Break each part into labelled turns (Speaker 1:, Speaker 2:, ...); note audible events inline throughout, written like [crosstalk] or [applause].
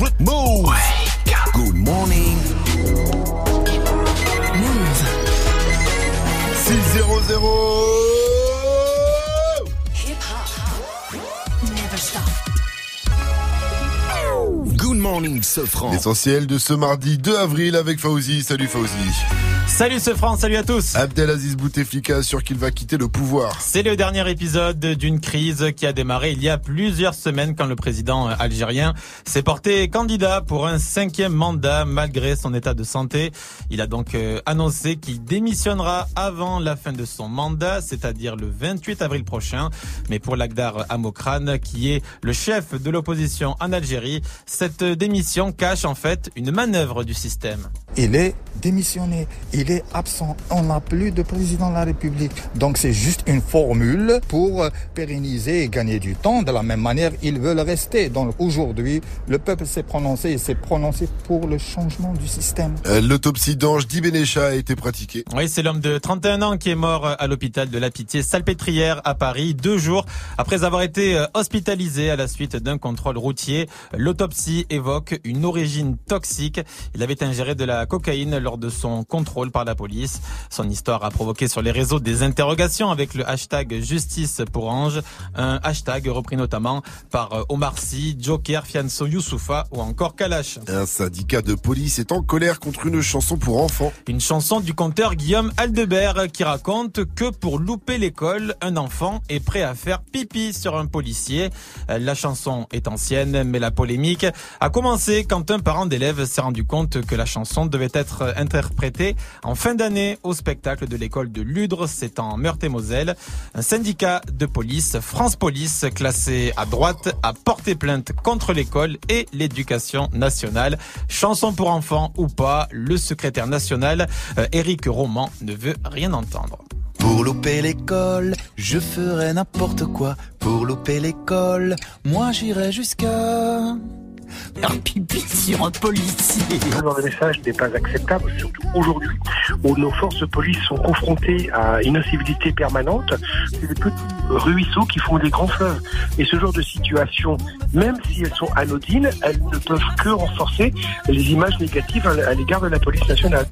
Speaker 1: Move. Good morning.
Speaker 2: Move.
Speaker 1: 600.
Speaker 2: Hip hop. Never stop.
Speaker 1: Good morning, Sofran.
Speaker 3: L'essentiel de ce mardi 2 avril avec Fauzi. Salut Fauzi.
Speaker 4: Salut ce France, salut à tous.
Speaker 3: Abdelaziz Bouteflika assure qu'il va quitter le pouvoir.
Speaker 4: C'est le dernier épisode d'une crise qui a démarré il y a plusieurs semaines quand le président algérien s'est porté candidat pour un cinquième mandat malgré son état de santé. Il a donc euh, annoncé qu'il démissionnera avant la fin de son mandat, c'est-à-dire le 28 avril prochain. Mais pour Lagdar Amokran, qui est le chef de l'opposition en Algérie, cette démission cache en fait une manœuvre du système.
Speaker 5: Il est démissionné, il est absent. On n'a plus de président de la République. Donc c'est juste une formule pour pérenniser et gagner du temps. De la même manière, ils veulent rester. Donc aujourd'hui, le peuple s'est prononcé et s'est prononcé pour le changement du système.
Speaker 3: Euh, L'autopsie d'Ange Dibenecha a été pratiquée.
Speaker 4: Oui, c'est l'homme de 31 ans qui est mort à l'hôpital de la Pitié Salpêtrière à Paris, deux jours après avoir été euh, hospitalisé à la suite d'un contrôle routier. L'autopsie évoque une origine toxique. Il avait ingéré de la cocaïne lors de son contrôle par la police. Son histoire a provoqué sur les réseaux des interrogations avec le hashtag justice pour Ange, un hashtag repris notamment par euh, Omar Sy, Joker, Fianso Youssoufa ou encore Kalash.
Speaker 3: Un syndicat de police est en colère contre une chanson pour enfants.
Speaker 4: Une chanson du conteur Guillaume Aldebert qui raconte que pour louper l'école, un enfant est prêt à faire pipi sur un policier. Euh, La chanson est ancienne, mais la polémique a commencé quand un parent d'élève s'est rendu compte que la chanson devait être interprétée en fin d'année au spectacle de l'école de Ludre, c'est en Meurthe-et-Moselle. Un syndicat de police, France Police, classé à droite, a porté plainte contre l'école et l'éducation nationale. Chanson pour enfants ou pas, le secrétaire national, euh, Éric Roman, ne veut rien entendre.
Speaker 6: Pour louper l'école, je ferai n'importe quoi. Pour louper l'école, moi j'irai jusqu'à faire pipi sur un policier.
Speaker 7: N'est pas acceptable, surtout aujourd'hui, où nos forces de police sont confrontées à une incivilité permanente. C'est des petits ruisseaux qui font des grands fleuves. Et ce genre de situation, même si elles sont anodines, elles ne peuvent que renforcer les images négatives à l'égard de la police nationale.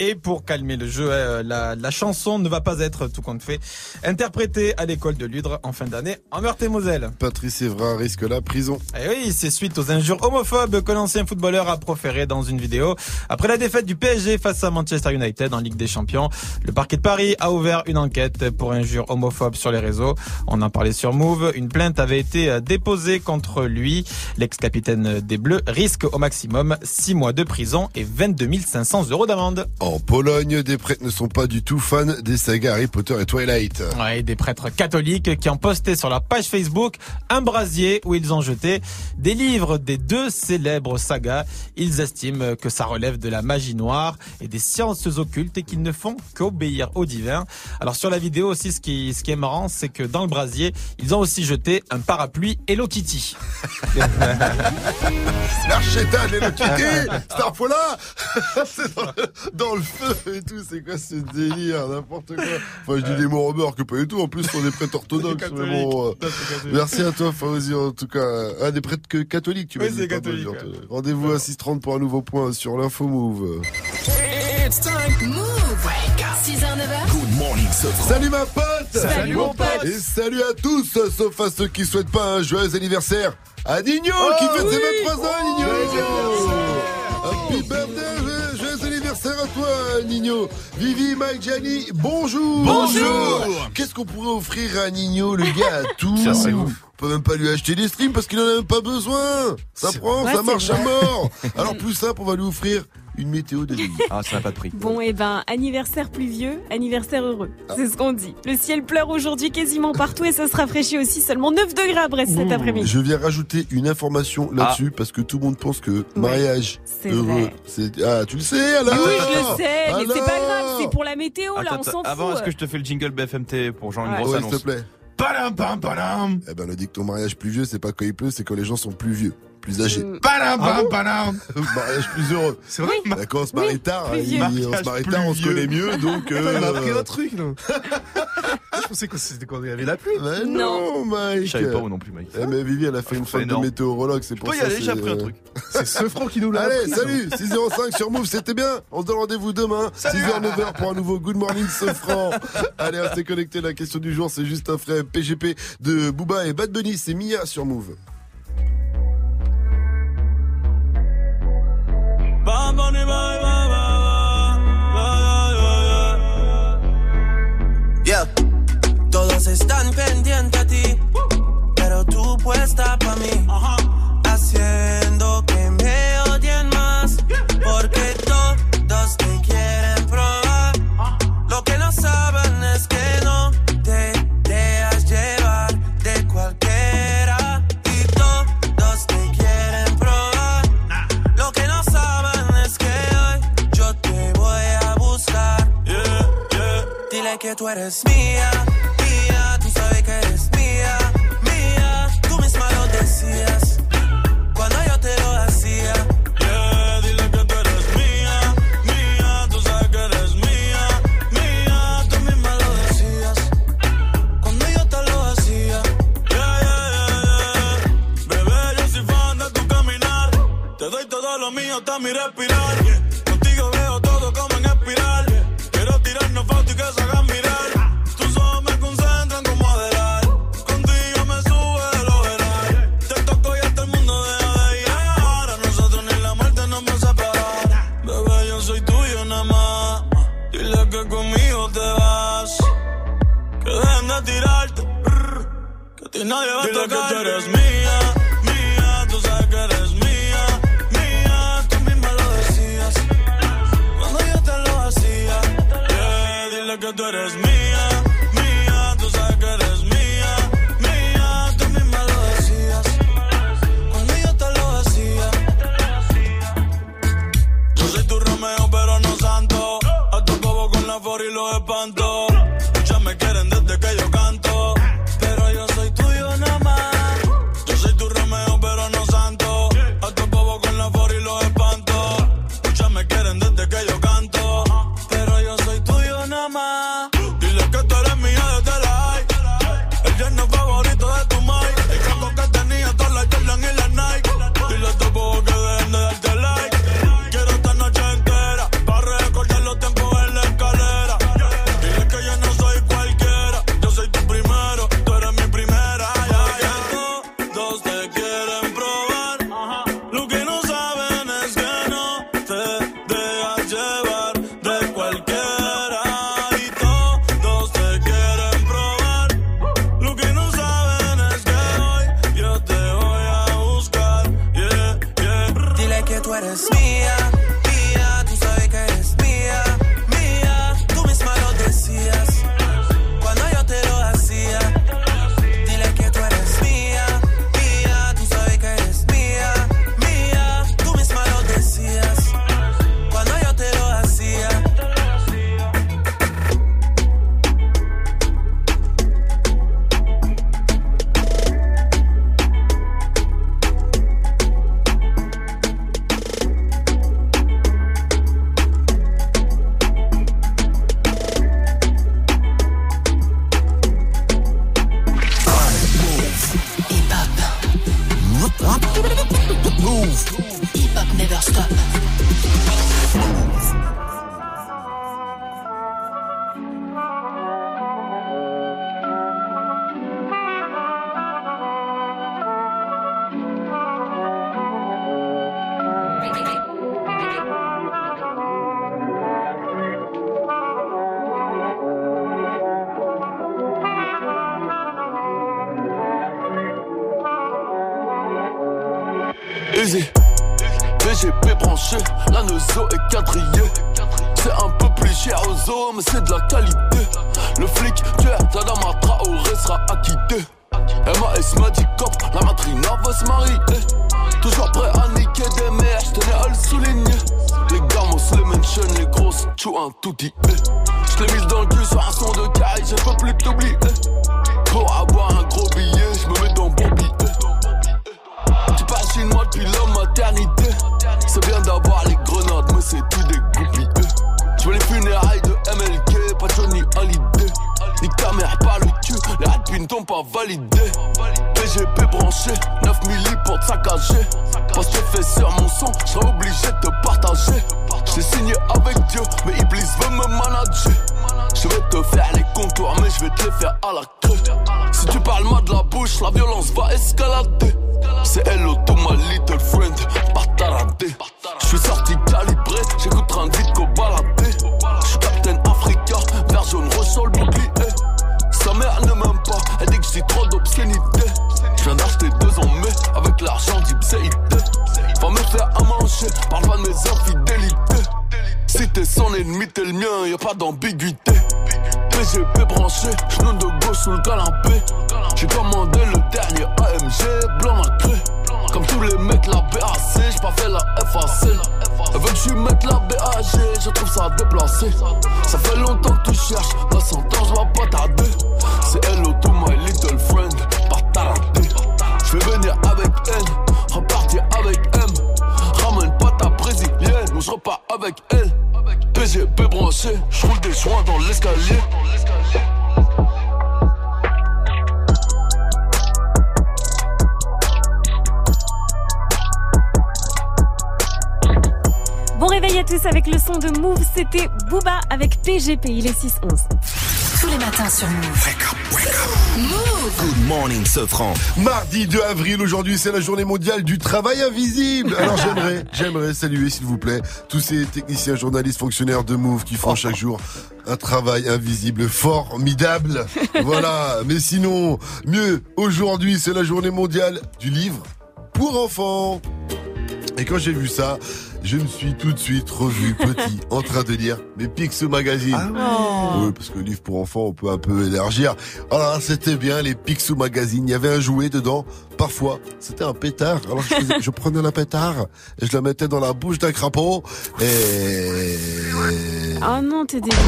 Speaker 4: Et pour calmer le jeu, euh, la, la chanson ne va pas être tout compte fait interprétée à l'école de Ludre en fin d'année en Meurthe-et-Moselle.
Speaker 3: Patrice Evra risque la prison.
Speaker 4: Et oui, c'est suite aux injures homophobes que l'ancien footballeur a proféré dans une vidéo. Après la défaite du PSG face à Manchester United en Ligue des Champions, le parquet de Paris a ouvert une enquête pour injures homophobes sur les réseaux. On en parlait sur Move. Une plainte avait été déposée contre lui. L'ex-capitaine des Bleus risque au maximum 6 mois de prison et 22 500 euros d'amende.
Speaker 3: En Pologne, des prêtres ne sont pas du tout fans des sagas Harry Potter et Twilight.
Speaker 4: Ouais, des prêtres catholiques qui ont posté sur leur page Facebook un brasier où ils ont jeté des livres des deux célèbres sagas. Ils estiment que ça relève de la magie noire et des sciences occultes et qu'ils ne font qu'obéir au divin. Alors sur la vidéo aussi, ce qui, ce qui est marrant, c'est que dans le brasier, ils ont aussi jeté un parapluie Hello Kitty. [laughs]
Speaker 3: L'archétane et le Kitty [laughs] C'est dans, le- le feu et tout, c'est quoi ce délire N'importe quoi. Enfin, je dis des mots remarques, pas du tout. En plus, ce sont des prêtres orthodoxes. mais bon, euh, Merci à toi, Fawzi, en tout cas. Ah, des prêtres que catholiques, tu
Speaker 4: Oui,
Speaker 3: m'as dit.
Speaker 4: c'est
Speaker 3: pas
Speaker 4: catholique.
Speaker 3: Rendez-vous à 6h30 pour un nouveau point sur l'info Move.
Speaker 1: It's time.
Speaker 2: Move. 6h, 9h.
Speaker 1: Good morning.
Speaker 3: Salut ma pote
Speaker 2: Salut, mon pote.
Speaker 3: Et salut à tous, sauf à ceux qui souhaitent pas un joyeux anniversaire à Nino qui
Speaker 4: Oh
Speaker 3: fête ses 23 ans, Nino Happy birthday, anniversaire à toi, Nino Vivi, Mike, Gianni, bonjour
Speaker 4: Bonjour.
Speaker 3: Qu'est-ce qu'on pourrait offrir à Nino, le gars, à [laughs] tout
Speaker 4: Ça, c'est ouf.
Speaker 3: On peut même pas lui acheter des streams parce qu'il en a même pas besoin Ça prend,
Speaker 8: Ouais,
Speaker 3: ça marche à mort [laughs] Alors plus simple, on va lui offrir une météo de vie.
Speaker 9: Ah, ça n'a pas de prix.
Speaker 8: Bon, et ben, anniversaire pluvieux, anniversaire heureux. C'est ce qu'on dit. Le ciel pleure aujourd'hui quasiment partout et ça se rafraîchit aussi. Seulement 9 degrés à Brest cet après-midi.
Speaker 3: Je viens rajouter une information là-dessus parce que tout le monde pense que mariage
Speaker 8: c'est
Speaker 3: heureux, c'est ah tu le sais alors
Speaker 8: Oui, je le sais, mais c'est pas grave, c'est pour la météo, là, on s'en
Speaker 9: avant,
Speaker 8: fout.
Speaker 9: est-ce que je te fais le jingle BFMT pour genre une
Speaker 8: Ouais.
Speaker 9: grosse
Speaker 3: Ouais,
Speaker 9: annonce
Speaker 3: s'il te plaît. Eh ben, on dit que ton mariage pluvieux, c'est pas quand il pleut, c'est quand les gens sont plus vieux plus âgés.
Speaker 10: Panam,
Speaker 11: euh,
Speaker 3: panam, panam
Speaker 11: ah [laughs]
Speaker 3: Mariage plus heureux.
Speaker 11: C'est vrai
Speaker 3: bah, on se marie tard, on se marie tard, on se connaît mieux, donc...
Speaker 11: euh, On a appris un truc, non [laughs] Je pensais que c'était quand il y avait la pluie.
Speaker 3: bah
Speaker 10: non,
Speaker 3: Mike
Speaker 12: Je savais pas moi non plus, Mike.
Speaker 3: Eh mais Vivi, elle a fait ah,
Speaker 12: une
Speaker 3: fac de météorologue, c'est pour
Speaker 12: Peux y
Speaker 3: ça.
Speaker 12: aller, j'ai appris un
Speaker 3: euh,
Speaker 12: truc. [laughs]
Speaker 11: C'est ce franc qui nous l'a
Speaker 3: Allez, salut 6h05 sur Move, c'était bien. On se donne rendez-vous demain, 6h 9h pour un nouveau Good Morning Sofran. Allez, restez connectés. La question du jour, c'est juste un frais PGP de Booba et Bad Bunny. C'est Mia sur Move.
Speaker 13: Bye, bye, bye, Yeah. Todos están pendientes a ti, pero tú puesta pa' mí, haciendo que tú eres mía
Speaker 8: il est 6-11.
Speaker 2: Tous les matins sur Move. Move
Speaker 14: Good morning, Sofran.
Speaker 3: Mardi 2 avril, aujourd'hui c'est la journée mondiale du travail invisible. Alors j'aimerais, j'aimerais saluer s'il vous plaît tous ces techniciens, journalistes, fonctionnaires de Move qui font chaque jour un travail invisible formidable. Voilà, mais sinon, mieux, aujourd'hui c'est la journée mondiale du livre pour enfants. Et quand j'ai vu ça, je me suis tout de suite revu petit [laughs] en train de lire mes Picsou Magazine. Oui, parce que livre pour enfants, on peut un peu élargir. Alors c'était bien les Picsou Magazine. Il y avait un jouet dedans. Parfois, c'était un pétard. Alors je, faisais- je prenais la pétard et je la mettais dans la bouche d'un crapaud. Et
Speaker 8: Oh non, t'es débile.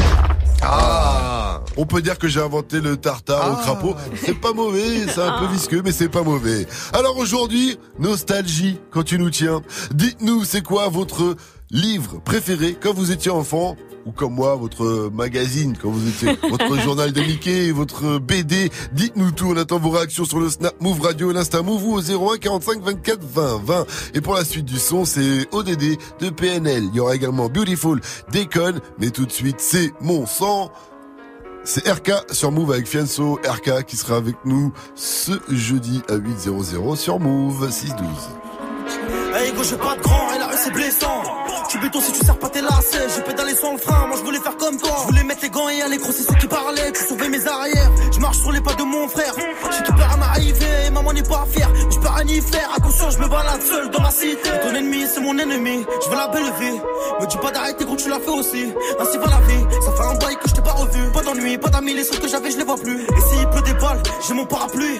Speaker 3: ah, on peut dire que j'ai inventé le tartare au crapaud. C'est pas mauvais, c'est un peu visqueux, mais c'est pas mauvais. Alors aujourd'hui, nostalgie quand tu nous tiens. Dites-nous, c'est quoi votre livre préféré quand vous étiez enfant ou comme moi, votre magazine quand vous étiez, [laughs] votre journal de Mickey, votre BD. Dites-nous tout. On attend vos réactions sur le Snap Move Radio et l'Insta Move ou au 01 45 24 20 20. Et pour la suite du son, c'est ODD de PNL. Il y aura également Beautiful, Déconne, mais tout de suite, c'est mon sang. C'est RK sur Move avec Fianso. RK qui sera avec nous ce jeudi à 8.00 sur Move 612.
Speaker 15: Hey go, pas de grand c'est blessant. Tu béton si tu sers pas tes lacets. J'ai pédalé sans le frein, moi je voulais faire comme toi. Je voulais mettre les gants et aller gros, c'est ceux qui parlaient. Tu sauvais mes arrières. Je marche sur les pas de mon frère. J'ai tout peur à m'arriver, maman n'est pas fière. Je peux rien y faire, attention, je me balade seul dans ma cité. Ton ennemi, c'est mon ennemi. Je veux la belle vie. Me dis pas d'arrêter gros, tu l'as fait aussi. Ainsi va la vie. Ça fait un bail que je t'ai pas revu. Pas d'ennui, pas d'amis, les seuls que j'avais, je les vois plus. Et s'il pleut des balles, j'ai mon parapluie.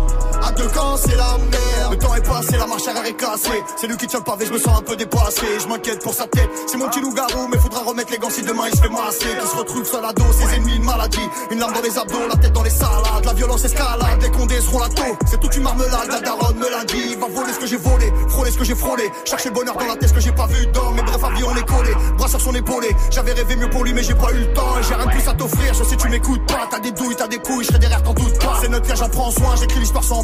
Speaker 16: À deux camps, c'est la merde.
Speaker 15: Le temps est passé, la marche arrière est cassée. C'est lui qui tient le pavé, je me sens un peu dépassé. Je m'inquiète pour sa tête. C'est mon petit loup-garou, mais faudra remettre les gants si demain il se fait masser. Qui se retrouve sur la dos, ses ennemis, une maladie. Une larme dans les abdos, la tête dans les salades. La violence escalade, les condés seront la taux. C'est toute une marmelade, la daronne me l'a dit. Va voler ce que j'ai volé, frôler ce que j'ai frôlé. Chercher le bonheur dans la tête, ce que j'ai pas vu dans mes brefs avis, on est collé. Bras sur son épaulé. J'avais rêvé mieux pour lui, mais j'ai pas eu le temps. J'ai rien de plus à t'offrir, je sais tu m'écoutes pas. T'as des douilles, t'as des couilles, je derrière, t'en doute pas. C'est notre frère, j'en prends soin, j'écris l'histoire sans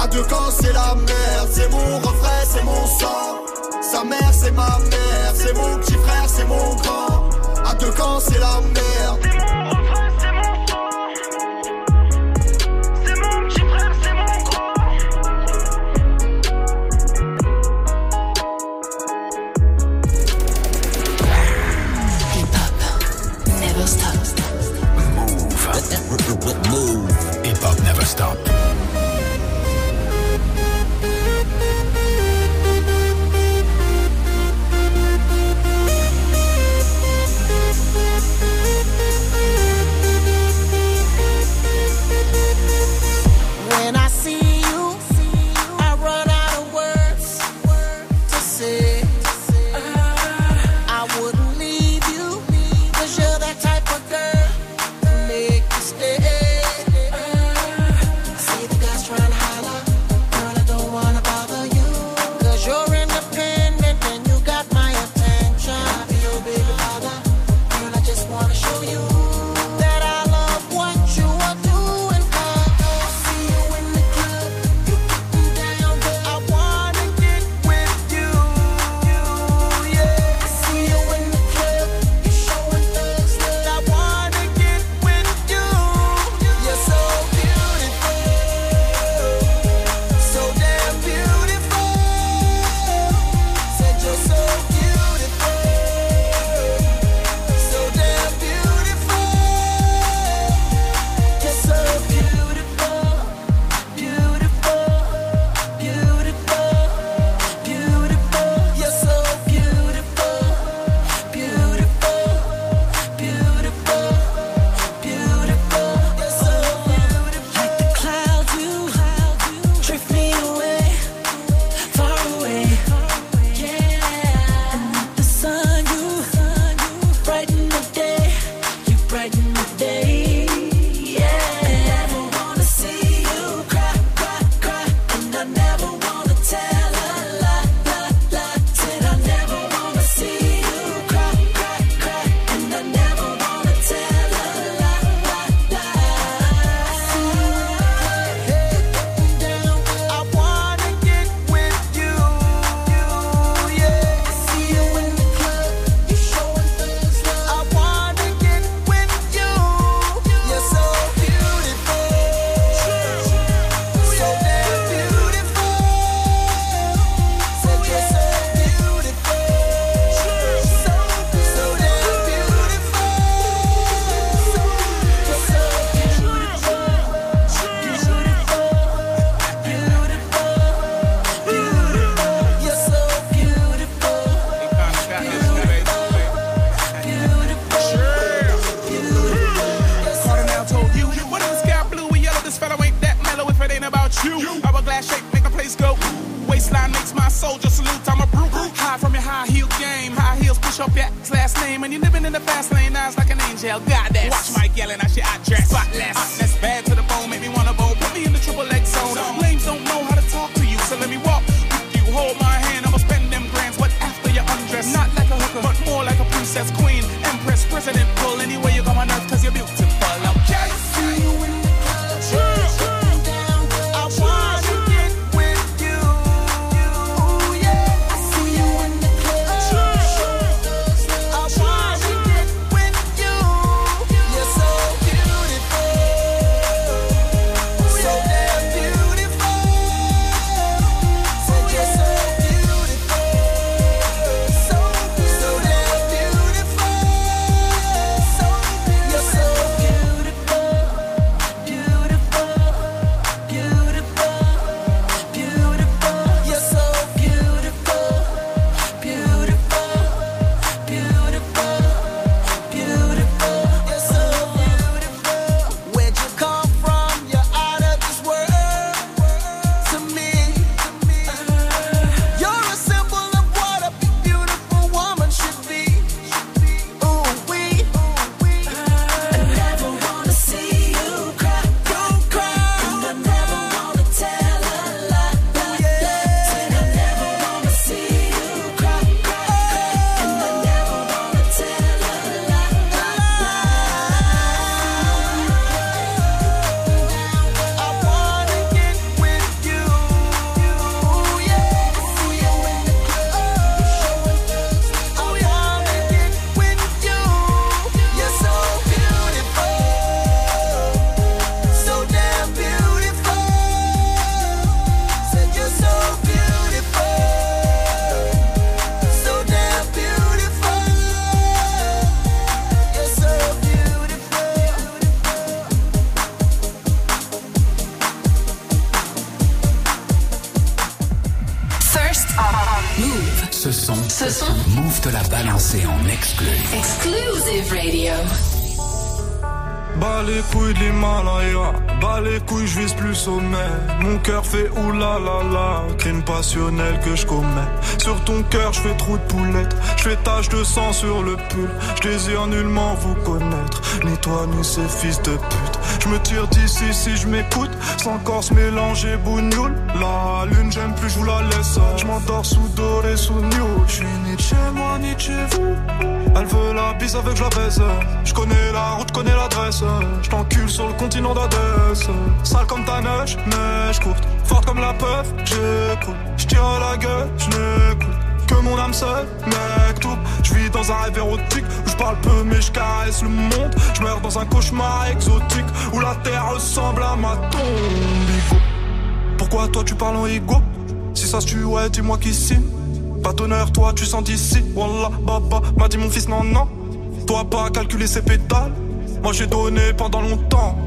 Speaker 15: À deux camps, c'est la merde. C'est mon refrain, c'est mon sang. Sa mère, c'est ma mère. C'est mon petit frère, c'est mon grand. À deux camps, c'est la merde.
Speaker 17: C'est mon refrain, c'est mon sang. C'est mon petit frère, c'est mon grand.
Speaker 1: Hip hop, never stop. Move.
Speaker 18: Move. Hip hop, never stop. Fait oulala, crime passionnel que je commets. Sur ton cœur, je fais trop de poulettes, je fais tache de sang sur le pull. Je désire nullement vous connaître, ni toi ni ces fils de pute. Je me tire d'ici si je m'écoute, sans corse mélanger bougnoule. La lune, j'aime plus, je vous la laisse. Je m'endors sous doré, sous nul. Je suis ni chez moi, ni chez vous. Elle veut la bise avec la baisse. Je connais la route, connais l'adresse. Je t'encule sur le continent d'Adès. Sale comme ta neige, neige courte. Forte comme la peur, j'écoute. Je tire à la gueule, je n'écoute. Que mon âme seule, mec tout. Je vis dans un rêve érotique où je parle peu mais je caresse le monde. Je meurs dans un cauchemar exotique où la terre ressemble à ma tombe. Pourquoi toi tu parles en ego? Si ça se tue, ouais, dis-moi qui signe. Pas d'honneur, toi tu sens d'ici. Wallah, baba, m'a dit mon fils, non, non. Toi pas calculer ses pétales. Moi j'ai donné pendant longtemps.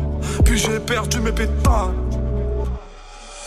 Speaker 18: Puis j'ai perdu mes pétales.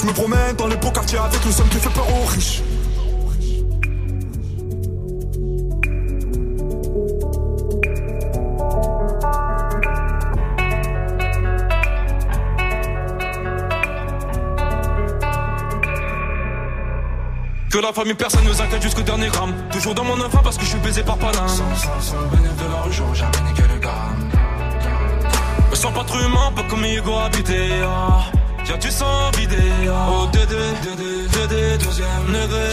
Speaker 18: Je me promène dans les beaux quartiers avec le somme qui fait peur aux riches. Que la famille, personne nous inquiète jusqu'au dernier gramme. Toujours dans mon enfant parce que je suis baisé par Paname. Sans, sans, sans bénéfice de la rue, j'aurais jamais niqué le gramme. Me sens pas trop humain, pas comme Hugo habité. Ah. Y'a du sang vidé. Ah. Oh, Dédé, Dédé, Dédé, deuxième neveu.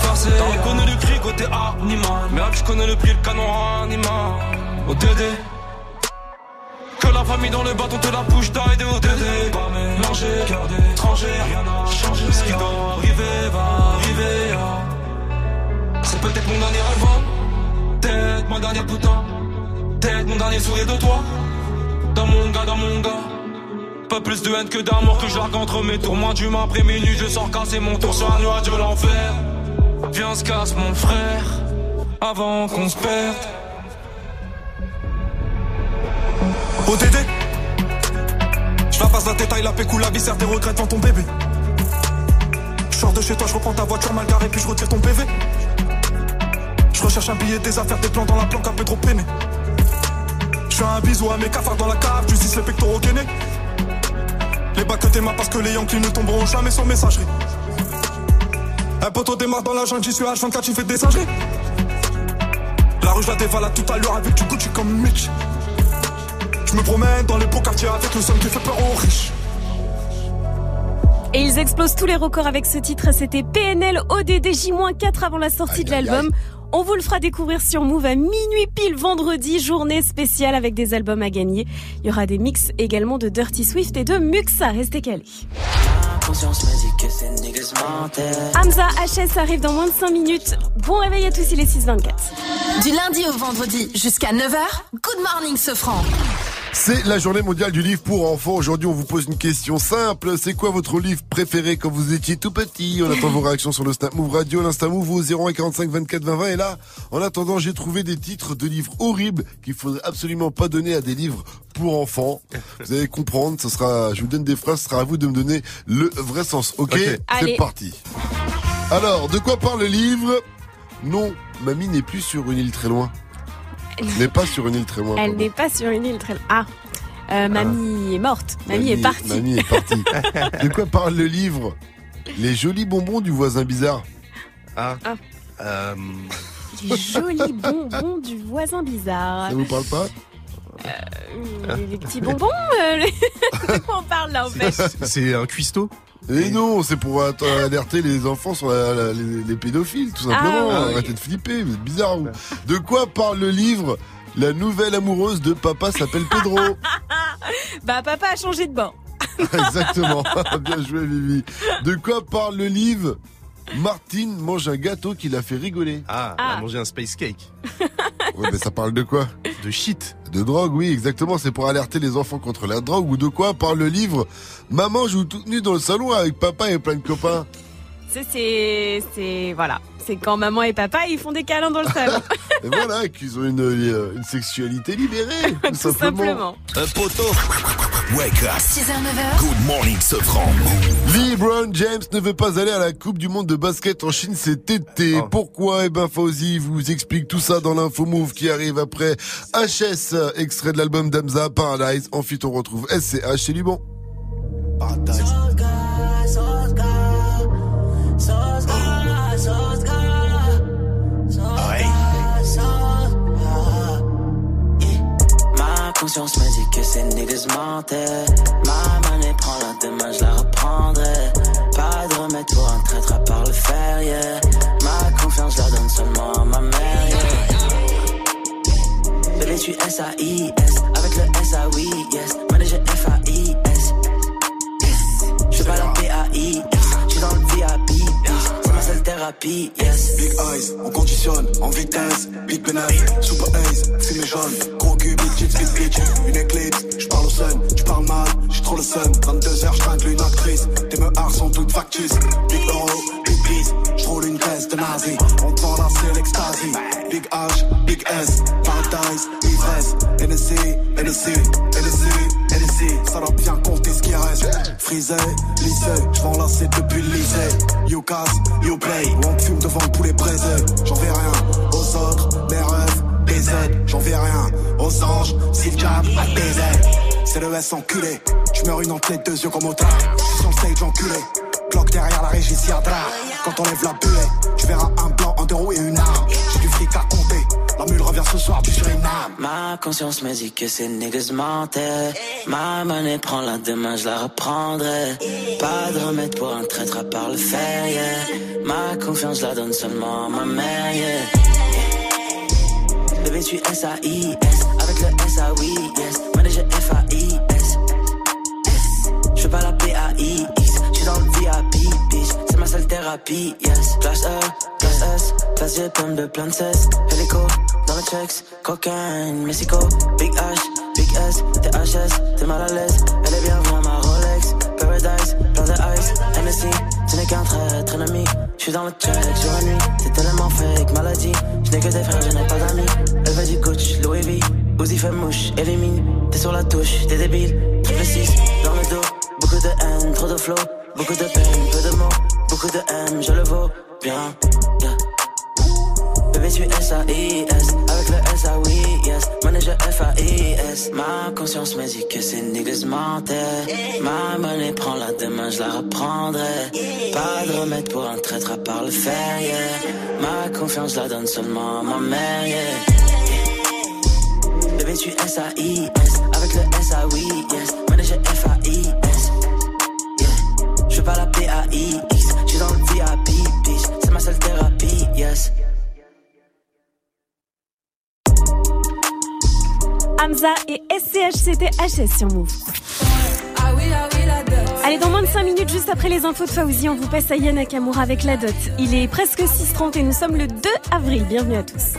Speaker 18: Forcé. T'as reconnu le cri côté animal. Mais je connais le prix, le canon animal. Oh, Dédé. Que la famille dans le bâton te la bouche d'aide de ODD Pas mélanger, cœur d'étranger, rien n'a changé Ce qui doit arriver va arriver ah. C'est peut-être mon dernier rêve hein. Peut-être mon dernier putain Peut-être mon dernier sourire de toi Dans mon gars, dans mon gars pas plus de haine que d'amour que je entre mes tours Moins d'humain après minuit je sors casser mon tour sur un nuage de l'enfer Viens se casse mon frère Avant qu'on se perde ODD Je la passe la détail, la pécou, la viscère, des regrets devant ton bébé. Je sors de chez toi, je reprends ta voiture mal garée, puis je retire ton PV. Je recherche un billet, des affaires, des plans dans la planque, un peu trop peiné. Je fais un bisou à mes cafards dans la cave, tu dis les pectoraux gainés. Les bacs que t'aimas parce que les Yankees ne tomberont jamais sur messagerie. Un poteau démarre dans la jungle, j'y suis H24, tu fais des singeries. La rue, je la dévalade tout à l'heure avec du Gucci comme Mitch. Je me promène dans les beaux quartiers avec le somme qui fait peur aux riches.
Speaker 8: Et ils explosent tous les records avec ce titre. C'était PNL ODD J-4 avant la sortie de l'album. On vous le fera découvrir sur Move à minuit pile vendredi, journée spéciale avec des albums à gagner. Il y aura des mix également de Dirty Swift et de Muxa. Restez calés. Hamza HS arrive dans moins de 5 minutes. Bon réveil à tous, il est 6h24.
Speaker 2: Du lundi au vendredi jusqu'à 9h, Good Morning Sofran.
Speaker 3: C'est la journée mondiale du livre pour enfants. Aujourd'hui, on vous pose une question simple. C'est quoi votre livre préféré quand vous étiez tout petit? On attend vos réactions sur le Snap Move Radio, l'Insta Move au 0145 24 20 20. Et là, en attendant, j'ai trouvé des titres de livres horribles qu'il faudrait absolument pas donner à des livres pour enfants. Vous allez comprendre. Ce sera, je vous donne des phrases. Ce sera à vous de me donner le vrai sens. Ok, C'est parti. Alors, de quoi parle le livre? Non, mamie n'est plus sur une île très loin. N'est pas sur une île très loin.
Speaker 8: Elle n'est pas sur une île très. Ah, euh, mamie est morte. Mamie, est partie.
Speaker 3: Mamie est partie. [laughs] de quoi parle le livre Les jolis bonbons du voisin bizarre.
Speaker 11: Ah.
Speaker 8: Ah.
Speaker 11: Euh,
Speaker 8: Les jolis [laughs] bonbons du voisin bizarre.
Speaker 3: Ça vous parle pas
Speaker 8: Euh, les, les petits bonbons euh, les- De [laughs] quoi on parle là en fait
Speaker 11: c'est- c'est un cuistot?
Speaker 3: Et non, c'est pour att- alerter les enfants sur la- la- les, les pédophiles, tout simplement.
Speaker 8: Ah, oui.
Speaker 3: Arrêtez de flipper, vous êtes bizarre. De quoi parle le livre La nouvelle amoureuse de papa s'appelle Pedro. [laughs]
Speaker 8: Bah papa a changé de banc. [laughs]
Speaker 3: Exactement. [laughs] Bien joué, Vivi. De quoi parle le livre Martine mange un gâteau qui l'a fait rigoler.
Speaker 11: Ah, elle a mangé un space cake. [laughs]
Speaker 3: Ouais, mais ça parle de quoi?
Speaker 11: De shit.
Speaker 3: De drogue, oui, exactement. C'est pour alerter les enfants contre la drogue ou de quoi? Parle le livre Maman joue toute nue dans le salon avec papa et plein de copains.
Speaker 8: C'est, c'est, c'est, voilà. C'est quand maman et papa, ils font des câlins dans le salon. [laughs]
Speaker 3: Et voilà, qu'ils ont une, euh, une sexualité libérée, [laughs] tout,
Speaker 8: Tout simplement.
Speaker 14: Un poteau. Wake up.
Speaker 2: 6h, 9h.
Speaker 14: Good morning, Sofran.
Speaker 3: LeBron James ne veut pas aller à la Coupe du Monde de basket en Chine cet été. Pourquoi? Eh ben, Fauzi vous explique tout ça dans l'info move qui arrive après HS, extrait de l'album d'Amza, Paradise. Ensuite, on retrouve SCH chez Liban.
Speaker 17: Ma conscience me dit que ces niggas mentaient. Ma monnaie prend la demain, je la reprendrai. Pas de remède pour un traître à part le fer, yeah. Ma confiance, la donne seulement à ma mère, yeah. Bébé, tu S-A-I-S. Avec le S-A-Oui, yes. Manager F-A-I-S. Je pas la P-A-I-S.
Speaker 19: Big eyes, on conditionne en vitesse. Big pénètre, super ace, c'est mes jaunes. Gros cul, big chips, big bitch. Une éclipse, j'parle au sun, j'parle mal, j'ai trop le sun. 22h, j'tringle une actrice. Tes meurs sont toutes factices. Big euro, big peace, j'roule une caisse de nazi. On te vend la c'est l'extasie. Big H, big S, paradise, ivresse. NSC, NSC, NSC, NSC. Ça doit bien compter qui reste. Frisé, lycée, j'vends depuis le lycée. You casse, you play. On fume devant le poulet braisé. J'en vais rien aux autres, mes rêves, des aides. J'en vais rien aux anges, si le diable a des ailes. C'est le S enculé. J'meurs une en tête, deux yeux comme au. J'suis sur le stage enculé. Glock derrière la régie Siadra. Quand on lève la buée, tu verras un blanc, un deux roues et une arme. J'ai du fric à compter.
Speaker 17: Ma conscience me dit que ces niggas mentaient. Ma monnaie prend la demain, je la reprendrai. Pas de remède pour un traître à part le fer, yeah. Ma confiance, je la donne seulement à ma mère, yeah. Bébé, tu S-A-I-S. Avec le S-A-Oui, yes. Manager F-A-I-S. Thérapie, yes. Place E, place S. Place G, pomme de plein de cesse. Hélico, dans le checks. Cocaine, Mexico. Big H, Big S. THS, t'es mal à l'aise. Elle est bien vraie, ma Rolex. Paradise, plein de ice. Hennessy, tu n'es qu'un traître ennemi. J'suis dans le check jour et nuit. T'es tellement fake, maladie. J'n'ai que des frères, je n'ai pas d'amis. Elle veut du coach, Louis V. Uzi fait mouche, élimine. T'es sur la touche, t'es débile. Triple 6, dans le dos. Beaucoup de haine, trop de flow. Beaucoup de peine, peu de mots. Beaucoup de M, je le vaux bien. Yeah. Bébé, tu S-A-I-S. Avec le S-A-Oui, yes. Manager F-A-I-S. Ma conscience me dit que ces niggas mentaient. Ma monnaie prend la demain, je la reprendrai. Pas de remède pour un traître à part le fer, yeah. Ma confiance, la donne seulement à ma mère, yeah. Bébé, tu S-A-I-S. Avec le S-A-Oui, yes. Manager F-A-I-S. La P-A-I-X. J'suis dans le VIP, bitch. C'est ma seule thérapie, yes.
Speaker 8: Hamza et SCH, c'était HS sur Move. Allez, dans moins de 5 minutes, juste après les infos de Fauzi, on vous passe à Yann Nakamura avec la dot. Il est presque 6h30 et nous sommes le 2 avril. Bienvenue à tous.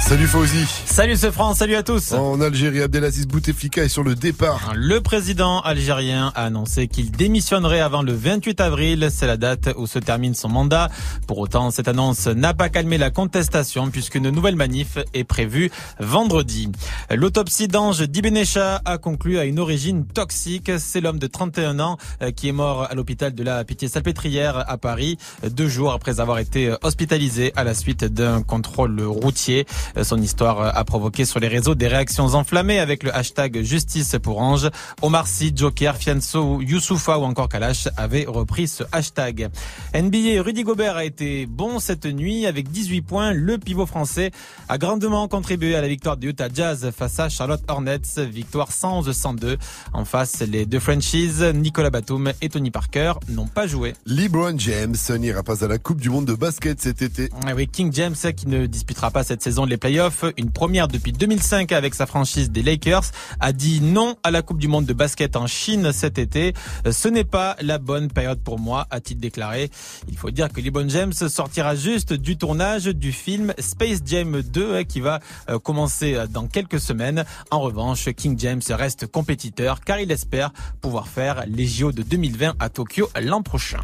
Speaker 3: Salut Fauzi.
Speaker 4: Salut ce France, salut à tous.
Speaker 3: En Algérie, Abdelaziz Bouteflika est sur le départ.
Speaker 4: Le président algérien a annoncé qu'il démissionnerait avant le 28 avril. C'est la date où se termine son mandat. Pour autant, cette annonce n'a pas calmé la contestation puisqu'une nouvelle manif est prévue vendredi. L'autopsie d'Ange Dibenecha a conclu à une origine toxique. C'est l'homme de 31 ans euh, qui est mort à l'hôpital de la Pitié-Salpêtrière à Paris deux jours après avoir été hospitalisé à la suite d'un contrôle routier. Son histoire a provoqué sur les réseaux des réactions enflammées avec le hashtag justice pour Ange. Omar Sy, Joker, Fianso, Youssoufa ou encore Kalash avaient repris ce hashtag. NBA, Rudy Gobert a été bon cette nuit avec 18 points. Le pivot français a grandement contribué à la victoire du Utah Jazz face à Charlotte Hornets. Victoire 111-102. En face, les deux franchises, Nicolas Batum et Tony Parker, n'ont pas joué.
Speaker 3: LeBron James n'ira pas à la Coupe du Monde de basket cet été.
Speaker 4: Ah oui, King James qui ne disputera pas cette saison les playoffs une première depuis 2005 avec sa franchise des Lakers, a dit non à la Coupe du Monde de basket en Chine cet été. Ce n'est pas la bonne période pour moi, a-t-il déclaré. Il faut dire que LeBron James sortira juste du tournage du film Space Jam 2 hein, qui va euh, commencer dans quelques semaines. En revanche, King James reste compétiteur car il espère pouvoir faire les JO de 2020 à Tokyo l'an prochain.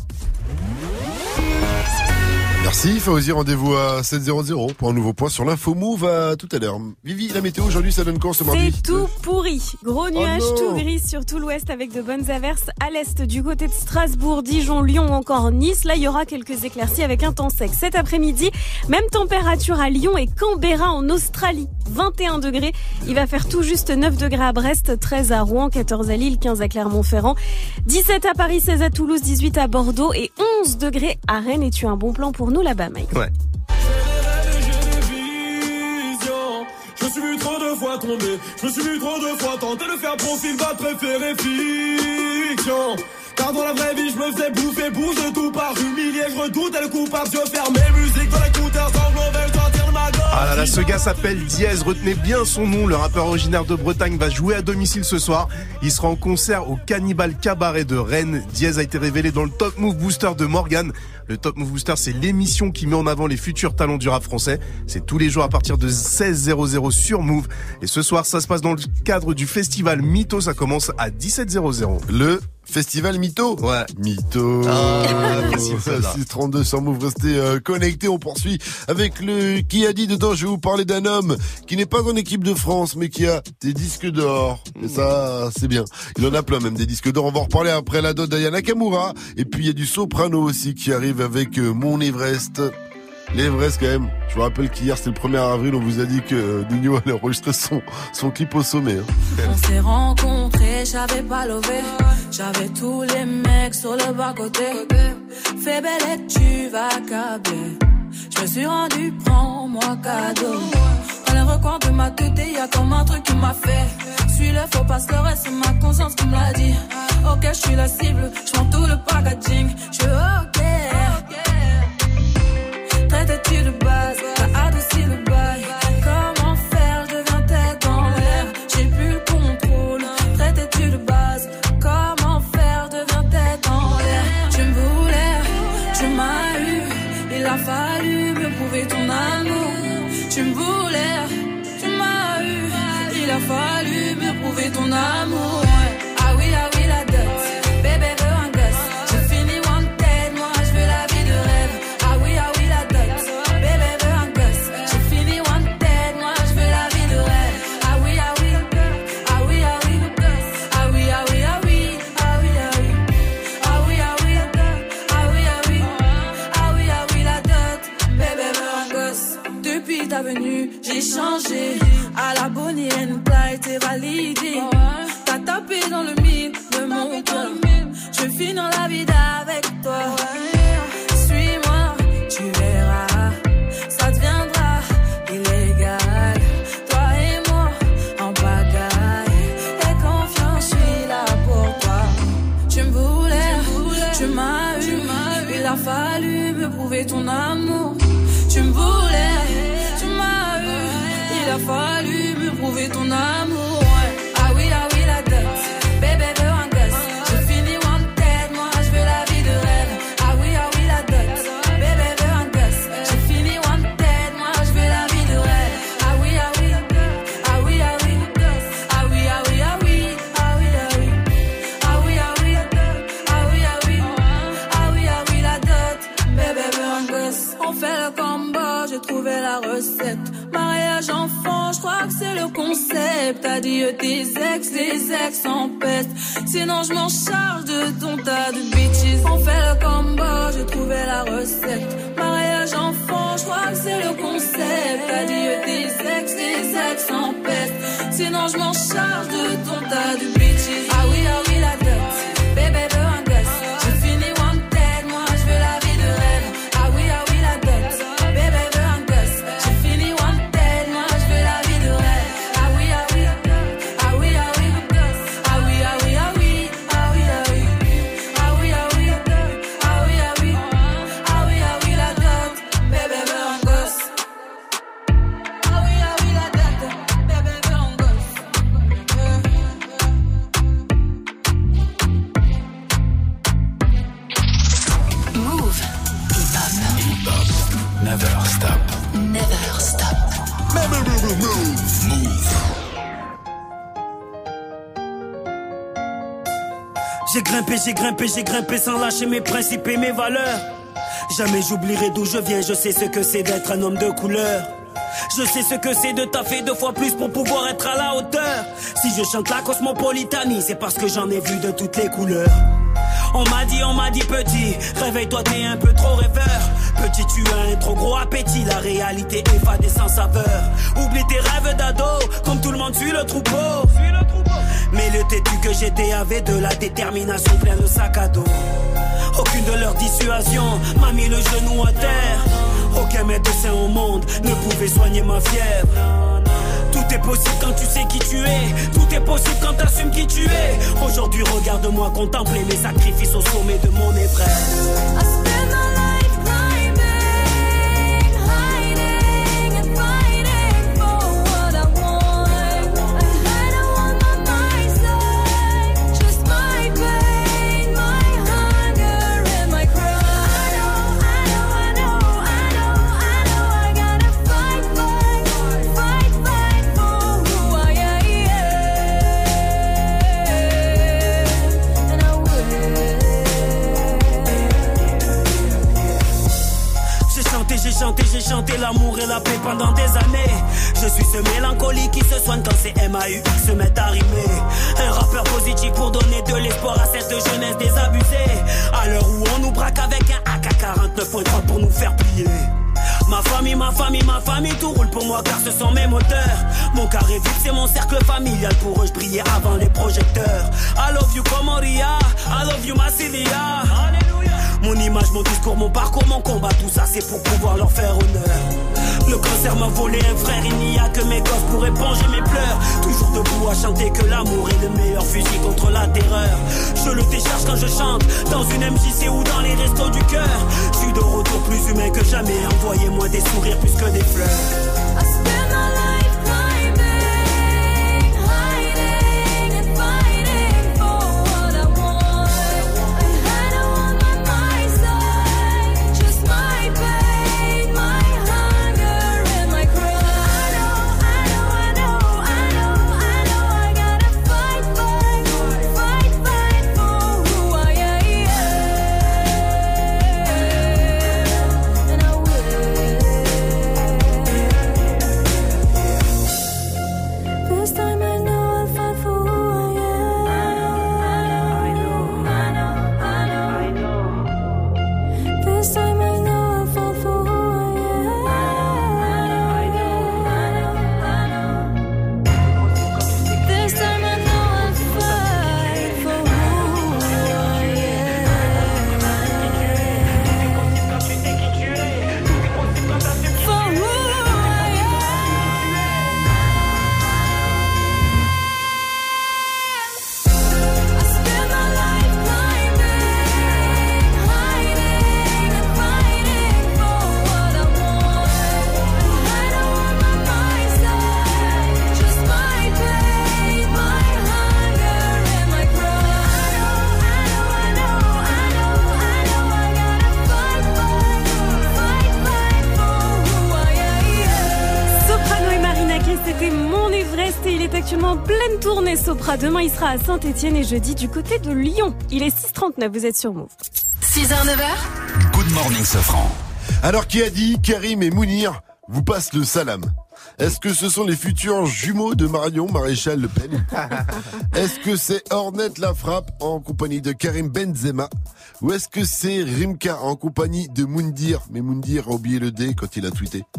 Speaker 3: Merci Fauzi, rendez-vous à 7.00 pour un nouveau point sur l'info move à tout à l'heure. Vivi, la météo aujourd'hui ça donne quoi ce mardi
Speaker 8: C'est tout pourri. Gros nuages
Speaker 3: non.
Speaker 8: tout gris sur tout l'ouest avec de bonnes averses à l'est du côté de Strasbourg, Dijon, Lyon ou encore Nice. Là, il y aura quelques éclaircies avec un temps sec. Cet après-midi, même température à Lyon et Canberra en Australie. 21 degrés. Il va faire tout juste 9 degrés à Brest, 13 à Rouen, 14 à Lille, 15 à Clermont-Ferrand, 17 à Paris, 16 à Toulouse, 18 à Bordeaux et 11 degrés à Rennes. Et tu as un bon plan pour nous là-bas, Mike
Speaker 11: Ouais.
Speaker 20: Je me suis vu trop de fois tomber, je me suis vu trop de fois tenter de faire profil bas préféré fiction. Car dans la vraie vie, je me faisais bouffer, bouge de tout par humilié, je redoutais le coupable, je ferme mes musiques dans l'écouteur, gorge.
Speaker 11: Ah là là, ce gars s'appelle Diez, retenez bien son nom, le rappeur originaire de Bretagne va jouer à domicile ce soir. Il sera en concert au Cannibal Cabaret de Rennes. Diez a été révélé dans le Top Move Booster de Morgan. Le Top Move Booster, c'est l'émission qui met en avant les futurs talents du rap français. C'est tous les jours à partir de 16h00 sur Move. Et ce soir, ça se passe dans le cadre du festival Mytho, ça commence à 17h00.
Speaker 3: Le Festival Mytho
Speaker 11: Ouais.
Speaker 3: Mytho.
Speaker 11: Ah, [laughs] facile, celle-là.
Speaker 3: 632 sur Move, restez euh, connectés. On poursuit avec le qui a dit dedans. Je vais vous parler d'un homme qui n'est pas en équipe de France, mais qui a des disques d'or. Et ça, c'est bien. Il en a plein, même des disques d'or. On va en reparler après la dot d'Ayana Nakamura. Et puis il y a du soprano aussi qui arrive avec euh, Mon Everest. L'Everest quand même. Je vous rappelle qu'hier c'était le 1er avril, on vous a dit que euh, Nino allait enregistrer son, son clip au sommet. hein.
Speaker 21: On s'est rencontrés, j'avais pas levé. J'avais tous les mecs sur le bas-côté. Fais belle et tu vas câbler. Je me suis rendu, prends-moi cadeau. Dans les recoins de ma tête, y a comme un truc qui m'a fait. Suis le faux le reste, c'est ma conscience qui me l'a dit. Ok, je suis la cible, je tout le packaging. Je ok. Ah oui, ah oui, la dot. Bébé veut un gosse. J'ai fini wanted, moi je veux la vie de rêve. Ah oui, ah oui, la dot. Bébé veut un gosse. J'ai fini wanted, moi je veux la vie de rêve. Ah oui, ah oui, ah oui, ah oui, ah oui, ah oui, ah oui, ah oui, ah oui, ah oui, ah oui, ah oui, ah oui, ah oui, ah oui, la dot. Bébé veut un gosse. Depuis ta venue, j'ai changé. À la bonne and Clyde, t'es validé. Tapé dans le mille de mon cœur. Je finis dans la vie avec toi. Suis-moi, tu verras. Ça deviendra illégal. Toi et moi en pagaille. Et confiance, je suis là pour toi. Tu me voulais, tu m'as eu. Il a fallu me prouver ton amour. Sinon, je m'en charge de ton tas de bitches. On fait le combo, j'ai trouvé la recette. Mariage enfant, je crois que c'est le concept. Adieu tes ex, tes ex en peste. Sinon, je m'en charge de ton tas de bitches. J'ai
Speaker 22: grimpé, sans lâcher mes principes et mes valeurs. Jamais j'oublierai d'où je viens, je sais ce que c'est d'être un homme de couleur. Je sais ce que c'est de taffer deux fois plus pour pouvoir être à la hauteur. Si je chante la cosmopolitanie, c'est parce que j'en ai vu de toutes les couleurs. On m'a dit, on m'a dit petit, réveille-toi, t'es un peu trop rêveur. Petit, tu as un trop gros appétit, la réalité évadée sans saveur. Oublie tes rêves d'ado, comme tout le monde suit le troupeau. Mais le têtu que j'étais avait de la détermination plein de sac à dos. Aucune de leurs dissuasions m'a mis le genou à terre. Aucun médecin au monde ne pouvait soigner ma fièvre. Tout est possible quand tu sais qui tu es. Tout est possible quand t'assumes qui tu es. Aujourd'hui, regarde-moi contempler mes sacrifices au sommet de mon Everest. Moi car ce sont mes moteurs. Mon carré vide, c'est mon cercle familial. Pour eux, je brillais avant les projecteurs. I love you, Comoria. I love you, Massilia. Mon image, mon discours, mon parcours, mon combat, tout ça c'est pour pouvoir leur faire honneur. Le cancer m'a volé un frère, il n'y a que mes gosses pour éponger mes pleurs. Toujours debout à chanter que l'amour est le meilleur fusil contre la terreur. Je le décharge quand je chante, dans une MJC ou dans les restos du cœur. Je suis de retour plus humain que jamais, envoyez-moi des sourires plus que des fleurs.
Speaker 8: Sopra. Demain, il sera à Saint-Etienne et jeudi du côté de Lyon. Il est 6h39, vous êtes sur Move.
Speaker 2: 6h, 9h,
Speaker 1: Good morning, Sofran.
Speaker 3: Alors qui a dit Karim et Mounir vous passent le salam? Est-ce que ce sont les futurs jumeaux de Marion Maréchal Le Pen [laughs] Est-ce que c'est Ornette la frappe en compagnie de Karim Benzema Ou est-ce que c'est Rimka en compagnie de Moundir Mais Moundir a oublié le D quand il a tweeté. [laughs]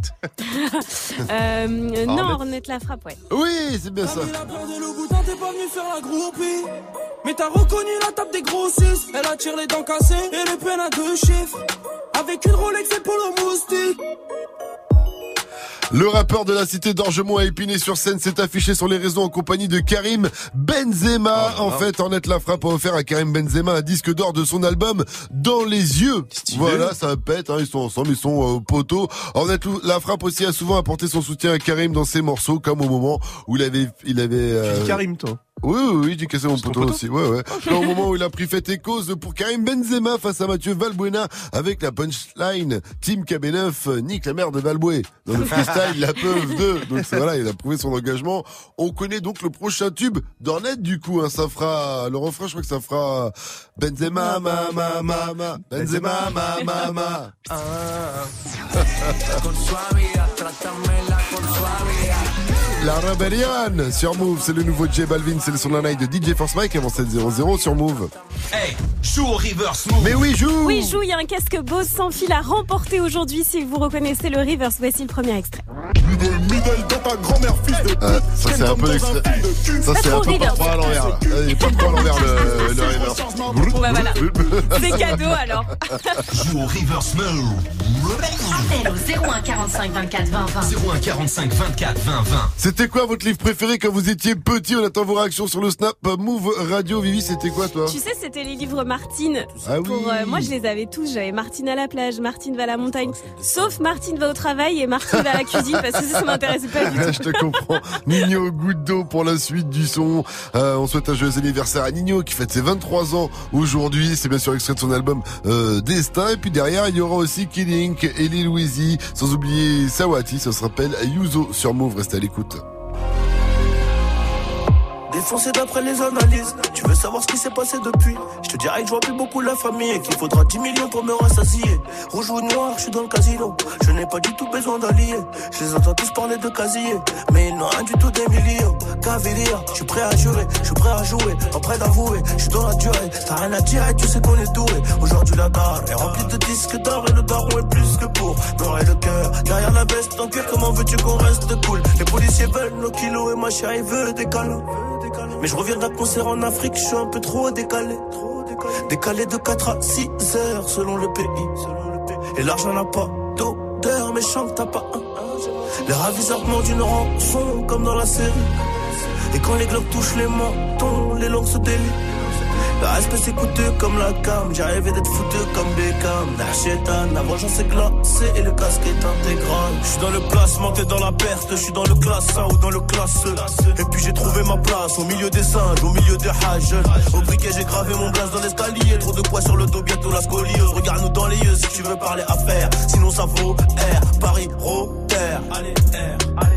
Speaker 8: Euh, non,
Speaker 3: Ornette.
Speaker 8: Ornette la frappe, ouais.
Speaker 3: Oui, c'est bien ça.
Speaker 23: La peur de le bouton, t'es pas venu faire la groupie. Mais t'as reconnu la table des grossistes. Elle attire les dents cassées et les peines à deux chiffres. Avec une Rolex et pour le moustique.
Speaker 3: Le rappeur de la cité d'Orgemont à Épinay sur scène s'est affiché sur les réseaux en compagnie de Karim Benzema. en fait, Ornette la frappe a offert à Karim Benzema un disque d'or de son album Dans les yeux. Voilà, ça pète, hein, ils sont ensemble, ils sont euh, poteaux. Ornette la frappe aussi a souvent apporté son soutien à Karim dans ses morceaux, comme au moment où il avait, il avait. euh,
Speaker 11: Karim, toi.
Speaker 3: Oui, oui, oui, j'ai cassé mon poteau aussi. Ouais, ouais. Là, au moment où il a pris fait et cause pour Karim Benzema face à Mathieu Valbuena avec la punchline Team KB9 nique la mère de Valboué. Dans le freestyle, la peuve 2. Donc c'est- voilà, il a prouvé son engagement. On connaît donc le prochain tube d'Ornette du coup. Hein, ça fera le refrain, je crois que ça fera Benzema, ma, ma, ma, ma. Benzema, ma, ma, ma. La Rebellion sur Move, c'est le nouveau J Balvin, c'est le son d'un night de DJ Force Mike avant 7-0-0 sur Move.
Speaker 14: Hey, joue au reverse move.
Speaker 3: Mais oui, joue
Speaker 8: Oui, joue, il y a un casque Bose sans fil à remporter aujourd'hui si vous reconnaissez le reverse. Voici le premier extrait.
Speaker 3: Ah, ça c'est un peu l'extrait. Ça c'est un peu pas trop à l'envers là. Il est pas trop à l'envers le, le reverse.
Speaker 8: Bon bah voilà. [laughs] C'est cadeau alors.
Speaker 14: Joue au reverse move.
Speaker 24: Appel au 01 45 24 20 20.
Speaker 14: 01 45 24 20 20.
Speaker 3: C'était quoi votre livre préféré quand vous étiez petit? On attend vos réactions sur le Snap Move Radio. Vivi, c'était quoi toi?
Speaker 8: Tu sais, c'était les livres Martine.
Speaker 3: Ah oui.
Speaker 8: Pour, euh, moi, je les avais tous. J'avais Martine à la plage, Martine va à la montagne. Sauf Martine va au travail et Martine va à la cuisine parce que ça, ça m'intéressait pas du tout.
Speaker 3: Je te comprends. [laughs] Nino, goutte d'eau pour la suite du son. Euh, on souhaite un joyeux anniversaire à Nino qui fête ses 23 ans aujourd'hui. C'est bien sûr extrait de son album euh, Destin. Et puis derrière, il y aura aussi Killing, Ellie Louisi, sans oublier Sawati. Ça se rappelle Yuzo sur Move. Restez à l'écoute.
Speaker 13: Défoncé d'après les analyses, tu veux savoir ce qui s'est passé depuis? Je te dirais que je vois plus beaucoup la famille et qu'il faudra 10 millions pour me rassasier. Rouge ou noir, je suis dans le casino. Je n'ai pas du tout besoin d'alliés. Je les entends tous parler de casier, mais ils n'ont rien du tout des millions. Cavalier, je suis prêt à jurer, je suis prêt à jouer, pas prêt d'avouer. Je suis dans la durée, t'as rien à dire et tu sais qu'on est doué. Aujourd'hui la barre est remplie de disques d'or et le daron est plus que pour noir et le cœur. Derrière la veste en cuir, comment veux-tu qu'on reste cool? Les policiers veulent nos kilos et ma chérie veut des câlins. Mais je reviens d'un concert en Afrique, je suis un peu trop décalé. Décalé de 4 à 6 heures selon le pays. Et l'argent n'a pas d'odeur, mais chante t'as pas un. Les raviseurs demandent une rançon comme dans la série. Et quand les globes touchent les mentons, les langues se délient. Le respect c'est coûteux comme la cam, rêvé d'être foutu comme Beckham. Narchetan, la vengeance est glacée et le casque est intégral. Je suis dans le placement, t'es dans la perte, je suis dans le classe 1 ou dans le classe E. Et puis j'ai trouvé ma place au milieu des singes, au milieu des hages. Au briquet j'ai gravé mon blaze dans l'escalier, trop de poids sur le dos, bientôt la scoliose. Regarde-nous dans les yeux si tu veux parler affaires, sinon ça vaut R, Paris, Rotter. Allez, R, allez.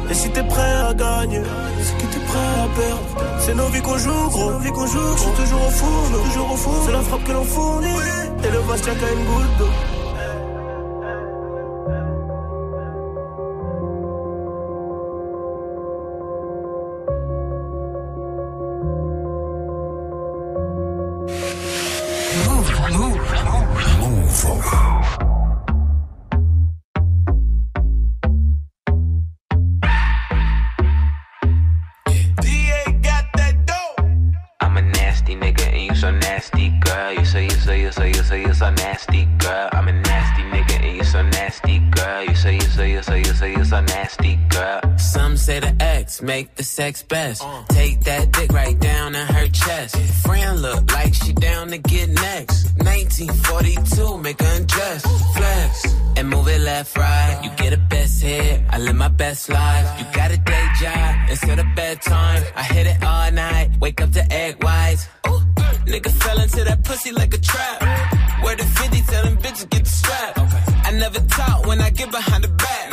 Speaker 13: Et si t'es prêt à gagner, c'est que t'es prêt à perdre. C'est nos vies qu'on joue, gros. Vie qu'on joue, toujours au four, toujours au four. C'est la frappe que l'on fournit. Et le vase tient qu'à une goutte d'eau.
Speaker 14: Move, move, move.
Speaker 25: I'm you say you say you say you so nasty, girl. I'm a nasty nigga and you so nasty, girl. You say you say you say you say you so nasty, girl.
Speaker 26: Some say the X make the sex best. Take that dick right down in her chest. Friend look like she down to get next. 1942, make her undress. Flex and move it left, right. You get a best hit. I live my best life. You got a day job instead of bedtime. I hit it all night. Wake up to egg whites. Ooh, nigga fell into that pussy like a trap. Where the 50 tell them bitches get the strap. I never talk when I get behind the back.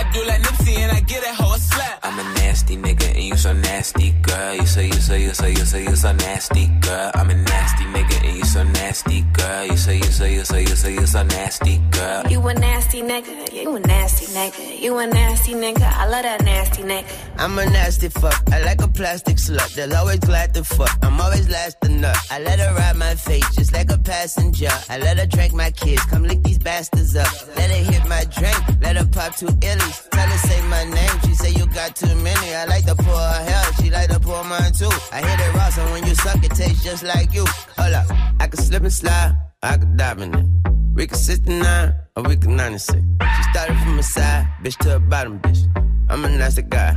Speaker 26: I do like Nipsey and I get that hoe a slap.
Speaker 25: I'm a nasty nigga and you so nasty, girl. You say you say you say you say you so nasty, girl. I'm a nasty nigga and you so nasty, girl. You say you say you say you say you so nasty, girl.
Speaker 27: You a nasty nigga, you a nasty nigga, you a nasty nigga, I love that nasty nigga.
Speaker 28: I'm a nasty fuck. I like a plastic slut. They'll always glad to fuck. I'm always last to nut. I let her ride my face just like a passenger. I let her drink my kids. Come lick these bastards up. Let her hit my drink. Let her pop two illies. Tell her say my name. She say you got too many. I like the pour her hair, she like to pour mine too. I hit it raw, so when you suck, it tastes just like you. Hold up, I could slip and slide, I could dive in it. We could 69 or we could 96. She started from a side, bitch to a bottom, bitch. I'm a nasty guy,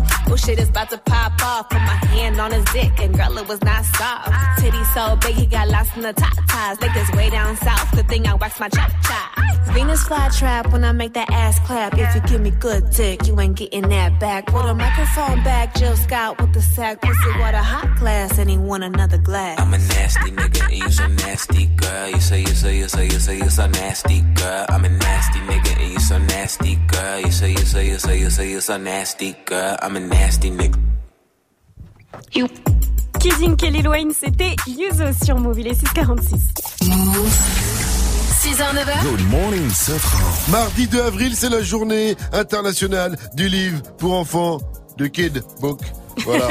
Speaker 27: Oh shit is about to pop off. Put my hand on his dick and girl it was not soft. Titty so big he got lost in the top ties. Like this way down south, good thing I wax my chop chop. Venus flytrap when I make that ass clap. If you give me good dick, you ain't getting that back. Put a microphone back, Jill Scott with the sack. Pussy water hot glass and he want another glass.
Speaker 25: I'm a nasty nigga and you so nasty, girl. You say you say you say you say you so nasty, girl. I'm a nasty nigga and you so nasty, girl. You say you say you say you say you so nasty, girl. I'm a nasty nigga.
Speaker 8: Kid Kelly Wayne, c'était Yuzo sur Move. Il est 646.
Speaker 24: Move. 6h, 9h.
Speaker 3: Good morning, Safran. Mardi 2 avril, c'est la journée internationale du livre pour enfants de Kid Book. Voilà.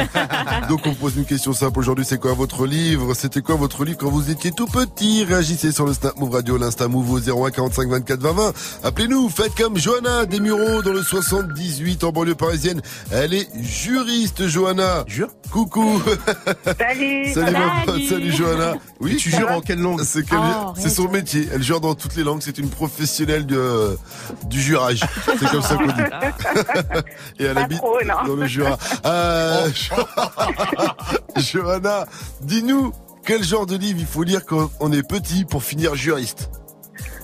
Speaker 3: Donc on pose une question simple aujourd'hui, c'est quoi votre livre? C'était quoi votre livre quand vous étiez tout petit? Réagissez sur le Snap Move Radio, l'Insta Move au 01 45 24 20 20. Appelez-nous, faites comme Johanna des Mureaux dans le 78 en banlieue parisienne. Elle est juriste, Johanna.
Speaker 11: Jure
Speaker 3: Coucou.
Speaker 29: Salut. [laughs]
Speaker 3: Salut ma pote, salut Johanna. Oui,
Speaker 11: tu jures en quelle langue?
Speaker 3: C'est quel-
Speaker 29: Oh,
Speaker 3: son métier. Elle jure dans toutes les langues. C'est une professionnelle de, du jurage. C'est comme ça qu'on dit. [laughs] Et elle
Speaker 29: Pas
Speaker 3: habite
Speaker 29: trop,
Speaker 3: dans le Jura. Euh, [laughs] Johanna, dis-nous quel genre de livre il faut lire quand on est petit pour finir juriste.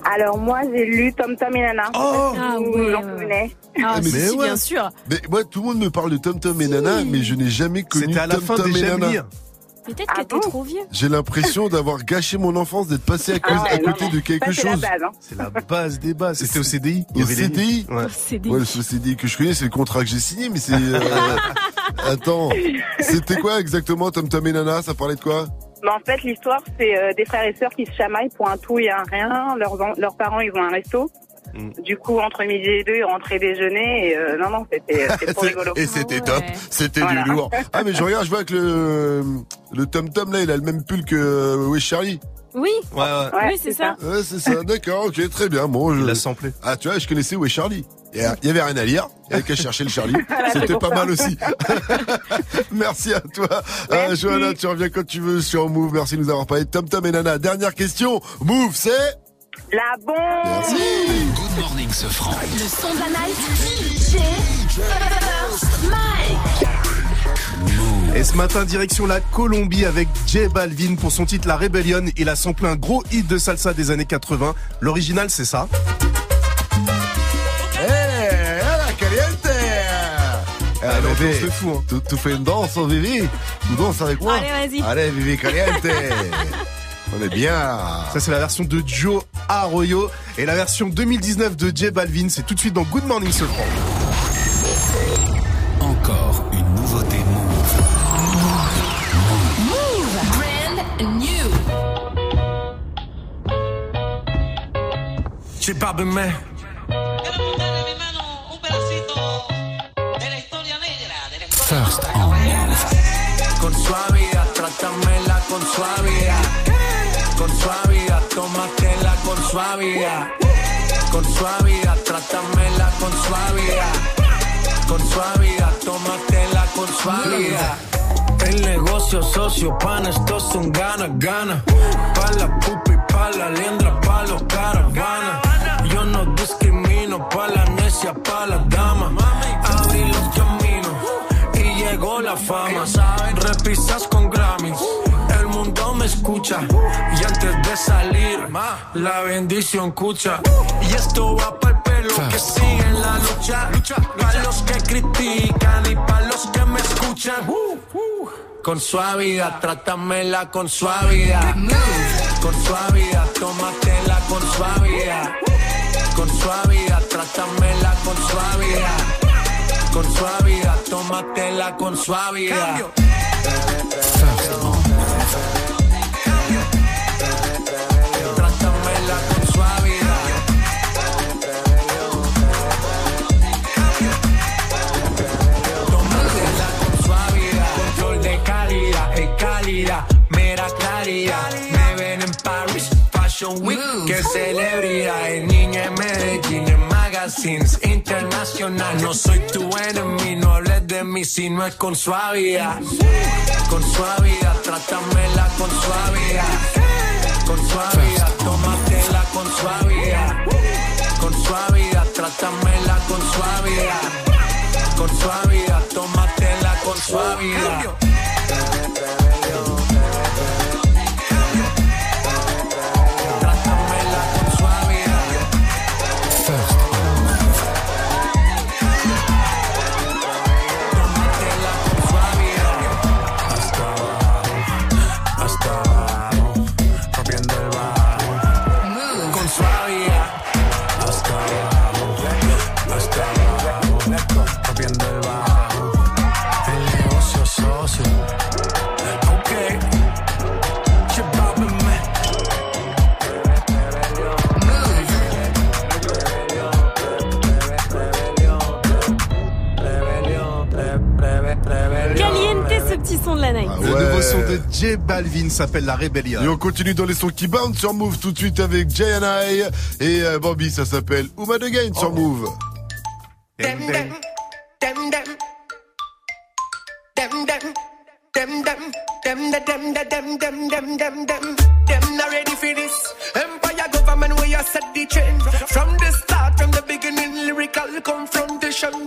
Speaker 29: Alors moi j'ai lu Tom Tom et Nana.
Speaker 3: Oh.
Speaker 29: ah, souvenez
Speaker 8: Ah,
Speaker 3: mais
Speaker 8: si, si,
Speaker 3: ouais.
Speaker 8: bien sûr.
Speaker 3: Mais moi, tout le monde me parle de Tom Tom et Nana, mais je n'ai jamais connu
Speaker 11: C'était à la
Speaker 3: Tom
Speaker 11: fin
Speaker 3: Tom
Speaker 11: des
Speaker 3: et Nana.
Speaker 8: Peut-être que t'es trop vieux.
Speaker 3: J'ai l'impression d'avoir gâché mon enfance, d'être passé à, cause-
Speaker 29: Ah,
Speaker 3: à
Speaker 29: non,
Speaker 3: côté
Speaker 29: non.
Speaker 3: de quelque
Speaker 29: Ça, c'est la
Speaker 3: chose.
Speaker 29: hein.
Speaker 11: C'est la base des bases. C'était au CDI. Il y
Speaker 3: Au
Speaker 11: avait
Speaker 3: CDI.
Speaker 11: Ouais.
Speaker 8: CDI.
Speaker 3: Ouais, le CDI que je connais, c'est le contrat que j'ai signé, mais c'est. euh, [laughs] Attends, c'était quoi exactement Tom Tom et Nana? Ça parlait de quoi?
Speaker 29: Mais en fait l'histoire c'est euh, des frères et sœurs qui se chamaillent pour un tout et un rien. Leurs, leurs parents ils ont un resto.
Speaker 3: Mm.
Speaker 29: Du coup entre midi et deux rentraient déjeuner et euh, non non c'était c'était [laughs] trop rigolo.
Speaker 3: Et c'était top, c'était
Speaker 29: Voilà.
Speaker 3: du lourd. Ah mais je regarde, je vois que le le Tom Tom là, il a le même pull que euh, Oui Charlie.
Speaker 8: Oui.
Speaker 11: Ouais, ouais.
Speaker 8: oui, c'est ça.
Speaker 3: Ouais, c'est ça. D'accord, ok, très bien. Bon, je...
Speaker 11: Il a samplé.
Speaker 3: Ah, tu vois, je connaissais Où est Charlie. Il y a- il y avait rien à lire. Il y avait qu'à chercher le Charlie. [laughs] C'était pas
Speaker 29: ça.
Speaker 3: mal aussi. [laughs] Merci à toi. Euh, Johanna, tu reviens quand tu veux sur Move. Merci de nous avoir parlé de Tom Tom et Nana. Dernière question. Move, c'est
Speaker 29: La bombe.
Speaker 3: Merci.
Speaker 14: Good morning, ce franc.
Speaker 24: Le son de la night.
Speaker 11: Et ce matin, direction la Colombie avec J Balvin pour son titre La Rebellion. Il a samplé un gros hit de salsa des années 80. L'original, c'est ça.
Speaker 3: Hey, caliente.
Speaker 11: Ah,
Speaker 3: Eh,
Speaker 11: l'ambiance
Speaker 3: bébé,
Speaker 11: de fou, hein.
Speaker 3: tu, tu fais une danse, Vivi Tu danses avec moi
Speaker 8: Allez, vas-y.
Speaker 3: Allez, Vivi caliente. [laughs] On est bien.
Speaker 11: Ça, c'est la version de Joe Arroyo. Et la version 2019 de J Balvin, c'est tout de suite dans Good Morning Sofran.
Speaker 14: Encore une nouveauté Move.
Speaker 24: Move. Brand new.
Speaker 23: J Balvin, man.
Speaker 14: First on Move.
Speaker 23: Con suavidad, trátamela con suavidad. Con suavidad, tómatela con suavidad. Con suavidad, trátamela con suavidad. Con suavidad, tómatela con suavidad. El negocio socio, pana, estos son ganas, ganas. Pa' la pupa y pa' la liendra, pa' los caravanas. Yo no discrimino, pa' la necia, pa' la dama. Abrí los caminos y llegó la fama. ¿Saben? Repisas con Grammys. Me escucha y antes de salir, la bendición escucha. Y esto va para el pelo que sigue en la lucha. Para los que critican y para los que me escuchan. Con suavidad, trátamela con suavidad. Con suavidad, tómatela con suavidad. Con suavidad, trátamela con suavidad. Con suavidad, tómatela con suavidad.
Speaker 30: Que oh, celebridad el niño Medellín, en magazines internacional. No soy tu enemigo, no hables de mí si no es con suavidad. Con suavidad, trátamela con suavidad. Con suavidad, tómatela con suavidad. Con suavidad, trátamela con suavidad. Con suavidad, tómatela con suavidad.
Speaker 8: Euh, version de
Speaker 11: J Balvin s'appelle La Rébellion.
Speaker 3: Et on continue dans les sons qui bounce sur Move tout de suite avec Jay and I. Et euh, Bambi, ça s'appelle Ouma de Gain sur Move.
Speaker 30: From the start, from the beginning, lyrical confrontation,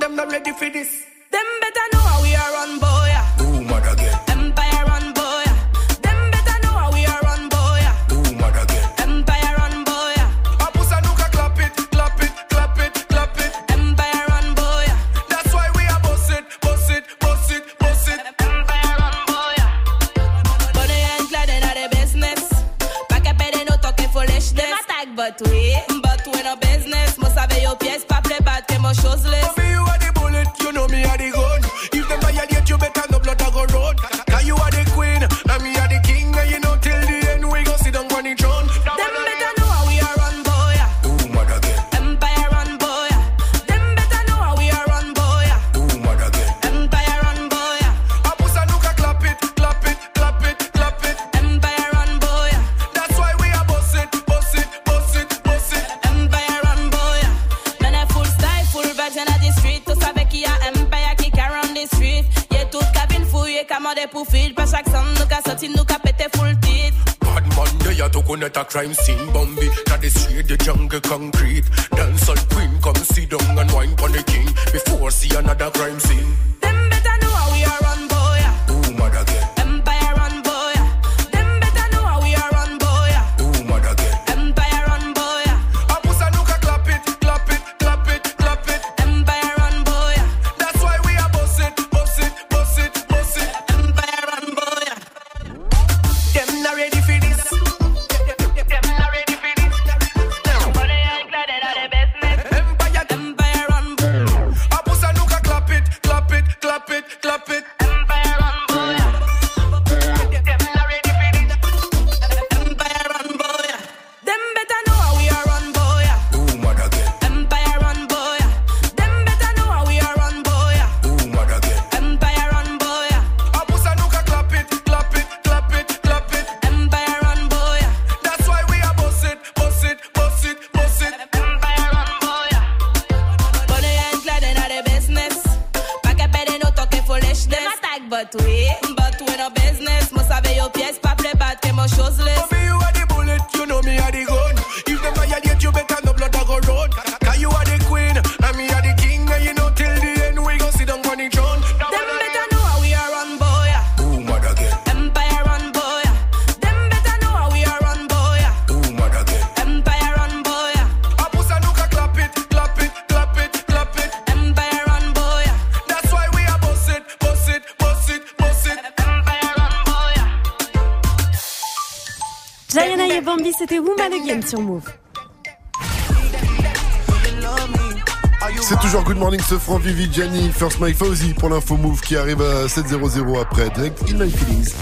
Speaker 3: Franck Viviani, First Mike Fauzi pour l'info Move qui arrive à 7.00 après. Direct in my feelings.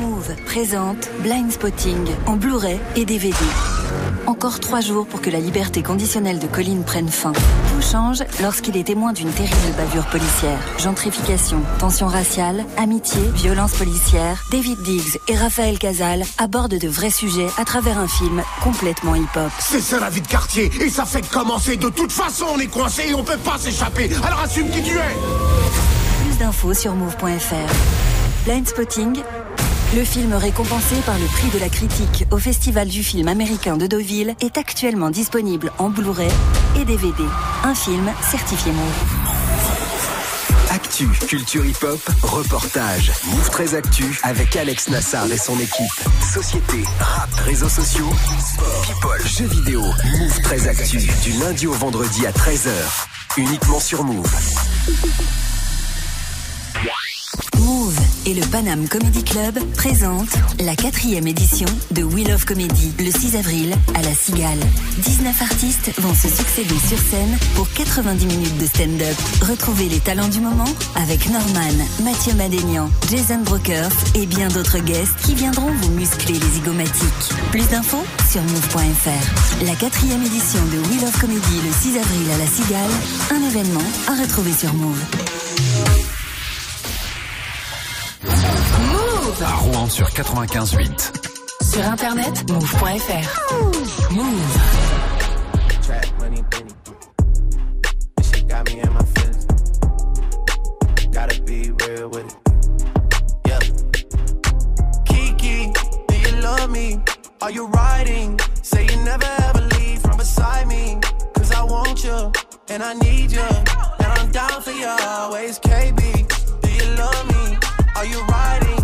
Speaker 1: Move
Speaker 2: présente Blind Spotting en Blu-ray et DVD.
Speaker 31: Encore trois jours pour que la liberté conditionnelle de Colline prenne fin. Tout change lorsqu'il est témoin d'une terrible bavure policière. Gentrification, tension raciale, amitié, violence policière. David Diggs et Raphaël Casal abordent de vrais sujets à travers un film complètement hip-hop.
Speaker 32: C'est ça la vie de quartier, et ça fait commencer. De toute façon, on est coincé et on peut pas s'échapper. Alors assume qui tu es
Speaker 31: Plus d'infos sur move.fr. Blind Spotting, le film récompensé par le prix de la critique au Festival du film américain de Deauville est actuellement disponible en Blu-ray et DVD. Un film certifié Move.
Speaker 33: Actu, culture hip-hop, reportage. Move 13 Actu avec Alex Nassar et son équipe. Société, rap, réseaux sociaux, people, jeux vidéo. Move 13 Actu du lundi au vendredi à 13h. Uniquement sur Move.
Speaker 31: Le Panam Comedy Club présentent la quatrième édition de Wheel of Comedy le 6 avril à la Cigale. 19 artistes vont se succéder sur scène pour 90 minutes de stand-up. Retrouvez les talents du moment avec Norman, Mathieu Madénian, Jason Brokers et bien d'autres guests qui viendront vous muscler les zygomatiques. Plus d'infos sur move.fr. La quatrième édition de Wheel of Comedy le 6 avril à la Cigale, un événement à retrouver sur Move.
Speaker 1: Sur 95.8.
Speaker 2: Sur internet, move.fr. Move.
Speaker 28: Trap money, Benny. This shit got me in my feelings. Gotta be real with it. Yeah. Kiki, do you love me? Are you riding? Say you never ever leave from beside me. Cause I want you, and I need you. And I'm down for you always, KB. Do you love me? Are you riding?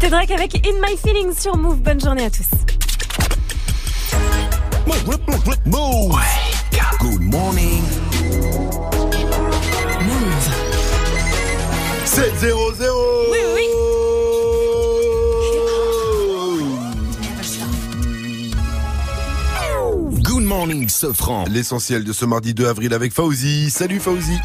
Speaker 8: C'était Drake avec In My Feelings sur Move. Bonne journée à tous.
Speaker 1: Move. Good morning.
Speaker 2: Move.
Speaker 3: 7-0-0
Speaker 8: Oui, oui.
Speaker 1: Good morning, Sofran.
Speaker 3: L'essentiel de ce mardi 2 avril avec Fauzi. Salut Fauzi.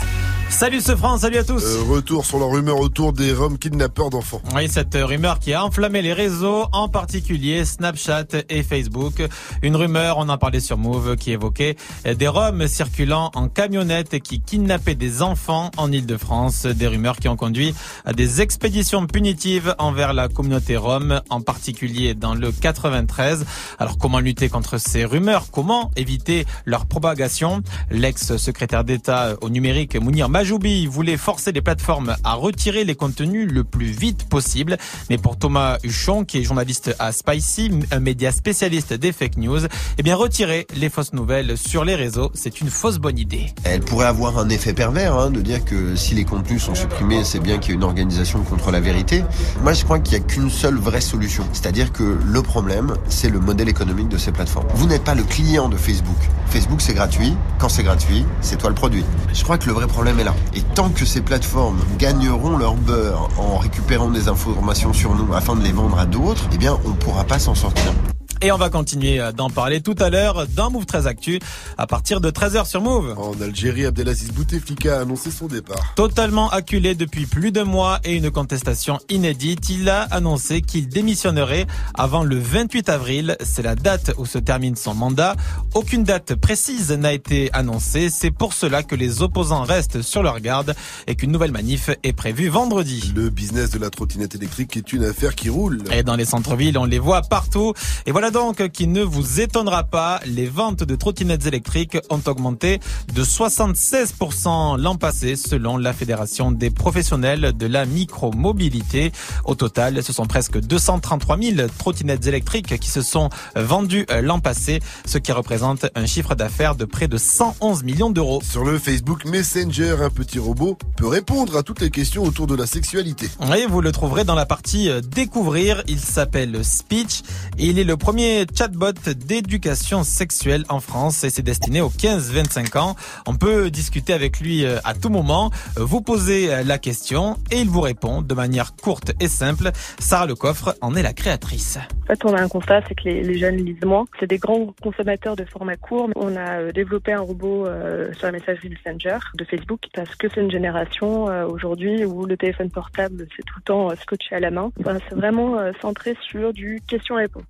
Speaker 4: Salut ce France, salut à tous.
Speaker 3: Euh, retour sur la rumeur autour des Roms kidnappeurs d'enfants.
Speaker 4: Oui, cette rumeur qui a enflammé les réseaux, en particulier Snapchat et Facebook. Une rumeur, on en parlait sur Move, qui évoquait des Roms circulant en camionnette et qui kidnappaient des enfants en Ile-de-France. Des rumeurs qui ont conduit à des expéditions punitives envers la communauté Rome, en particulier dans le 93. Alors comment lutter contre ces rumeurs? Comment éviter leur propagation? L'ex-secrétaire d'État au numérique, Mounir Majoubi, voulait forcer les plateformes à retirer les contenus le plus vite possible. Mais pour Thomas Huchon, qui est journaliste à Spicy, un média spécialiste des fake news, eh bien retirer les fausses nouvelles sur les réseaux, c'est une fausse bonne idée.
Speaker 34: Elle pourrait avoir un effet pervers, hein, de dire que si les contenus sont supprimés, c'est bien qu'il y ait une organisation contre la vérité. Moi, je crois qu'il n'y a qu'une seule vraie solution. C'est-à-dire que le problème, c'est le modèle économique de ces plateformes. Vous n'êtes pas le client de Facebook. Facebook, c'est gratuit. Quand c'est gratuit, c'est toi le produit. Je crois que le vrai problème est là. Et tant que ces plateformes gagneront leur beurre en récupérant des informations sur nous afin de les vendre à d'autres, eh bien, on ne pourra pas s'en sortir.
Speaker 4: Et on va continuer d'en parler tout à l'heure dans Move 13 Actu à partir de 13h sur Move.
Speaker 3: En Algérie, Abdelaziz Bouteflika a annoncé son départ.
Speaker 4: Totalement acculé depuis plus d'un mois et une contestation inédite, il a annoncé qu'il démissionnerait avant le 28 avril. C'est la date où se termine son mandat. Aucune date précise n'a été annoncée. C'est pour cela que les opposants restent sur leur garde et qu'une nouvelle manif est prévue vendredi.
Speaker 3: Le business de la trottinette électrique est une affaire qui roule.
Speaker 4: Et dans les centres-villes, on les voit partout. Et voilà donc qui ne vous étonnera pas, les ventes de trottinettes électriques ont augmenté de 76% l'an passé selon la Fédération des professionnels de la micromobilité. Au total, ce sont presque 233 000 trottinettes électriques qui se sont vendues l'an passé, ce qui représente un chiffre d'affaires de près de 111 millions d'euros.
Speaker 3: Sur le Facebook Messenger, un petit robot peut répondre à toutes les questions autour de la sexualité.
Speaker 4: Oui, vous le trouverez dans la partie découvrir. Il s'appelle Speech et il est le premier chatbot d'éducation sexuelle en France et c'est destiné aux 15-25 ans. On peut discuter avec lui euh, à tout moment, vous posez la question et il vous répond de manière courte et simple. Sarah Lecoffre en est la créatrice.
Speaker 35: En fait, on a un constat, c'est que les, jeunes lisent moins. C'est des grands consommateurs de format court. On a euh, développé un robot euh, sur la messagerie Messenger de Facebook parce que c'est une génération euh, aujourd'hui où le téléphone portable, c'est tout le temps euh, scotché à la main. C'est vraiment euh, centré sur du question-réponse.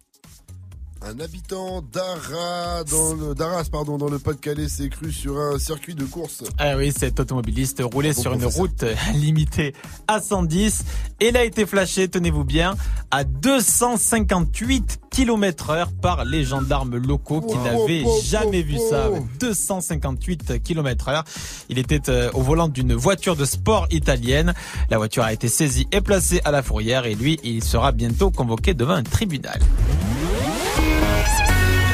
Speaker 3: Un habitant d'Arras, dans le, d'Arras, pardon, dans le Pas-de-Calais s'est cru sur un circuit de course.
Speaker 4: Ah oui, cet automobiliste roulait sur une route [laughs] limitée à 110 et il a été flashé, tenez-vous bien, à 258 km heure par les gendarmes locaux qui
Speaker 3: Wow,
Speaker 4: n'avaient
Speaker 3: wow, wow,
Speaker 4: jamais vu ça. 258 km heure. Il était euh, au volant d'une voiture de sport italienne. La voiture a été saisie et placée à la fourrière et lui, il sera bientôt convoqué devant un tribunal.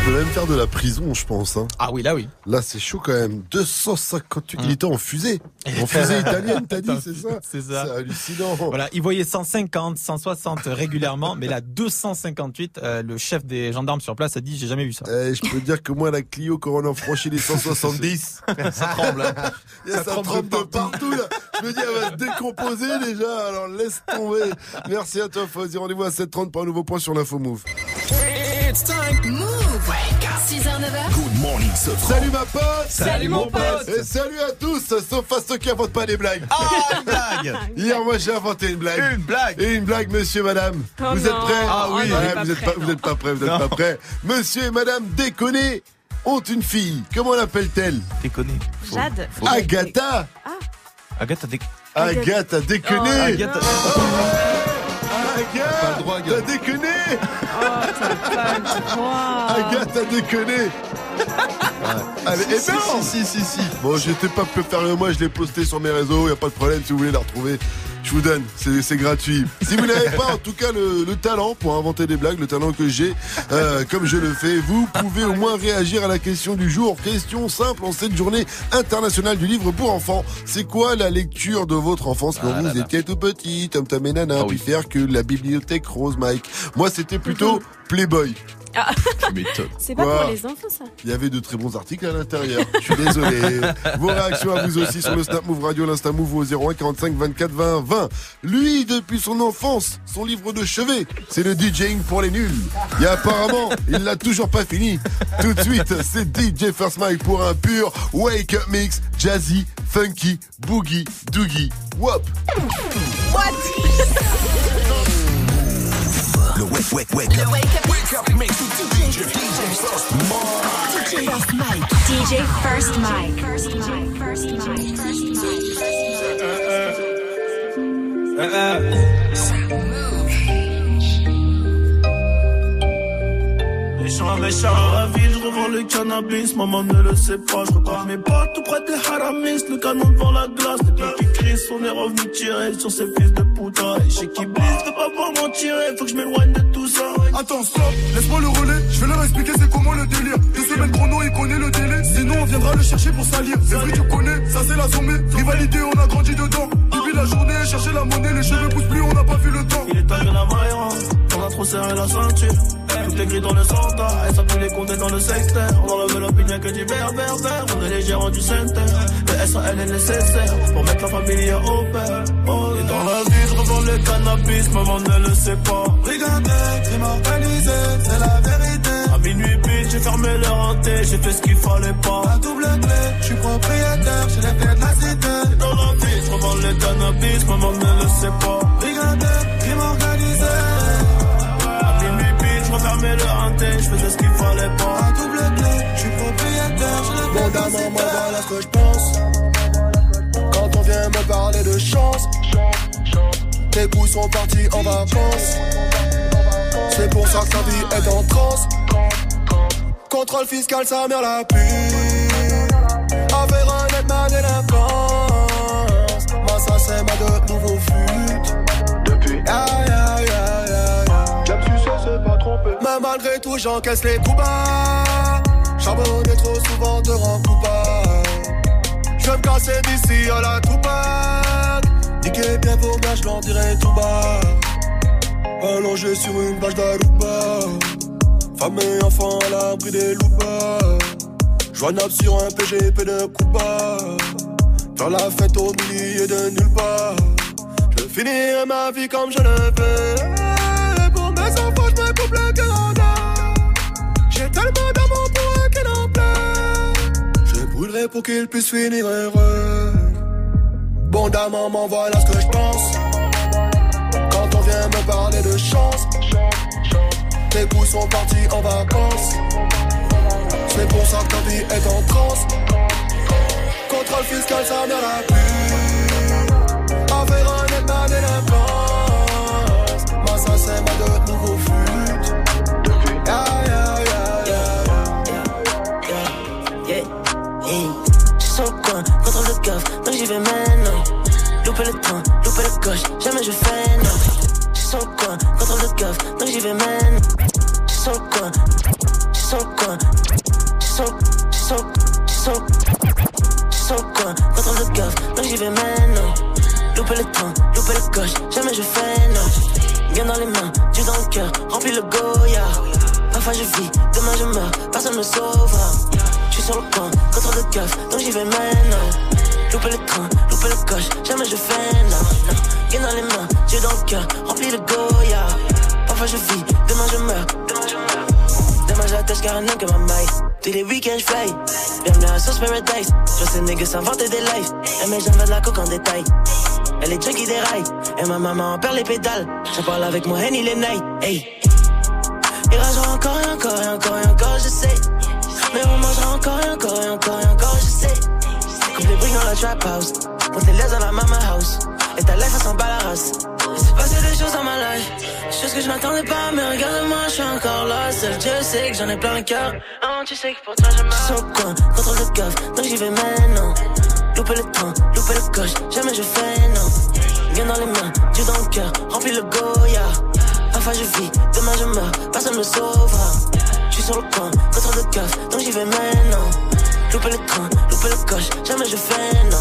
Speaker 3: Peut même faire de la prison, je pense. Hein.
Speaker 4: Ah oui, là oui.
Speaker 3: Là, c'est chaud quand même. 258. Il était en fusée. En [laughs] fusée italienne, t'as dit, c'est ça
Speaker 4: C'est ça.
Speaker 3: C'est hallucinant.
Speaker 4: Voilà, il voyait 150, 160 régulièrement, mais là 258. euh, le chef des gendarmes sur place a dit j'ai jamais vu ça.
Speaker 3: Eh, je peux dire que moi, la Clio, quand on a franchi les 170, [laughs]
Speaker 4: ça tremble. hein. [laughs]
Speaker 3: Il y a ça,
Speaker 4: tremble de
Speaker 3: partout, là. Je me dis, elle va se décomposer déjà. Alors laisse tomber. Merci à toi, Fozzy. Rendez-vous à 7h30 pour un nouveau point sur l'info Move.
Speaker 2: It's time. Move. 6h, 9h.
Speaker 1: Good morning, ce
Speaker 3: Salut ma pote
Speaker 2: Salut, mon pote.
Speaker 3: Et salut à tous, sauf à ceux qui inventent pas des blagues
Speaker 11: Ah, une blague [laughs]
Speaker 3: Hier, moi, j'ai inventé une blague.
Speaker 11: Une blague
Speaker 3: Et une blague, monsieur, madame.
Speaker 35: Oh
Speaker 3: vous êtes prêts
Speaker 35: Ah oui.
Speaker 3: Vous êtes pas, vous êtes pas prêts, vous êtes pas prêts. Monsieur et madame déconné ont une fille. Comment l'appelle-t-elle
Speaker 11: Déconné.
Speaker 8: Jade.
Speaker 3: Agatha
Speaker 11: Agathe, t'as
Speaker 3: Agathe a déconné
Speaker 8: Oh,
Speaker 11: Pas le droit,
Speaker 3: T'as déconné
Speaker 8: Le droit.
Speaker 3: Agathe a déconné
Speaker 11: Si, si, si, si, si.
Speaker 3: Bon, j'étais pas plus faire que moi, je l'ai posté sur mes réseaux, y a pas de problème si vous voulez la retrouver. Je vous donne, c'est c'est gratuit. Si vous n'avez pas en tout cas le, le talent pour inventer des blagues, le talent que j'ai, euh, comme je le fais, vous pouvez au moins réagir à la question du jour. Question simple en cette journée internationale du livre pour enfants. C'est quoi la lecture de votre enfance quand
Speaker 11: Ah
Speaker 3: vous
Speaker 11: là là.
Speaker 3: étiez tout petit, Tom Tom et Nana,
Speaker 11: Ah
Speaker 3: puis faire que la bibliothèque Rose Mike Moi, c'était plutôt Playboy.
Speaker 8: Ah. C'est pas
Speaker 3: Quoi
Speaker 8: pour les enfants, ça.
Speaker 3: Il y avait de très bons articles à l'intérieur. Je suis désolé. Vos réactions à vous aussi sur le Snap Move Radio, l'Insta Move au 01 45 24 20 20. Lui, depuis son enfance, son livre de chevet, c'est le DJing pour les nuls. Et apparemment, il l'a toujours pas fini. Tout de suite, c'est DJ First Mike pour un pur wake up mix, jazzy, funky, boogie, doogie, wop.
Speaker 2: Le wake, wake, wake up. Wake up mix with DJ, DJ First Mike.
Speaker 36: DJ First Mike. First Mike. First Mike. First
Speaker 13: Méchant, méchant, dans la ville, je revends le cannabis, maman ne le sait pas, je repars mes potes tout près des haramis, le canon devant la glace, les gars qui on est revenu tirer sur ces fils de putain, et chez qui blisse, de pas pouvoir m'en tirer, faut que je m'éloigne de tout ça.
Speaker 18: Attends, stop, laisse-moi le relais, je vais leur expliquer c'est comment le délire. Deux semaines chrono, il connaît le délai, sinon on viendra le chercher pour salir. C'est vrai, tu connais, ça c'est la sommée. Rivalité, on a grandi dedans. Depuis la journée, chercher la monnaie, les cheveux poussent plus, on n'a pas vu le temps.
Speaker 13: Il est arrivé la Mayra, on a trop serré la ceinture. Tout est gris dans le centre, et ça pue les comptes dans le secteur. On enlève l'opinion que du vert. On est les gérants du center. Le SAL est nécessaire pour mettre la famille au père. Oh, et dans la vie, je revends le cannabis, maman ne le sait pas.
Speaker 18: Regardez, crime organisé, c'est la vérité.
Speaker 13: À minuit pile, j'ai fermé leur hanté, j'ai fait ce qu'il fallait pas.
Speaker 18: La double clé, je suis propriétaire, j'ai les clés de la cité.
Speaker 13: Et dans la vie, je revends le cannabis, maman ne le sait pas.
Speaker 18: Regardez, crime organisé.
Speaker 13: Je le hanté, je faisais ce qu'il fallait pas.
Speaker 18: La double clé, je suis propriétaire, clés de la cité.
Speaker 16: maman, voilà ce que je pense. Quand on vient me parler de chance, tes goûts sont partis en vacances. C'est pour ça que ta vie est en transe. Contrôle fiscal, sa mère la pue. Affaire honnête, ma délinquance. Moi, ça, c'est ma de nouveau fut. Depuis, tout, j'encaisse les coups bas. Trop souvent te rend coupable. Je vais me casser d'ici à la Tupac. Niquer bien vos gars, je l'en dirai tout bas. Allongé sur une page d'Aruba. Femme et enfant à l'abri des loupas. Joignable sur un PGP de Cuba. Faire la fête au milieu de nulle part. Je finirai ma vie comme je le veux. J'ai tellement d'amour pour eux qu'il en pleure. Je brûlerai pour qu'ils puissent finir heureux. Bon maman, voilà ce que je pense. Quand on vient me parler de chance, tes goûts sont partis en vacances. C'est pour ça que ta vie est en transe. Contrôle fiscal, ça vient la pluie. Affaire honnête, ma délinquance. Moi, ça, c'est ma de nouveau
Speaker 17: donc j'y vais maintenant. Louper le train, louper le coche, jamais je fais non. Je suis sur le coin, contrôle de gaffe, donc j'y vais maintenant. Je suis sur le coin, je suis sur le coin, je suis sur, je suis sur, je suis sur, sur le coin, contrôle de gaffe, donc j'y vais maintenant. Louper le train, louper le coche, jamais je fais non. Bien dans les mains, Dieu dans le cœur, remplis le Goya. Parfois je vis, demain je meurs, personne me sauvera. Je suis sur le coin, contrôle de gaffe, donc j'y vais maintenant. Louper le train, louper le coche, jamais je fais non, non. Bien dans les mains, Dieu dans le cœur, rempli de Goya. Parfois je vis, demain je meurs, demain je meurs. Demain j'attache car un que ma maille. Tous les week-ends je fly. Bienvenue à Sauce Paradise. Je ces niggas s'inventer des lives. Et mes jambes de la coque en détail. Elle est junkie des rails. Et ma maman en perd les pédales. Je parle avec moi, Henny les nights. Hey. Il ragera encore et encore et encore et encore, je sais. Mais on mangera encore et encore et encore et encore, je sais. Coupe les briques dans la trap house. Monte les dans la mama house. Et ta life, elle s'en bat la race. Il s'est passé des choses dans ma life. Choses que je m'attendais pas, mais regarde-moi, je suis encore là. Seul Dieu sait que j'en ai plein le cœur. Oh, tu sais que pour toi, je. Sur le coin, contrôle de gaffe, donc j'y vais maintenant. Louper le train, louper le coche, jamais je fais non. Bien dans les mains, Dieu dans le cœur, remplis le Goya. Parfois je vis, demain je meurs, personne me sauvera. Je suis sur le coin, contrôle de gaffe, donc j'y vais maintenant. Louper le train, louper le coche, jamais je fais non.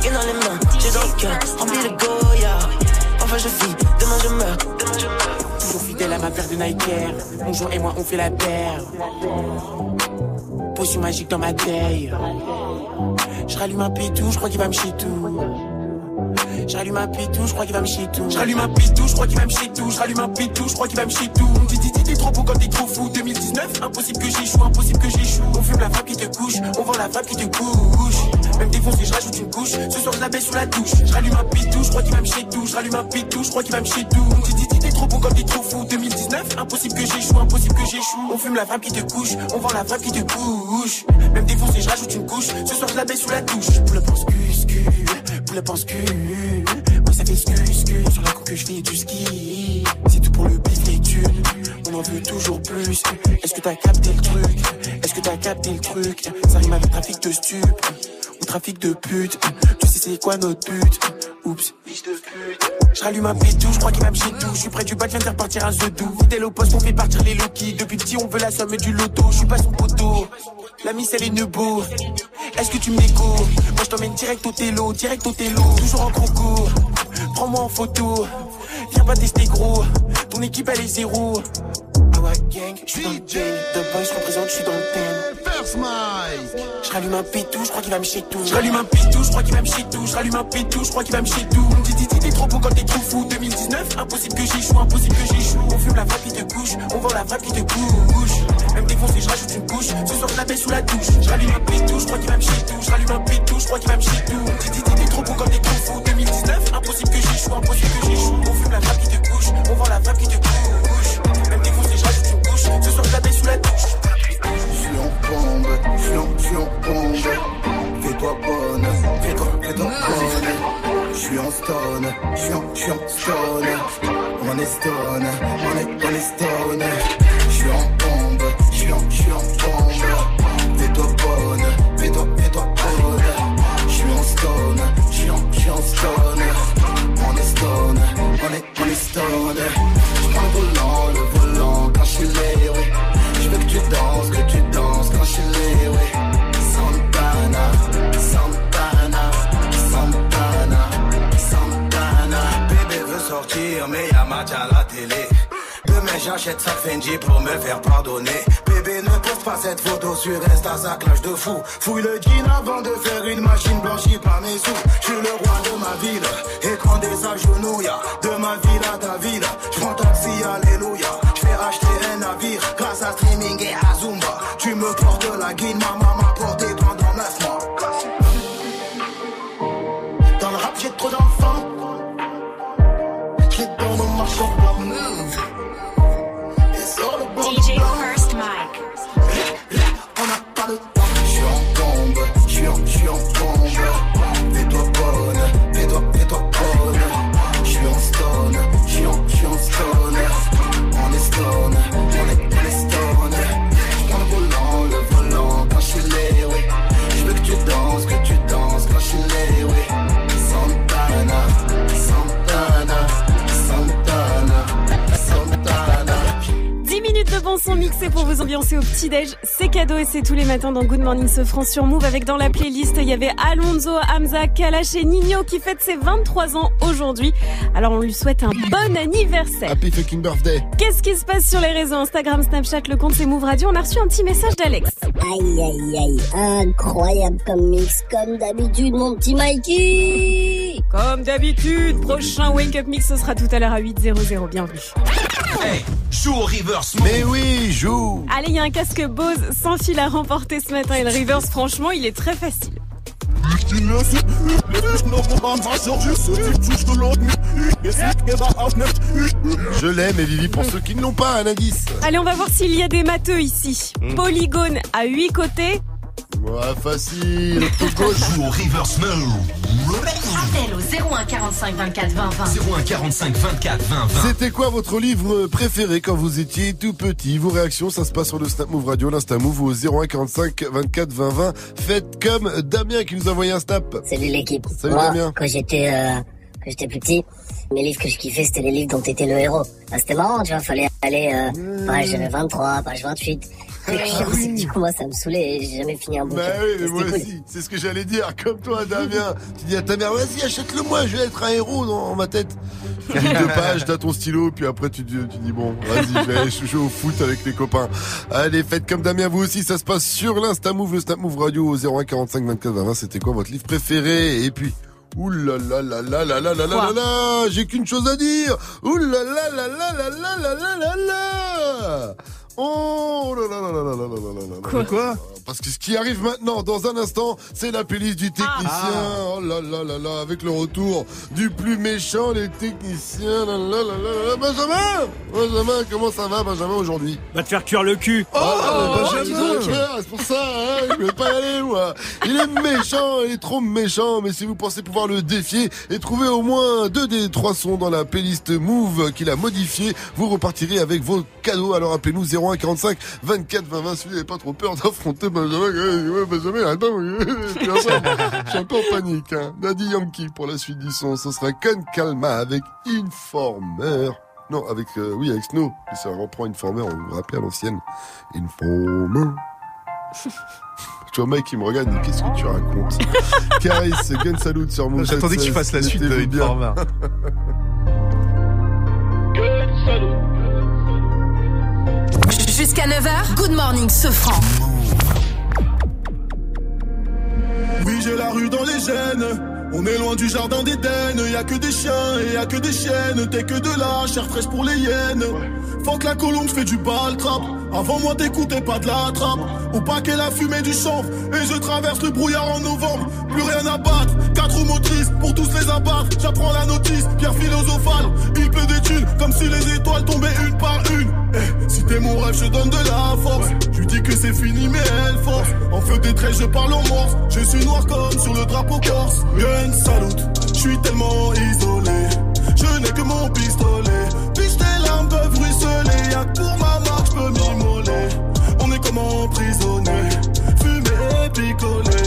Speaker 17: Bien dans les mains, Dieu dans le cœur, remplis le Goya. Parfois je vis, demain je meurs, demain je meurs.
Speaker 37: Toujours fidèle à ma paire de Nike Air. Mon jour et moi, on fait la paire. Potion magique dans ma taille. Je rallume un pétou, je crois qu'il va me chier tout. Je rallume un pitou, je crois qu'il va me chier tout. Je rallume un pitou, je crois qu'il va me chier tout. Je rallume un pitou, je crois qu'il va me chier tout. On dit, t'es trop beau quand t'es trop fou. 2019, impossible que j'échoue, impossible que j'échoue. On fume la femme qui te couche, on vend la femme qui te couche. Même défoncé, je rajoute une couche. Ce soir, je la baisse sous la douche. Je rallume un pitou, je crois qu'il va me chier tout. Je rallume un pitou, je crois qu'il va me chier tout. On dit, dit, t'es trop beau quand t'es trop fou. 2019, impossible que j'échoue, impossible que j'échoue. On fume la femme qui te couche, on vend la femme qui te couche. Même défoncé, je rajoute une couche. Ce soir, je la baisse sous la douche. Pour pense cul. Ouais, ça fait excuse, sur la coupe que je fais du ski. C'est tout pour le bif, les thunes. On en veut toujours plus. Est-ce que t'as capté le truc? Est-ce que t'as capté le truc? Ça rime avec trafic de stup ou trafic de pute. Tu sais c'est quoi notre but? Oups, fiche de pute. Je rallume un pétou, je crois qu'il chier tout. Je suis près du bac, viens de faire partir un The doux. Fidèle au poste, on fait partir les Loki. Depuis petit, on veut la somme du loto. Je suis pas son poteau. La miss, elle est nebo. Est-ce que tu m'écoutes? Moi, je t'emmène direct au télo, direct au télo. Toujours en croco. Prends-moi en photo. Viens pas tester gros. Ton équipe, elle est zéro. Gang, je suis dans le. The boys, je représente, je suis dans le thème.
Speaker 3: First Mike.
Speaker 37: Je rallume un pétou, je crois qu'il va me chier tout. Je rallume un pétou, je crois qu'il va me chier tout. Je rallume un pétou, je crois qu'il va me chier tout. On me dit, t'es trop beau quand t'es trop fou. 2019, impossible que j'échoue, impossible que j'échoue. On fume la vague qui te couche, on vend la vague qui te couche. Même défoncé, je rajoute une couche. Ce soir, je la sous la douche. Je rallume un pétou, je crois qu'il va me chier tout. Je rallume un pétou, je crois qu'il va me chier tout. On me dit, t'es trop beau quand t'es trop fou. 2019, impossible que j'échoue, impossible que j'échoue. On fume la vague qui te couche, on vend la vague qui te couche. Couche. Ce soir, baisse sous la douche.
Speaker 38: Je suis en bombe, je suis en, je suis en bombe. Fais-toi bonne, fais-toi, fais-toi bonne. Je suis en stone, je suis en, je suis en stone. On est stone, on est, on est stone. Je suis en bombe, je suis en, je suis en bombe. Fais-toi bonne, fais-toi, fais-toi bonne. Je suis en stone, je suis en, je suis en stone. On est stone, on est, on est stone.
Speaker 19: Mais y'a match à la télé. Demain j'achète sa Fendi pour me faire pardonner. Bébé ne poste pas cette photo sur Insta, ça clash de fou. Fouille le jean avant de faire une machine blanchie par mes sous. Je suis le roi de ma ville, et quand des agenouilles, de ma ville à ta ville. Je prends taxi.
Speaker 8: Minutes de bon son mixé pour vous ambiancer au petit-déj. C'est cadeau et c'est tous les matins dans Good Morning Sofran sur Move avec dans la playlist, il y avait Alonso, Hamza, Kalash et Nino qui fête ses 23 ans aujourd'hui. Alors on lui souhaite un bon anniversaire.
Speaker 3: Happy fucking birthday.
Speaker 8: Qu'est-ce qui se passe sur les réseaux Instagram, Snapchat, le compte c'est Move Radio On a reçu un petit message d'Alex.
Speaker 34: Aïe aïe aïe, incroyable comme mix, comme d'habitude mon petit Mikey
Speaker 8: Comme d'habitude, prochain Wake Up Mix ce sera tout à l'heure à 8.00, bienvenue.
Speaker 14: Hey, joue au reverse.
Speaker 3: Mais oui,
Speaker 8: Allez, il y a un casque Bose sans fil à remporter ce matin et le reverse franchement il est très facile.
Speaker 3: Je l'aime et Vivi pour ceux qui ne l'ont pas, un indice.
Speaker 8: Allez, on va voir s'il y a des matheux ici.
Speaker 3: Hmm.
Speaker 8: Polygone à 8 côtés.
Speaker 3: Ouais, facile. [laughs]
Speaker 14: Joue au reverse mode.
Speaker 24: Appel au 01 45 24 20 20.
Speaker 14: 01 45 24 20 20.
Speaker 3: C'était quoi votre livre préféré quand vous étiez tout petit? Vos réactions, ça se passe sur le Snap Move Radio, l'Insta Move au 01 45 24 20 20. Faites comme Damien qui nous a envoyé un snap.
Speaker 34: Salut l'équipe.
Speaker 3: Salut
Speaker 34: Moi,
Speaker 3: Damien.
Speaker 34: quand j'étais euh, quand j'étais plus petit, mes livres que je kiffais, c'était les livres dont t'étais le héros. Ah, c'était marrant, tu vois, fallait aller euh, page 23, page 28.
Speaker 39: Mais que du coup, moi, ça me saoulait et j'ai jamais fini un bouquin.
Speaker 3: Bah oui, mais moi
Speaker 39: cool.
Speaker 3: aussi, c'est ce que j'allais dire, comme toi, Damien. Tu dis à ta mère, vas-y, achète-le moi, je vais être un héros dans ma tête. Tu lis deux pages, t'as ton stylo, puis après tu, dis- tu dis, bon, vas-y, je vais aller jouer au foot avec les copains. Allez, faites comme Damien, vous aussi, ça se passe sur l'Insta Move, le Snap Move Radio au 01 45 24 20 20. C'était quoi votre livre préféré Et puis, Ouh là là là là là là là là là J'ai qu'une chose à dire Ouh là là là là là là là là là Oh là là là là là là là là là là
Speaker 11: Quoi Quoi
Speaker 3: Parce que ce qui arrive maintenant, dans un instant, c'est la playlist du technicien.
Speaker 11: Ah.
Speaker 3: Oh là là là là, avec le retour du plus méchant des techniciens. Là là là là là. Benjamin Benjamin, comment ça va, Benjamin, aujourd'hui
Speaker 40: Va te faire cuire le cul.
Speaker 3: Oh,
Speaker 11: Benjamin.
Speaker 3: donc, frère, c'est pour ça, hein, je vais pas y aller, moi. Il est méchant, il est trop méchant, mais si vous pensez pouvoir le défier et trouver au moins deux des trois sons dans la playlist Move qu'il a modifié, vous repartirez avec vos cadeaux. Alors appelez-nous 01 45 24 20 20 si vous n'avez pas trop peur d'affronter Benjamin. Benjamin, pas, je suis un peu en panique, hein. Daddy Yankee pour la suite du son, ce sera Con Calma avec Informer. Non, avec, euh, oui, avec Snow. Et ça reprend Informer, on vous rappelle à l'ancienne. Informer. Tu vois, mec, qui me regarde, il qu'est-ce que tu racontes? Caris, Gun Salute sur Move.
Speaker 11: J'attendais que tu fasses la suite de
Speaker 3: Mettez-vous bien.
Speaker 11: Informer.
Speaker 2: Jusqu'à 9h, Good Morning Sofran.
Speaker 23: Oui, j'ai la rue dans les gènes. On est loin du jardin d'Éden. Y a que des chiens et y a que des chiennes. T'es que de la chair fraîche pour les hyènes. Faut que la colombe fait du bal trap. Avant moi, t'écoutais pas de la trappe. Au paquet, la fumée du chanvre. Et je traverse le brouillard en novembre. Plus rien à battre. Quatre motrices pour tous les abattre. J'apprends la notice, pierre philosophale. Il pleut des thunes comme si les étoiles tombaient une par une. Eh, si t'es mon rêve, je donne de la force. Lui dis que c'est fini, mais elle force. En feu des traits, je parle en morse. Je suis noir comme sur le drapeau corse. Salute, je suis tellement isolé. Je n'ai que mon pistolet. Puis tes larmes peuvent ruisseler. Y'a que pour ma marque, je peux m'immoler. On est comme emprisonné. Fumé et picolé.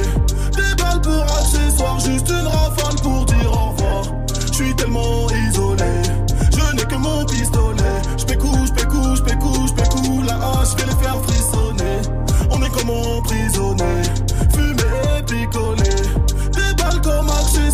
Speaker 23: Des balles pour accessoires, juste une rafale pour dire au revoir. Je suis tellement isolé. Je n'ai que mon pistolet. Je pécou, je pécou, je pécou, je pécou. La hache, je vais les faire frissonner. On est comme emprisonné. Fumé et picolé.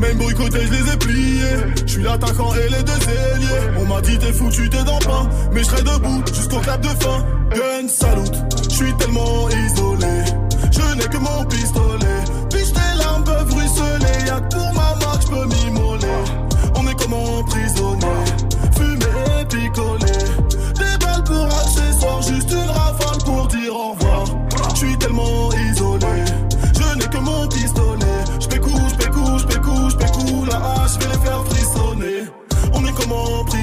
Speaker 23: Même boycotté, je les ai pliés. Je suis l'attaquant et les deux ailiers. On m'a dit t'es foutu, t'es dans le pain. Mais je serai debout jusqu'au clap de fin. Gun salute, je suis tellement isolé. Je n'ai que mon pistolet. Puis tes larmes peuvent ruisseler? Y'a que pour ma marque, je peux m'immoler. On est comme emprisonné. Fumé et picolé. Des balles pour accessoires, juste une rafale pour dire au revoir. Je suis tellement isolé. Je vais les faire. On est comme emprisonné.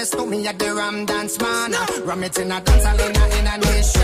Speaker 24: Say that me at the Ram Dance Man. Ram it in a dance hall in a, in a nation.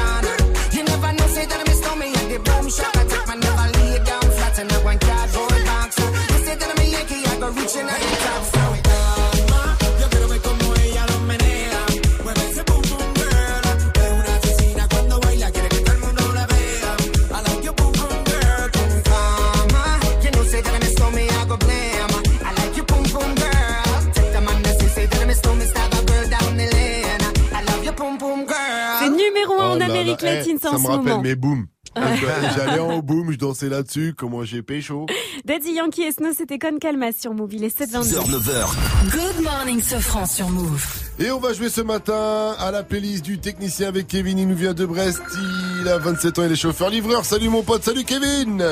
Speaker 3: Je dansais là-dessus, comment j'ai pécho. [laughs]
Speaker 8: Daddy Yankee et Snow, c'était Con Calma sur Move. Il est 7h22.
Speaker 3: 9h.
Speaker 2: Good morning, Sofran sur Move.
Speaker 3: Et on va jouer ce matin à la playlist du technicien avec Kevin. Il nous vient de Brest. Il a 27 ans, il est chauffeur-livreur. Salut mon pote, salut Kevin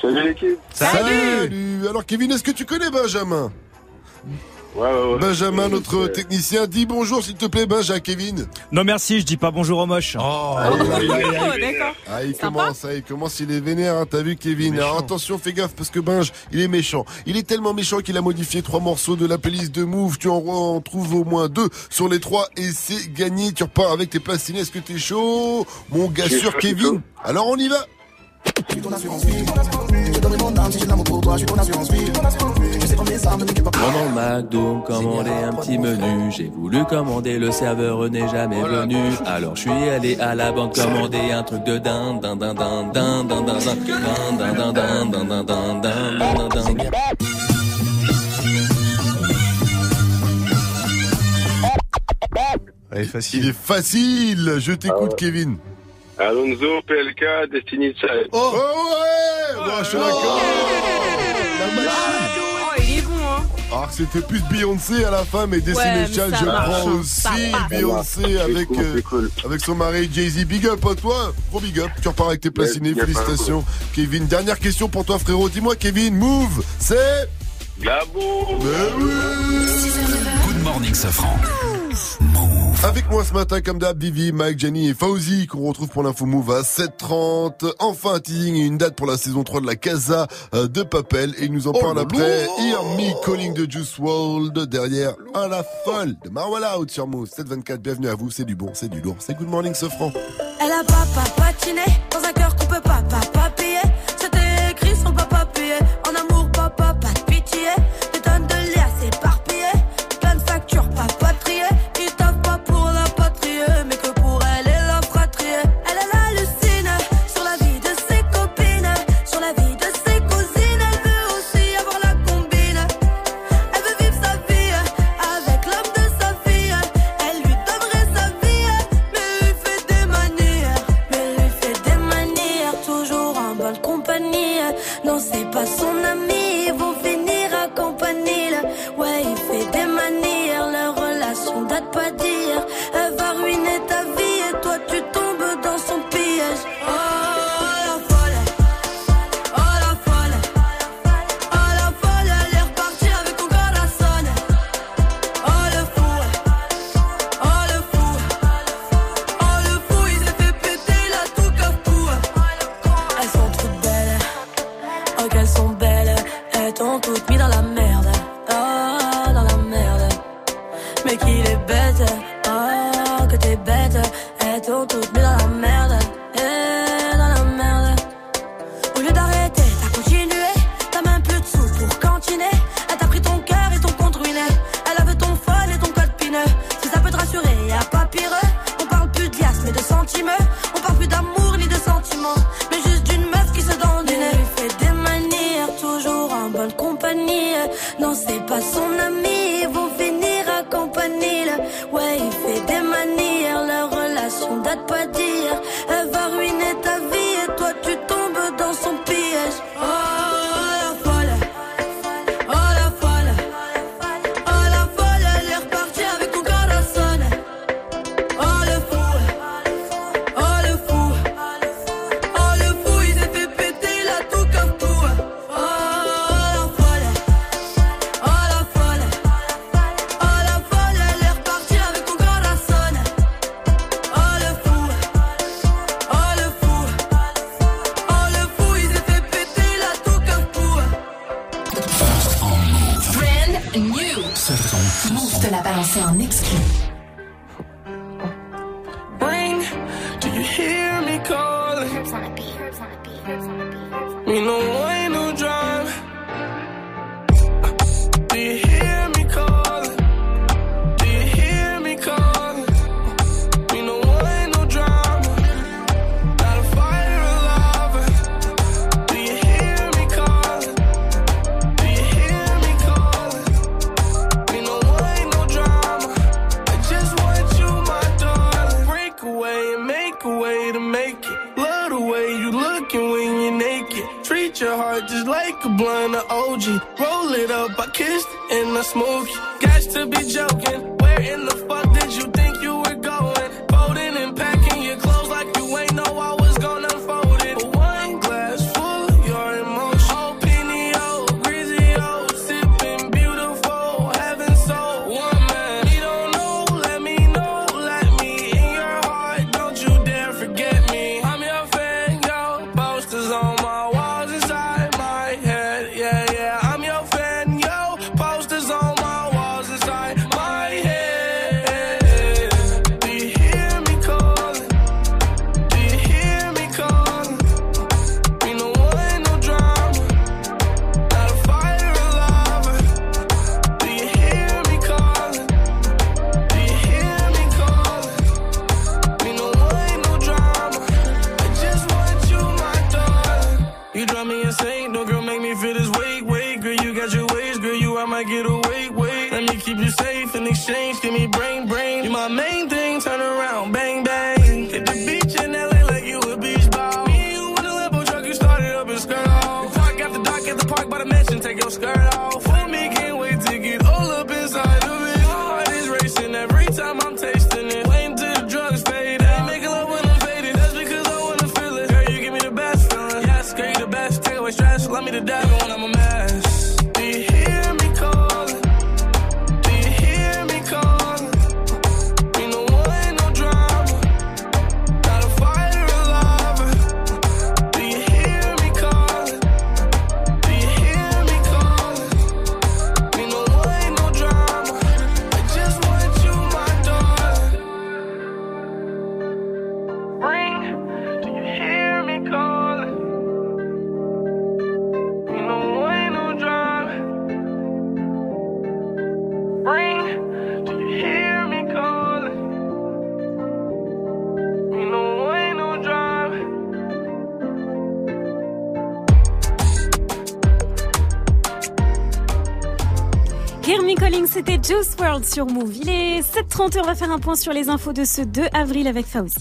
Speaker 41: Salut l'équipe
Speaker 3: Salut Alors Kevin, est-ce que tu connais Benjamin?
Speaker 41: Ouais, ouais, ouais.
Speaker 3: Benjamin, notre technicien, dis bonjour s'il te plaît, Benjamin, à Kevin.
Speaker 42: Non merci, je dis pas bonjour aux moches.
Speaker 8: Oh, d'accord.
Speaker 3: Ah, il commence, ah, il commence, il est vénère, hein, t'as vu Kevin Alors attention, fais gaffe parce que Benj, il est méchant. Il est tellement méchant qu'il a modifié trois morceaux de la playlist de Move. Tu en, en trouves au moins deux sur les trois et c'est gagné. Tu repars avec tes places ciné. Est-ce que t'es chaud? Mon gars
Speaker 41: Je suis suis
Speaker 43: Pendant le McDo, commander un petit menu. J'ai voulu commander, le serveur n'est jamais venu. Alors je suis allé à la banque commander un truc de dinde, dinde, dinde, dinde, dinde, dinde, dinde, dinde, dinde, dinde, dinde.
Speaker 3: Il est facile. Je t'écoute, Kevin.
Speaker 41: Alonso, PLK, Destiny Child.
Speaker 3: Oh, ouais Bon, je suis d'accord. La machine.
Speaker 8: Oh, il est bon, hein.
Speaker 3: Alors c'était plus Beyoncé à la fin, mais Destiny
Speaker 8: Ouais, mais
Speaker 3: Child, je
Speaker 8: marche,
Speaker 3: prends aussi. Beyoncé avec,
Speaker 41: cool,
Speaker 3: euh,
Speaker 41: cool.
Speaker 3: avec son mari Jay-Z. Big up à toi, gros big up. Tu repars avec tes
Speaker 41: Ouais, un
Speaker 3: félicitations. Kevin, dernière question pour toi frérot. Dis-moi Kevin, move, c'est...
Speaker 41: Gabo
Speaker 14: Good morning, Safran.
Speaker 3: Avec moi ce matin, comme d'hab, Vivi, Mike, Jenny et Fauzi, qu'on retrouve pour l'info move à 7h30. Enfin, un teasing et une date pour la saison 3 de la Casa euh, de Papel. Et il nous en
Speaker 41: Oh
Speaker 3: parle après. Hear Me Calling de Juice WRLD derrière à la folle de Marwala Out sur Move. 724, bienvenue à vous. C'est du bon, c'est du lourd. C'est Good Morning Sofran.
Speaker 44: Elle a papa patiné dans un cœur qu'on peut pas papa payer. Non, c'est pas son ami, ils vont finir à compagnie Ouais, il fait des manières, leur relation date pas d'hier.
Speaker 8: sur Move. 7h30 on va faire un point sur les infos de ce 2 avril avec Fauzi.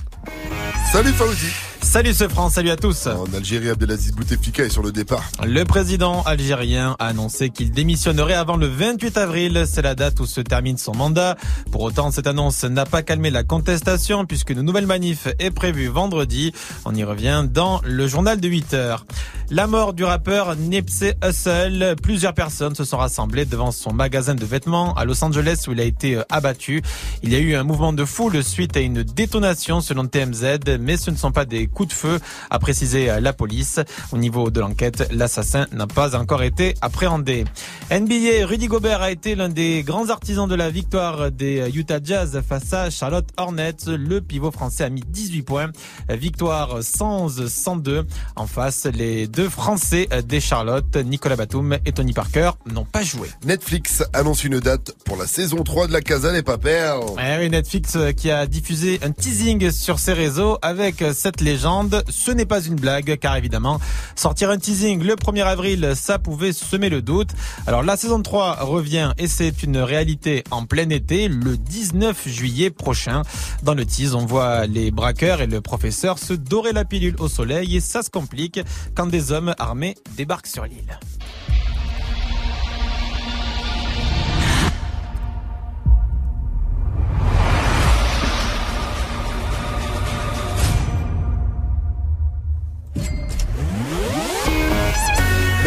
Speaker 3: Salut Fauzi
Speaker 4: Salut ce France, salut à tous.
Speaker 3: En Algérie, Abdelaziz Bouteflika est sur le départ.
Speaker 4: Le président algérien a annoncé qu'il démissionnerait avant le 28 avril. C'est la date où se termine son mandat. Pour autant, cette annonce n'a pas calmé la contestation puisqu'une nouvelle manif est prévue vendredi. On y revient dans le journal de 8 heures. La mort du rappeur Nipsey Hussle. Plusieurs personnes se sont rassemblées devant son magasin de vêtements à Los Angeles où il a été euh, abattu. Il y a eu un mouvement de foule suite à une détonation selon TMZ, mais ce ne sont pas des coups de feu, a précisé la police. Au niveau de l'enquête, l'assassin n'a pas encore été appréhendé. NBA, Rudy Gobert a été l'un des grands artisans de la victoire des Utah Jazz face à Charlotte Hornet. Le pivot français a mis 18 points. Victoire 111-102. En face, les deux Français des Charlotte, Nicolas Batum et Tony Parker, n'ont pas joué.
Speaker 3: Netflix annonce une date pour la saison 3 de la Casa des Papers.
Speaker 4: Eh oui, Netflix qui a diffusé un teasing sur ses réseaux avec cette légende. Ce n'est pas une blague car évidemment, sortir un teasing le 1er avril, ça pouvait semer le doute. Alors la saison 3 revient et c'est une réalité en plein été le 19 juillet prochain. Dans le tease, on voit les braqueurs et le professeur se dorer la pilule au soleil et ça se complique quand des hommes armés débarquent sur l'île.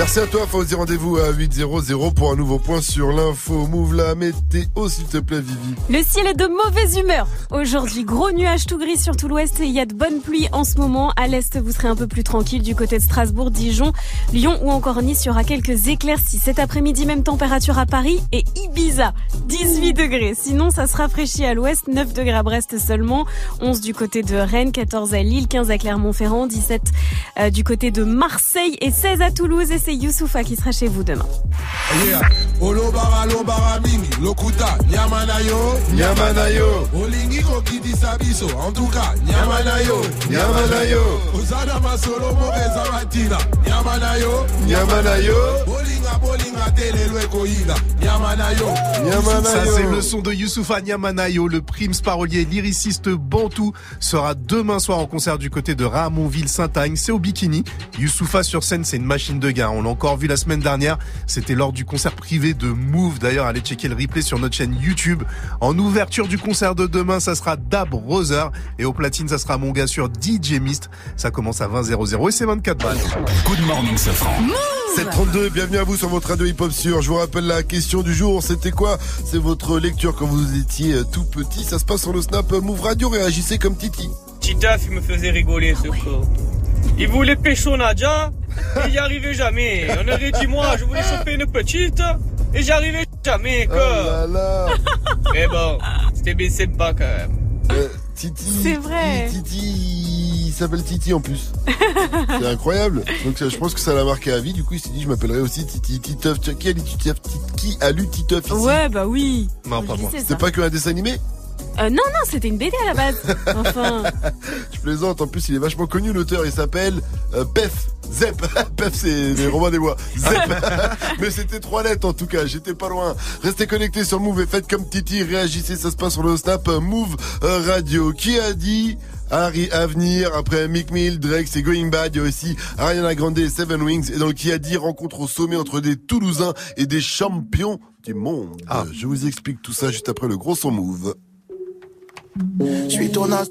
Speaker 3: Merci à toi, Fauzi. Rendez-vous à 8.00 pour un nouveau point sur l'info. Move la météo, s'il te plaît, Vivi.
Speaker 8: Le ciel est de mauvaise humeur. Aujourd'hui, gros nuages tout gris sur tout l'ouest et il y a de bonnes pluies en ce moment. À l'est, vous serez un peu plus tranquille du côté de Strasbourg, Dijon, Lyon ou encore Nice. Il y aura quelques éclaircies. Cet après-midi, même température à Paris et Ibiza, 18 degrés. Sinon, ça se rafraîchit à l'ouest, 9 degrés à Brest seulement, 11 du côté de Rennes, 14 à Lille, 15 à Clermont-Ferrand, 17 euh, du côté de Marseille et 16 à Toulouse. C'est Youssoufa qui sera chez vous demain.
Speaker 41: Yeah. Olobara lobara mingi lokuta nyamanayo.
Speaker 3: Nyamanayo.
Speaker 41: Olingi kokitisa biso en tout cas nyamanayo.
Speaker 3: Nyamanayo.
Speaker 41: Ozana masolo mokeza batina nyamanayo.
Speaker 3: Nyamanayo.
Speaker 41: Bolinga bolinga telelo ekoyinga nyamanayo
Speaker 11: Ça c'est le son de Youssoufa Nyamanayo, le prime parolier lyriciste bantou sera demain soir en concert du côté de Ramonville-Saint-Agne, c'est au Bikini. Youssoufa sur scène, c'est une machine de gain. On l'a encore vu la semaine dernière, c'était lors du concert privé de Move. D'ailleurs, allez checker le replay sur notre chaîne YouTube. En ouverture du concert de demain, ça sera Dab Roser et au platine, ça sera mon gars sur DJ Mist. Ça commence à 20 00 et c'est 24 balles.
Speaker 1: Good morning, Safran.
Speaker 3: 732, bienvenue à vous sur votre radio hip-hop sur. Je vous rappelle la question du jour, c'était quoi? C'est votre lecture quand vous étiez euh, tout petit. Ça se passe sur le Snap euh, Move Radio, réagissez comme Titi.
Speaker 42: Titaf, il me faisait rigoler ce con. Il voulait pécho Nadia, et il n'y arrivait jamais. On aurait dit moi, je voulais choper une petite, et j'y arrivais jamais,
Speaker 3: Oh
Speaker 42: quoi.
Speaker 3: là là
Speaker 42: Mais bon, c'était baissé de bas quand même.
Speaker 3: Euh, Titi.
Speaker 8: C'est vrai.
Speaker 3: Titi, il s'appelle Titi en plus. [laughs] C'est incroyable. Donc ça, je pense que ça l'a marqué à vie. Du coup, il s'est dit, je m'appellerai aussi Titi. Titeuf. Qui a lu Titeuf Qui a lu Titeuf ici
Speaker 8: Ouais, bah oui.
Speaker 3: Non, pas moi. C'était pas qu'un dessin animé
Speaker 8: Euh, non, non, c'était une BD à la base. [laughs] Enfin.
Speaker 3: Je plaisante. En plus, il est vachement connu, l'auteur. Il s'appelle euh, Pef. Zep. [laughs] Pef, c'est les Romains des Bois. Zep. [laughs] Mais c'était trois lettres en tout cas. J'étais pas loin. Restez connectés sur Move et faites comme Titi. Réagissez. Ça se passe sur le Snap euh, Move euh, Radio. Qui a dit Harry à venir après Mick Mill, Drake, c'est Going Bad. Il y a aussi Ariana Grande et Seven Wings. Et dans le qui a dit rencontre au sommet entre des Toulousains et des champions du monde. Je vous explique tout ça juste après le gros son Move.
Speaker 32: Je suis ton as.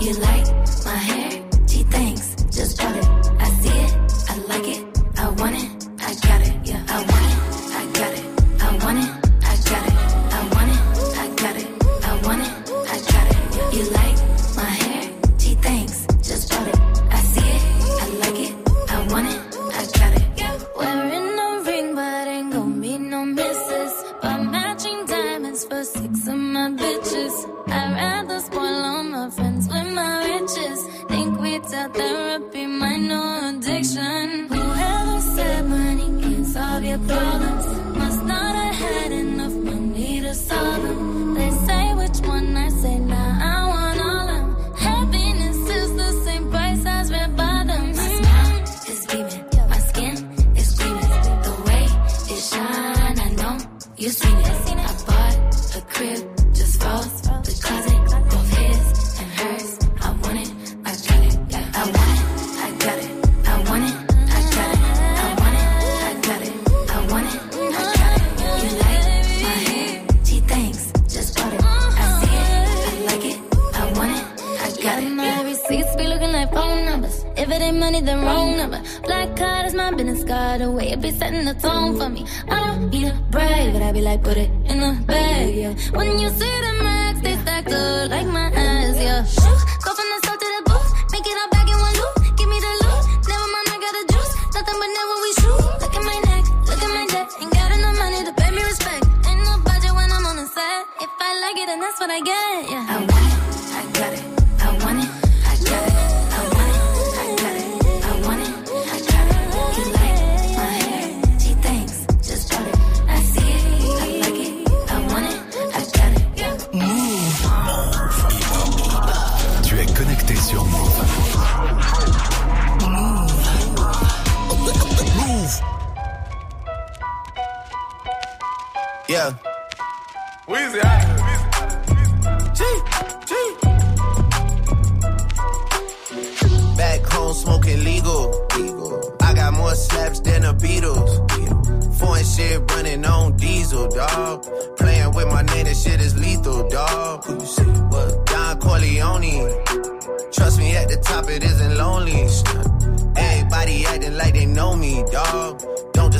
Speaker 45: You like the wrong number. Black card is my business card. The way it be setting the tone for me. I don't need a brag, but I be like, put it in the bag, yeah. When you see the max, they stacked up like my ass, yeah. Go from the start to the booth. Make it all back in one loop. Give me the loot. Never mind, I got the juice. Nothing but never we shoot. Look at my neck, look at my neck. Ain't got enough money to pay me respect. Ain't no budget when I'm on the set. If I like it, then that's what I get, yeah. I
Speaker 28: Yeah.
Speaker 46: Weezy,
Speaker 28: G, G. Back home smoking legal. I got more slaps than the Beatles. Foreign shit running on diesel, dog. Playing with my name, this shit is lethal, dog. Who you see? What? Don Corleone. Trust me, at the top it isn't lonely. Everybody acting like they know me, dog.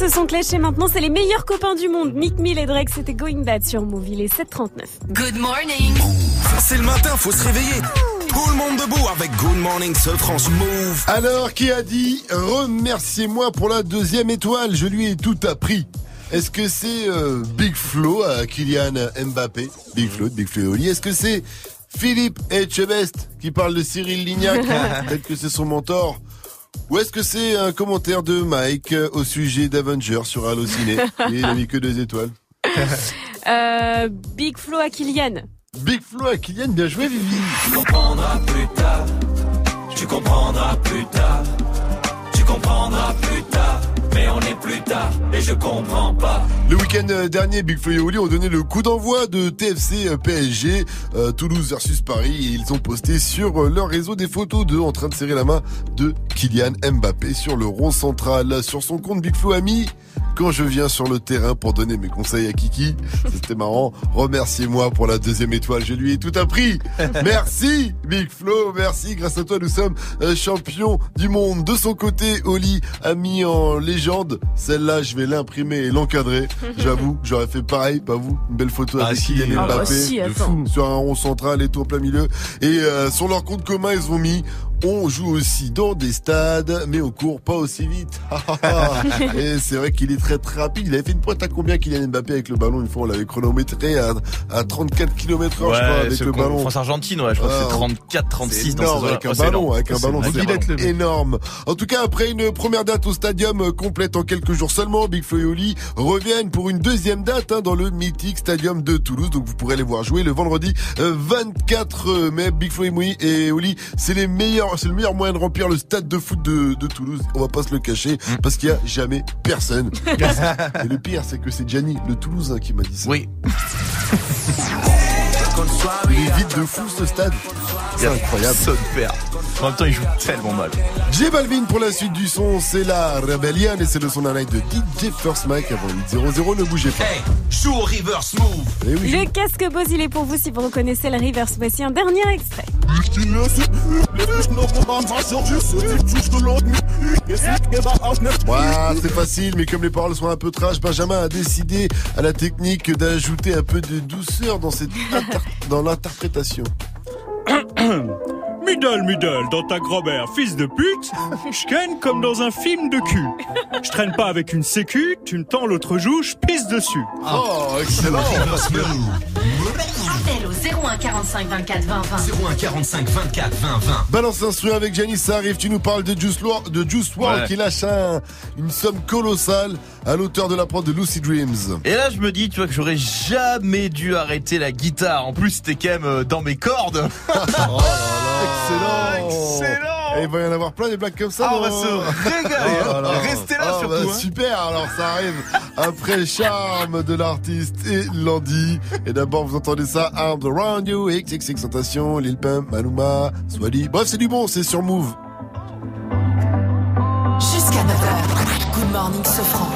Speaker 8: Se sont clashés maintenant, c'est les meilleurs copains du monde. Mick Mill et Drake, c'était Going Bad sur Move, il est 7h39.
Speaker 2: Good morning.
Speaker 47: C'est le matin, faut se réveiller. Tout le monde debout avec Good Morning ce France Move.
Speaker 3: Alors, qui a dit remerciez-moi pour la deuxième étoile? Je lui ai tout appris. Est-ce que c'est euh, Big Flo à Kylian Mbappé? Big Flo, de Big Flo et Oli. Est-ce que c'est Philippe Etchebest qui parle de Cyril Lignac? [laughs] Peut-être que c'est son mentor. Ou est-ce que c'est un commentaire de Mike euh, au sujet d'Avenger sur Allociné [laughs] Il a mis que deux étoiles.
Speaker 8: Euh, Big Flo à Kylian.
Speaker 3: Big Flo à Kylian, bien joué Vivi.
Speaker 47: Tu comprendras plus tard. Tu comprendras plus tard. Tu comprendras plus tard. Mais on est plus tard et je comprends pas.
Speaker 3: Le week-end euh, dernier, Big Flo et Oli ont donné le coup d'envoi de TFC euh, PSG, euh, Toulouse versus Paris, ils ont posté sur leur réseau des photos d'eux en train de serrer la main de Kylian Mbappé sur le rond central. Sur son compte, Big Flo a quand je viens sur le terrain pour donner mes conseils à Kiki. [laughs] C'était marrant. Remerciez-moi pour la deuxième étoile. Je lui ai tout appris. [laughs] Merci, Big Flo. Merci. Grâce à toi, nous sommes euh, champions du monde. De son côté, Oli a mis en légende. Celle-là, je vais l'imprimer et l'encadrer. [laughs] J'avoue, j'aurais fait pareil. Pas vous. Une belle photo
Speaker 11: Ah,
Speaker 3: avec
Speaker 11: si.
Speaker 3: Kylian
Speaker 11: Ah, bah,
Speaker 3: Mbappé.
Speaker 8: si, attends.
Speaker 3: fou. Sur un rond central et tout en plein milieu. Et euh, sur leur compte commun, ils ont mis On joue aussi dans des stades, mais on court pas aussi vite. [laughs] Et c'est vrai qu'il est très très rapide. Il avait fait une pointe à combien Kylian Mbappé avec le ballon Une fois, on l'avait chronométré à, à 34 km h je crois, avec le ballon.
Speaker 12: France-Argentine, ouais, je crois que c'est
Speaker 3: Ah,
Speaker 12: 34, 36 dans
Speaker 3: énorme, avec un ballon, avec un ballon,
Speaker 12: énorme.
Speaker 3: c'est énorme. En tout cas, après une première date au stadium euh, complète en quelques jours seulement, Big Flo et Oli reviennent pour une deuxième date hein, dans le mythique stadium de Toulouse. Donc vous pourrez les voir jouer le vendredi euh, 24 mai. Big Flo et Oli, c'est les meilleurs, c'est le meilleur moyen de remplir le stade de foot de, de Toulouse. On va pas se le cacher
Speaker 12: Mm.
Speaker 3: parce qu'il y a jamais personne. [laughs] et le pire, c'est que c'est Gianni, le Toulousain, qui m'a dit ça.
Speaker 12: Oui. [laughs]
Speaker 3: Il est vide de fou ce stade. C'est incroyable.
Speaker 12: Son père. En même temps, il joue tellement mal.
Speaker 3: J Balvin pour la suite du son, c'est la Rebellion et c'est le son d'un live de DJ First Mike avant 8.00, ne bougez pas.
Speaker 14: Joue au reverse move.
Speaker 3: Eh oui.
Speaker 8: Le casque Bose, il est pour vous si vous reconnaissez le reverse? Voici un dernier extrait.
Speaker 3: Ouais, c'est facile, mais comme les paroles sont un peu trash, Benjamin a décidé à la technique d'ajouter un peu de douceur dans cette [laughs] dans l'interprétation. [coughs] [coughs]
Speaker 42: Middle, middle, dans ta grand-mère, fils de pute, je ken comme dans un film de cul. Je traîne pas avec une sécu, tu me tends l'autre joue, je pisse dessus.
Speaker 3: Oh, excellent
Speaker 24: Appel au 01 45 24 20 20.
Speaker 14: 01 45 24 20 20.
Speaker 3: Balance instrument avec Giannis, ça arrive, tu nous parles de Juice WRLD, de Juice WRLD
Speaker 12: Ouais.
Speaker 3: qui lâche un- une somme colossale à l'auteur de la prod de Lucy Dreams.
Speaker 12: Et là, je me dis, tu vois, que j'aurais jamais dû arrêter la guitare. En plus, c'était quand même euh, dans mes cordes. [laughs]
Speaker 3: Excellent
Speaker 12: Excellent
Speaker 3: Et il va y en avoir plein des blagues comme ça.
Speaker 12: Ah, on va se régaler,
Speaker 3: Oh là.
Speaker 12: Restez là,
Speaker 3: Ah,
Speaker 12: surtout,
Speaker 3: bah,
Speaker 12: hein.
Speaker 3: Super, alors ça arrive après Charme de l'artiste et Landy. Et d'abord, vous entendez ça, Arms Around You, XXX Tentation, Lil Pump, Maluma, Swally. Bref, c'est du bon, c'est sur Move.
Speaker 24: Jusqu'à 9h. Good morning, Sofran.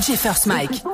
Speaker 16: DJ First Mike.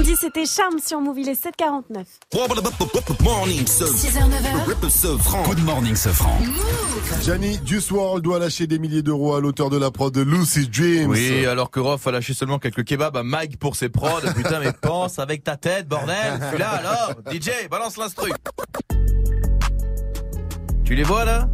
Speaker 8: Elandi, c'était Charme sur Move, il est 749.
Speaker 1: Morning, ce
Speaker 8: 6h, 9h.
Speaker 1: Good morning, ce franc.
Speaker 3: Gianni Juice WRLD doit lâcher des milliers d'euros à l'auteur de la prod de Lucy Dreams.
Speaker 12: Oui, alors que Rof a lâché seulement quelques kebabs à Mike pour ses prods. Putain, mais pense avec ta tête, bordel. Je suis là alors. DJ, balance l'instru. Tu les vois là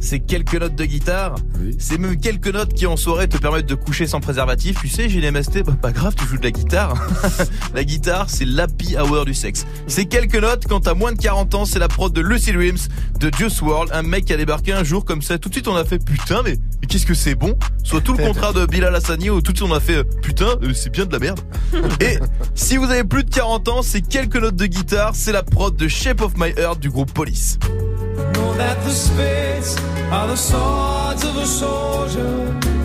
Speaker 12: C'est quelques notes de guitare. C'est même quelques notes qui en soirée te permettent de coucher sans préservatif. Tu sais, j'ai les MST, bah, pas grave, tu joues de la guitare. [laughs] la guitare, c'est l'happy hour du sexe. C'est quelques notes quand t'as moins de 40 ans, c'est la prod de Lucy Dreams de Juice WRLD, un mec qui a débarqué un jour comme ça. Tout de suite, on a fait putain, mais, mais qu'est-ce que c'est bon? Soit tout le [laughs] contraire de Bilal Hassani où tout de suite on a fait euh, putain, euh, c'est bien de la merde. [laughs] Et si vous avez plus de 40 ans, c'est quelques notes de guitare, c'est la prod de Shape of My Heart du groupe Police.
Speaker 23: Know that the spades are the swords of a soldier.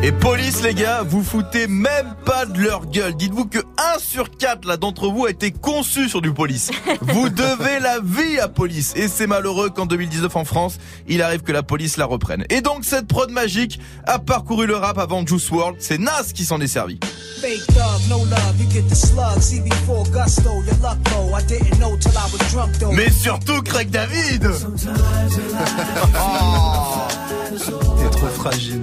Speaker 12: Et police les gars, vous foutez même pas de leur gueule. Dites-vous que 1 sur 4 là d'entre vous a été conçu sur du police. [laughs] Vous devez la vie à police. Et c'est malheureux qu'en 2019 en France, il arrive que la police la reprenne. Et donc cette prod magique a parcouru le rap avant Juice WRLD. C'est Nas qui s'en est servi.
Speaker 48: Fake dog, no love, you get the slug. CB4 gusto, your luck low. I didn't know till I was drunk though.
Speaker 12: Mais surtout Craig David [laughs] [laughs]
Speaker 11: T'es trop fragile.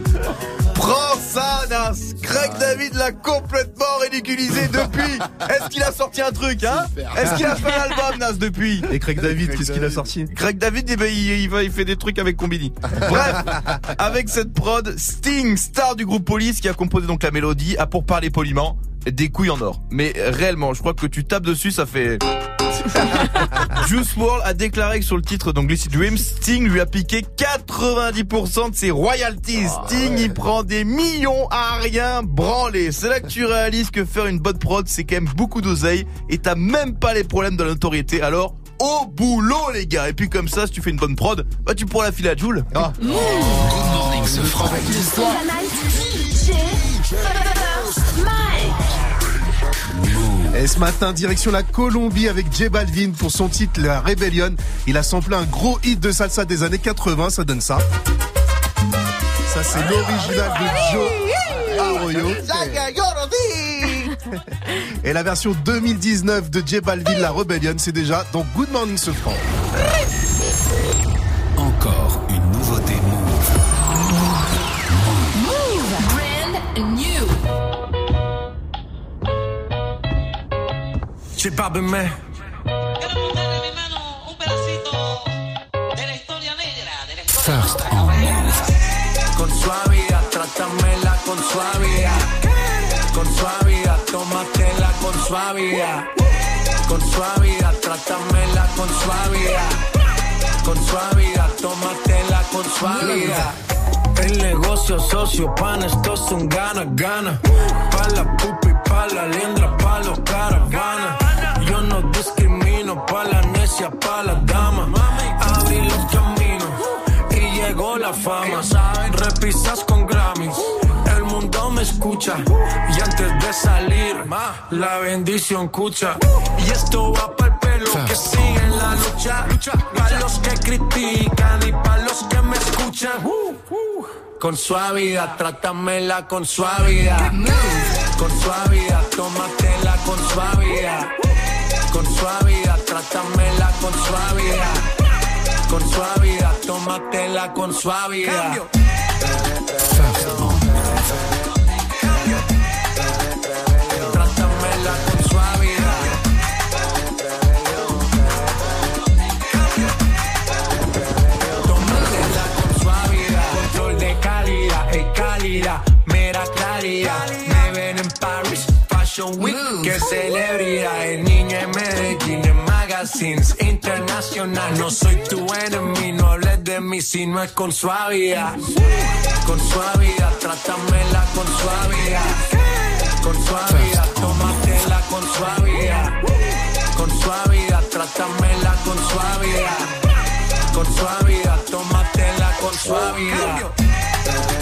Speaker 12: Prends ça, Nas Craig David l'a complètement ridiculisé depuis. [laughs] Est-ce qu'il a sorti un truc, hein Est-ce qu'il a fait un album, Nas, depuis
Speaker 11: Et Craig David, qu'est-ce qu'il a sorti
Speaker 12: Craig David, eh ben, il, il va, il fait des trucs avec Combini. Bref, avec cette prod, Sting, star du groupe Police, qui a composé donc la mélodie, a pour parler poliment des couilles en or. Mais réellement, je crois que tu tapes dessus, ça fait... [laughs] Juice WRLD a déclaré que sur le titre donc Lucid Dreams, Sting lui a piqué 90% de ses royalties. Sting, il prend des millions à rien branler. C'est là que tu réalises que faire une bonne prod, c'est quand même beaucoup d'oseille et t'as même pas les problèmes de la notoriété. Alors, au boulot les gars. Et puis comme ça, si tu fais une bonne prod, bah tu pourras la filer à Joule. Ah.
Speaker 14: Good morning, ce
Speaker 11: Et ce matin, direction la Colombie avec J Balvin pour son titre La Rebellion. Il a samplé un gros hit de salsa des années 80, ça donne ça. Ça, c'est l'original de Joe Arroyo. Et la version 2019 de J Balvin, La Rebellion, c'est déjà dans Good Morning ce franc.
Speaker 23: J Balvin, man.
Speaker 14: First on Move.
Speaker 23: Con suavidad, trátamela con suavidad. Con suavidad, tómatela con suavidad. Con suavidad, trátamela con suavidad. Con suavidad, tómatela con suavidad. El negocio socio, pan, esto es un gana, gana. Pa' la pupa y pa' la liendra, pa' los caravanas. Pa' la necia, pa' la dama. Abrí los caminos y llegó la fama. Repisas con Grammys. El mundo me escucha y antes de salir, la bendición escucha. Y esto va para el pelo que sigue en la lucha. Para los que critican y para los que me escuchan. Con suavidad, trátamela con suavidad. Con suavidad, tómatela con suavidad. Con suavidad, trátamela con suavidad. Con suavidad, tómatela con suavidad. Trátamela con suavidad. Tómatela con suavidad. Control de calidad, es calidad, mera claridad. Me ven en Paris, Fashion Week, que celebridad. En magazines internacional. No soy tu enemigo, no hables de mí si no es con suavidad. Con suavidad, trátamela con suavidad. Con suavidad, tómatela con suavidad. Con suavidad, trátamela con suavidad. Con suavidad, tómatela con suavidad.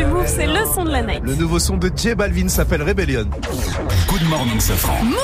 Speaker 14: Move,
Speaker 8: c'est le son de la night.
Speaker 11: Le nouveau son de J Balvin s'appelle Rebellion.
Speaker 14: Good morning, ce franc.
Speaker 8: Move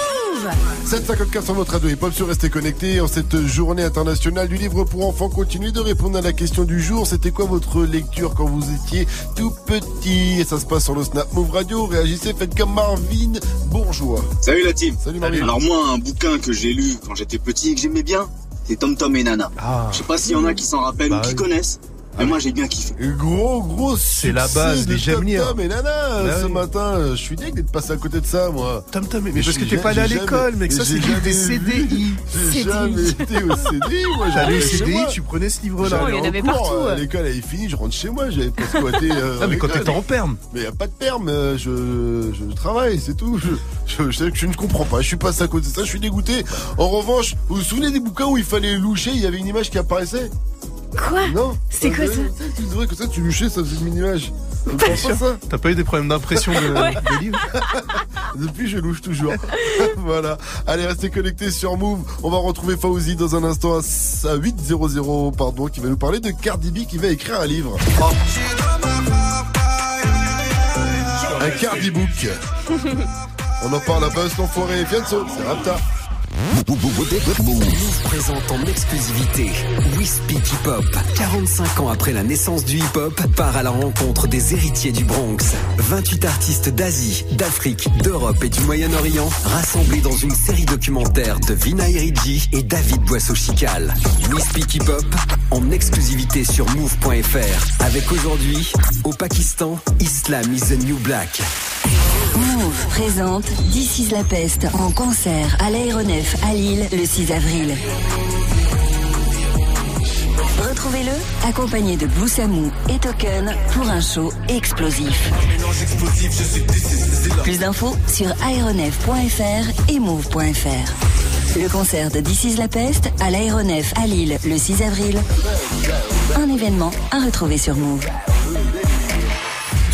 Speaker 3: 754 sur votre radio hip-hop sur Restez connectés en cette journée internationale du livre pour enfants. Continuez de répondre à la question du jour. C'était quoi votre lecture quand vous étiez tout petit? Et ça se passe sur le Snap Move Radio. Réagissez, faites comme Marvin Bourgeois.
Speaker 49: Salut la team.
Speaker 3: Salut Marvin.
Speaker 49: Alors moi, un bouquin que j'ai lu quand j'étais petit et que j'aimais bien, c'est Tom Tom et Nana.
Speaker 11: Ah.
Speaker 49: Je sais pas s'il y en a qui s'en rappellent
Speaker 11: Bah
Speaker 49: ou qui
Speaker 11: oui.
Speaker 49: connaissent, mais moi j'ai bien kiffé.
Speaker 3: Gros, gros
Speaker 11: C'est la base
Speaker 3: de
Speaker 11: des j'aime
Speaker 3: Tom et Nana
Speaker 11: Bah
Speaker 3: ce matin. Je suis dingue d'être passé à côté de ça, moi.
Speaker 11: Tom Tom, mais parce que
Speaker 3: j'ai
Speaker 11: t'es pas allé à l'école,
Speaker 3: jamais-
Speaker 11: mec. Ça, c'est des. CDI.
Speaker 3: J'ai jamais été au CDI, moi.
Speaker 11: Au
Speaker 3: j'allais chez
Speaker 11: CDI, tu prenais ce livre-là.
Speaker 8: Il y en avait partout,
Speaker 3: euh,
Speaker 8: ouais.
Speaker 3: L'école elle est finie, je rentre chez moi, j'avais pas squatté. euh,
Speaker 11: Ah, mais quand t'étais en perme.
Speaker 3: Mais y a pas de perme, euh, je, je travaille, c'est tout. Je, je, je, je ne comprends pas, je suis passé à côté de ça, je suis dégoûté. En revanche, vous vous souvenez des bouquins où il fallait loucher, il y avait une image qui apparaissait?
Speaker 8: Quoi
Speaker 3: Non
Speaker 8: C'est quoi ça
Speaker 3: Tu devrais que ça, tu louchais, ça faisait une image. Tu
Speaker 11: Bien
Speaker 3: penses
Speaker 11: sûr.
Speaker 3: pas ça
Speaker 11: T'as pas eu des problèmes d'impression de,
Speaker 8: Ouais.
Speaker 11: de livres [laughs]
Speaker 3: Depuis, je louche toujours. [laughs] voilà. Allez, restez connectés sur Move. On va retrouver Fauzi dans un instant à 800, pardon, qui va nous parler de Cardi B qui va écrire un livre. Un Cardi Book. [laughs] On en parle à Buzz l'enfoiré. Fianso, c'est Rapta.
Speaker 50: Move présente en exclusivité We Speak Hip Hop. 45 ans après la naissance du hip hop, part à la rencontre des héritiers du Bronx. 28 artistes d'Asie, d'Afrique, d'Europe et du Moyen-Orient rassemblés dans une série documentaire de Vina Eridji et David Boisseau-Chical. We Speak Hip Hop en exclusivité sur move.fr. Avec aujourd'hui, au Pakistan, Islam is the new black.
Speaker 31: Move présente This is la peste en concert à l'aéronef à Lille le 6 avril. Retrouvez-le accompagné de Blue Samou et Token pour un show explosif. Plus d'infos sur aéronef.fr et move.fr. Le concert de This is la peste à l'aéronef à Lille le 6 avril. Un événement à retrouver sur Move.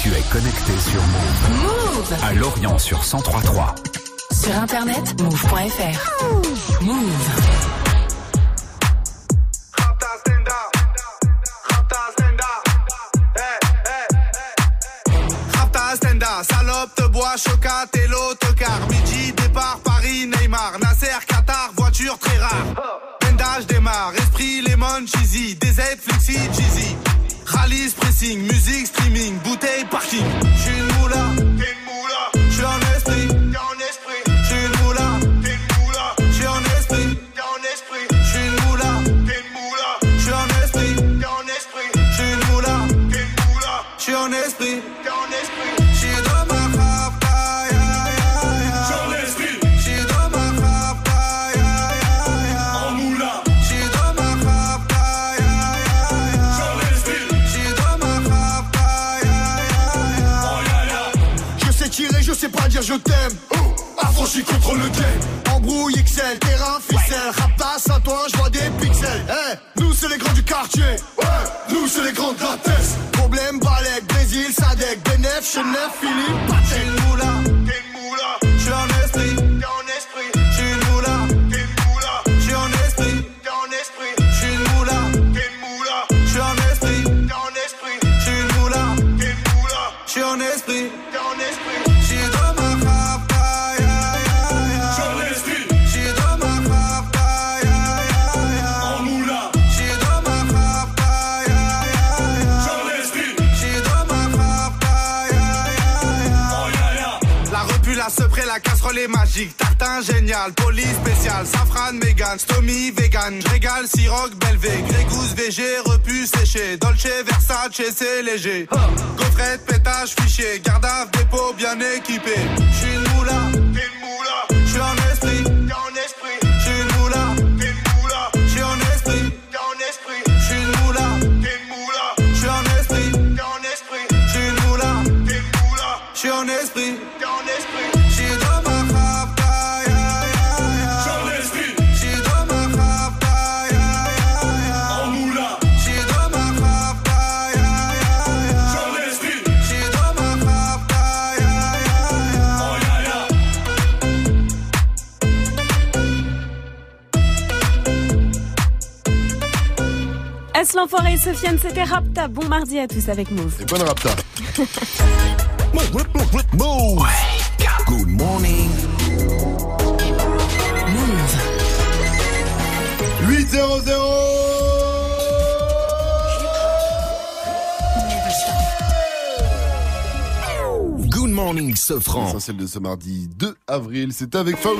Speaker 14: Tu es connecté sur Move.
Speaker 2: Move
Speaker 14: À Lorient sur 1033.
Speaker 2: Sur internet, move.fr. Move.
Speaker 18: Rapta Stenda, salope, te bois, chocat et l'autocar. Midi, départ, Paris, Neymar, Nasser, Qatar, voiture très rare. Pendage démarre, esprit, lemon, cheesy, DZ, flexi, cheesy. Rallye, pressing, musique, streaming, bouteille, parking. Moula, t'es une moula.
Speaker 16: Je t'aime. Affranchi contre le game. Embrouille XL, terrain, ficelle. Raptas à toi, je vois des pixels. Eh, nous c'est les grands du quartier. Ouais, nous c'est les grands de la. Problème, Balek, Brésil, Sadek, Benef, Chenef, Philippe,
Speaker 18: T'es génial, police spécial, safran, mégan, stomy, vegan. Régale, siroc, belvé, grégousse, VG, repu, séché. Dolce, Versace, c'est léger. Gaufrette, pétage, fichier, garde à dépôt bien équipé. J'suis une moula, t'es une moula.
Speaker 8: S l'enfoiré et Sofiane, c'était Rapta. Bon mardi à tous avec Move.
Speaker 3: Et bonne rapta. [laughs]
Speaker 50: Move. Good morning.
Speaker 3: 8
Speaker 50: Good morning, Sofran.
Speaker 3: L'essentiel de ce mardi 2 avril, c'est avec Fauzi.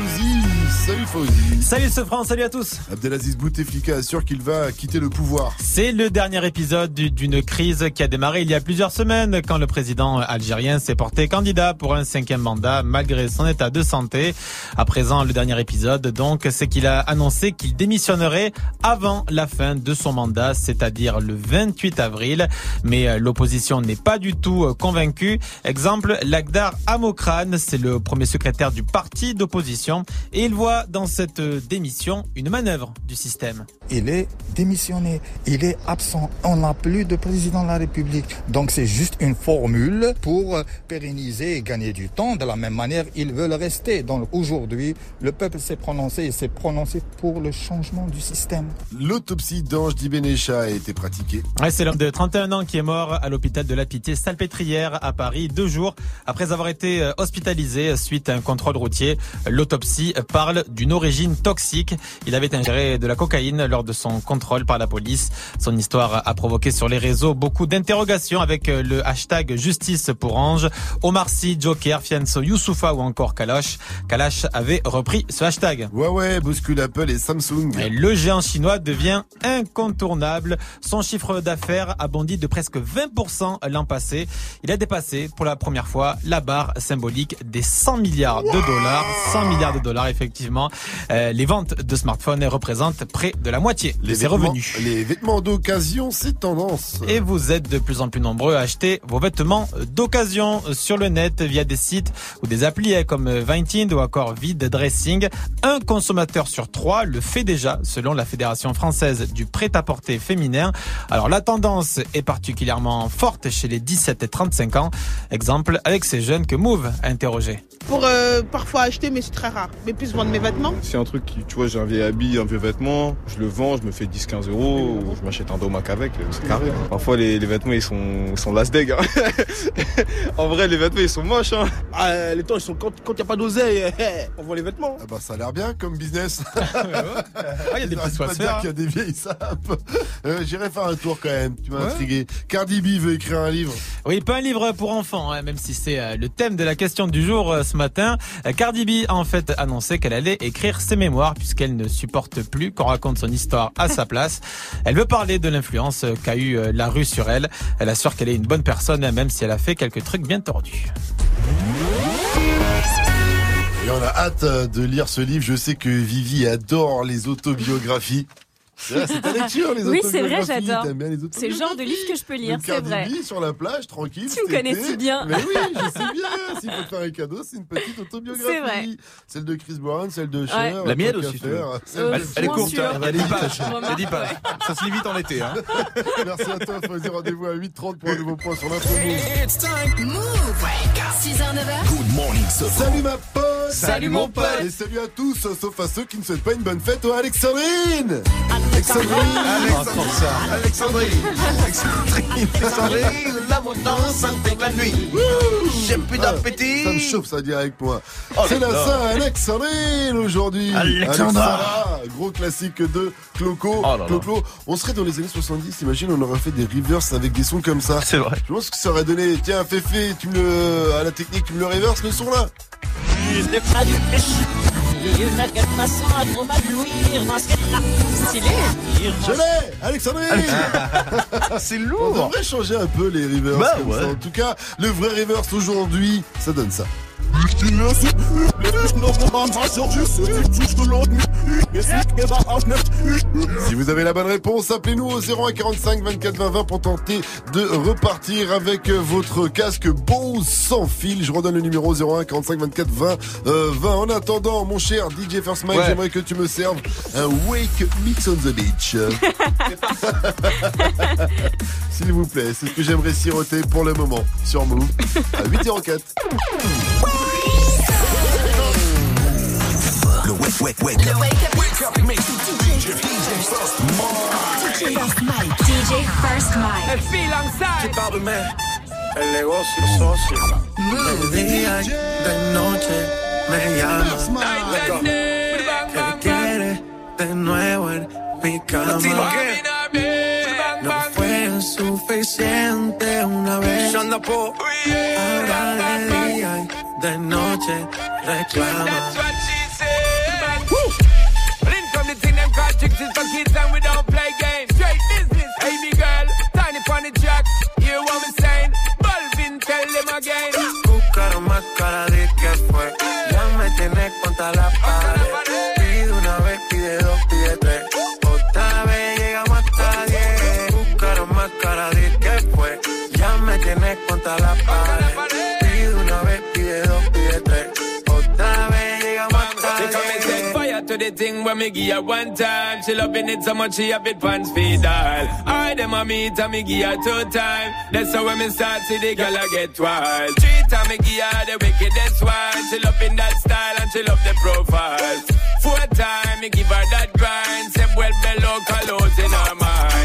Speaker 3: Salut Fauzi.
Speaker 4: Salut Sofran, salut à tous.
Speaker 3: Abdelaziz Bouteflika assure qu'il va quitter le pouvoir.
Speaker 4: C'est le dernier épisode du- d'une crise qui a démarré il y a plusieurs semaines quand le président algérien s'est porté candidat pour un cinquième mandat malgré son état de santé. À présent, le dernier épisode, donc, c'est qu'il a annoncé qu'il démissionnerait avant la fin de son mandat, c'est-à-dire le 28 avril. Mais euh, l'opposition n'est pas du tout euh, convaincue. Exemple, Lagdar Amokran. C'est le premier secrétaire du parti d'opposition et il voit dans cette démission une manœuvre du système.
Speaker 51: Il est démissionné, il est absent. On n'a plus de président de la République. Donc c'est juste une formule pour pérenniser et gagner du temps. De la même manière, ils veulent rester. Donc aujourd'hui, le peuple s'est prononcé et s'est prononcé pour le changement du système.
Speaker 3: L'autopsie d'Ange Dibenecha a été pratiquée.
Speaker 4: Ouais, c'est l'homme de 31 ans qui est mort à l'hôpital de la Pitié Salpêtrière à Paris deux jours après avoir été euh, hospitalisé suite à un contrôle routier. L'autopsie parle d'une origine toxique. Il avait ingéré de la cocaïne lors de son contrôle par la police. Son histoire a provoqué sur les réseaux beaucoup d'interrogations avec euh, le hashtag justice pour Ange. Omar Sy, Joker, Fianso, Youssoufa ou encore Kalash. Kalash avait repris ce hashtag.
Speaker 3: Ouais ouais, bouscule Apple et Samsung.
Speaker 4: Et le géant chinois devient incontournable. Son chiffre d'affaires a bondi de presque 20% l'an passé. Il a dépassé pour la première fois la barre symbolique des 100 milliards de dollars. 100 milliards de dollars, effectivement. Euh, les ventes de smartphones représentent près de la moitié de ses revenus.
Speaker 3: Les vêtements d'occasion, c'est tendance.
Speaker 4: Et vous êtes de plus en plus nombreux à acheter vos vêtements d'occasion sur le net via des sites ou des applis comme Vinted ou encore Vide Dressing. Un consommateur sur trois le fait déjà selon la Fédération française du prêt-à-porter féminin. Alors la tendance est particulièrement forte chez les 17 et 35 ans. Exemple avec ces jeunes que Move a interrogé.
Speaker 52: Pour euh, parfois acheter, mais c'est très rare. Mais plus vendre mes vêtements.
Speaker 53: C'est un truc qui, tu vois, j'ai un vieil habit, un vieux vêtement, je le vends, je me fais 10-15 euros, ou je m'achète un domac avec, c'est carré. hein. Parfois, les, les vêtements, ils sont, ils sont las deg. hein. [laughs] en vrai, les vêtements, ils sont moches. Hein.
Speaker 54: Ah, les temps, ils sont quand il n'y a pas d'oseille, [laughs] on voit les vêtements.
Speaker 3: Ah bah ça a l'air bien comme business. [laughs]
Speaker 4: il y a des
Speaker 3: pas dire qu'il y a des vieilles sapes. Euh, J'irai faire un tour quand même, tu m'as
Speaker 4: Ouais.
Speaker 3: intrigué. Cardi B veut écrire un livre.
Speaker 4: Oui, pas un livre pour enfants, hein, même si c'est euh, le thème de la question du jour euh, ce matin. Euh, Cardi B a en fait annoncé qu'elle allait écrire ses mémoires puisqu'elle ne supporte plus qu'on raconte son histoire à sa place. Elle veut parler de l'influence qu'a eu la rue sur elle. Elle assure qu'elle est une bonne personne, même si elle a fait quelques trucs bien tordus.
Speaker 3: Et on a hâte de lire ce livre. Je sais que Vivi adore les autobiographies. C'est ta lecture, les
Speaker 8: Oui, c'est vrai, j'adore. C'est le genre de livre que je peux lire, c'est vrai.
Speaker 3: Sur la plage, tranquille.
Speaker 8: Tu me connais si bien.
Speaker 3: Mais oui, je [laughs] sais bien. S'il faut te faire un cadeau, c'est une petite autobiographie.
Speaker 8: C'est vrai.
Speaker 3: Celle de Chris Brown, celle de Cher.
Speaker 12: La mienne aussi,
Speaker 3: de-
Speaker 12: elle est courte, hein, elle est 10 pages.
Speaker 8: Remarque, [laughs]
Speaker 12: Elle est 10 pages. Ça se lit vite en été. Hein.
Speaker 3: Merci à toi, Fosy. Rendez-vous à 8h30 pour un nouveau point sur l'info Move.
Speaker 24: It's time. Move. 6h, 9h.
Speaker 3: Good morning, Salut ma pote
Speaker 24: Salut, mon pote.
Speaker 3: Et salut à tous, sauf à ceux qui ne souhaitent pas une bonne fête aux Alexandrine Alexandrine
Speaker 11: Alexandrine Alexandrine Alexandrine L'abondance intègre la nuit J'ai plus d'appétit
Speaker 3: Ça me chauffe, ça avec moi.
Speaker 11: Oh
Speaker 3: C'est la. Saint-Alexandrine aujourd'hui.
Speaker 11: Alexandra.
Speaker 3: Gros classique de Cloco.
Speaker 12: Oh.
Speaker 3: Clo-Clo. On serait dans les années 70, imagine, on aurait fait des reverse avec des sons comme ça.
Speaker 12: C'est vrai.
Speaker 3: Je pense que ça aurait donné, tiens, Féfé, tu me le, à la technique, tu me le reverse le son là.
Speaker 8: Stylé.
Speaker 3: Je l'ai Alexandrine [laughs]
Speaker 11: C'est
Speaker 3: On
Speaker 11: lourd
Speaker 3: devrait changer un peu les reverse
Speaker 11: Bah
Speaker 3: comme
Speaker 11: ouais.
Speaker 3: ça. En tout cas, le vrai reverse aujourd'hui, ça donne ça. Si vous avez la bonne réponse, appelez-nous au 01 45 24 20 20 pour tenter de repartir avec votre casque Bose sans fil. Je redonne le numéro 01 45 24 20 euh, 20. En attendant, mon cher DJ First Mike,
Speaker 12: Ouais.
Speaker 3: j'aimerais que tu me serves un Wake Mix on the Beach. [laughs] S'il vous plaît, c'est ce que j'aimerais siroter pour le moment sur Move à 8h04.
Speaker 2: Le wake, wake, wake up.
Speaker 55: DJ First Mike.
Speaker 28: Tu parles, mais el negocio socio. De día y de noche me llama. Que quiere de nuevo en mi cama. No fue suficiente una vez. Ahora de día y de noche reclama.
Speaker 56: Is for kids and we don't play games. Straight business, baby girl. Tiny the track. Hear what I'm saying? Balvin, tell them again.
Speaker 28: Más cara de que fue. Ya me tienes contra la pared. Me
Speaker 57: give her one time. She loving it so much she have it pants feed all. I them a meet and me give her two time. That's how when me start see the girl I get wild. Three time me give her the wickedest one. She loving that style and she love the profile. Four time me give her that grind. Say well below colors in her mind.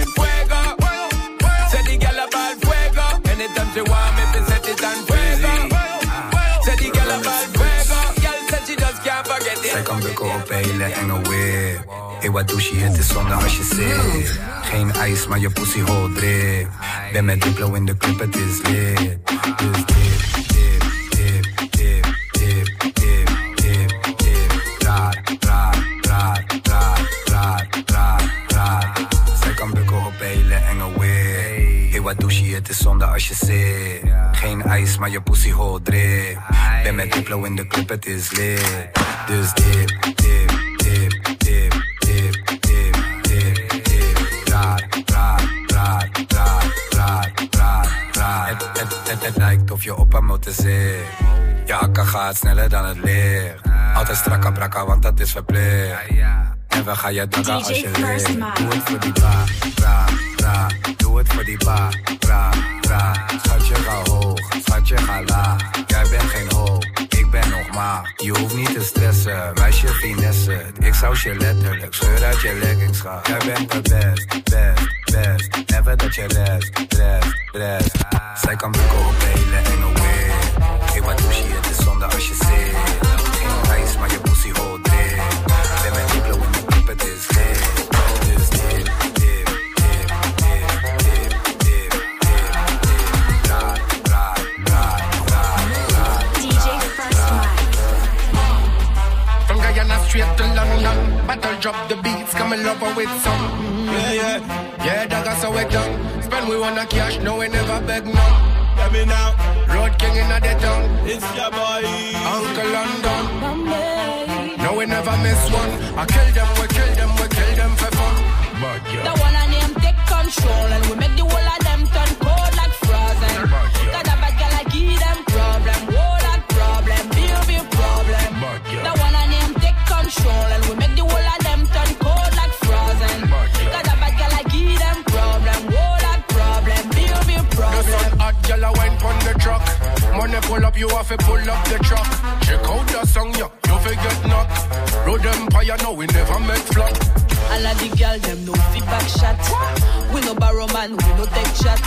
Speaker 25: Kan bukken op een hele enge doe je? Het is zonde als je zit. Geen ijs, maar je pussy hol drip. Ben met Diplo in de club, het is lit. Dus dip, doe je? Het is zonde als je zit. Geen ijs, maar je pussy hol drip. Ben met Diplo in de club, het is lit. Dus dip, dip, dip, dip, dip, dip, dip, dip. Raar, raar, raar, raar, raar, raar, raar. Het, het, het, het lijkt of je op een motor zit. Je akka gaat sneller dan het licht. Altijd strakka brakka, want dat is verplicht. En we gaan je dagen als je ligt. Doe het voor die ba, bra, Doe het voor die ba, bra, bra. Schatje ga hoog, schatje ga laag. Jij bent geen hoop, ik ben nog maar. Je hoeft niet te stressen, meisje finesse. Ik zou je letterlijk scheur uit je leggings gaan. Jij bent de best, best, best. Never dat je rest, rest, rest. Zij kan bukken op hele enge way. Hey, wat je? Het is zonde als je zit.
Speaker 58: London. Battle drop the beats, come and love her with some. Yeah, yeah. Yeah, dog, so we done. Spend we wanna cash, no, we never beg none. Let me now. Road king in the town. It's your boy. Uncle London. No, we never miss one. I kill them, we kill them, we kill them for fun. But
Speaker 21: The one and them take control and we make the whole
Speaker 58: pull up, you have to pull up the truck. Check out the song, yo, you forget knock. Road Empire, no, we never make flop.
Speaker 21: All of the girl them no feedback shot. We no borrow man, we no take shot.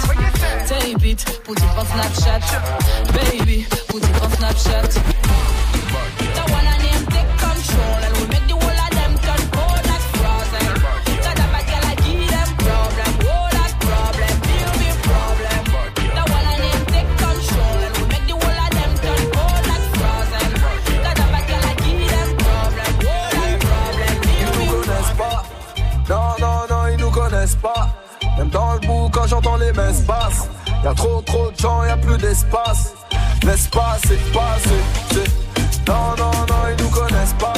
Speaker 21: Tape it, put it on Snapchat. Baby, put it on Snapchat. The one and them take control and we make the whole
Speaker 59: quand j'entends les messes basses, y a trop, trop de gens, y a plus d'espace. L'espace est passé. c'est- Non, non, non, ils nous connaissent pas.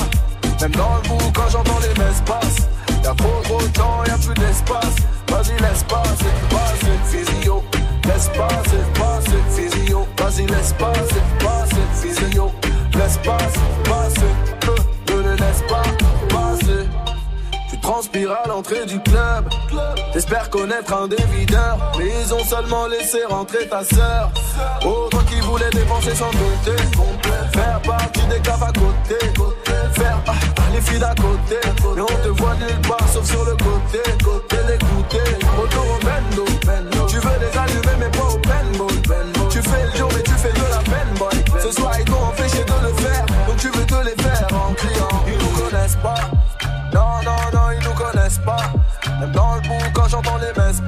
Speaker 59: Même dans le bout, quand j'entends les messes basses, y a trop, trop de gens, y a plus d'espace. Vas-y, laisse passer, passer, physio. Laisse passer, passer, physio. Vas-y, laisse passer, passer, physio. Laisse passer, passer, euh, ne le laisse pas passer. Tu transpires à l'entrée du club. T'espères connaître un des videurs. Mais ils ont seulement laissé rentrer ta sœur. Autre qui voulait dépenser son côté. Faire partie des caves à côté. Faire ah, les filles d'à côté. Mais on te voit nulle part sauf sur le côté. Côté l'écouter. Retour au bendo. Tu veux les allumer mais pas au paintball. Tu fais le jour mais tu fais de la peine. Ce soir ils t'ont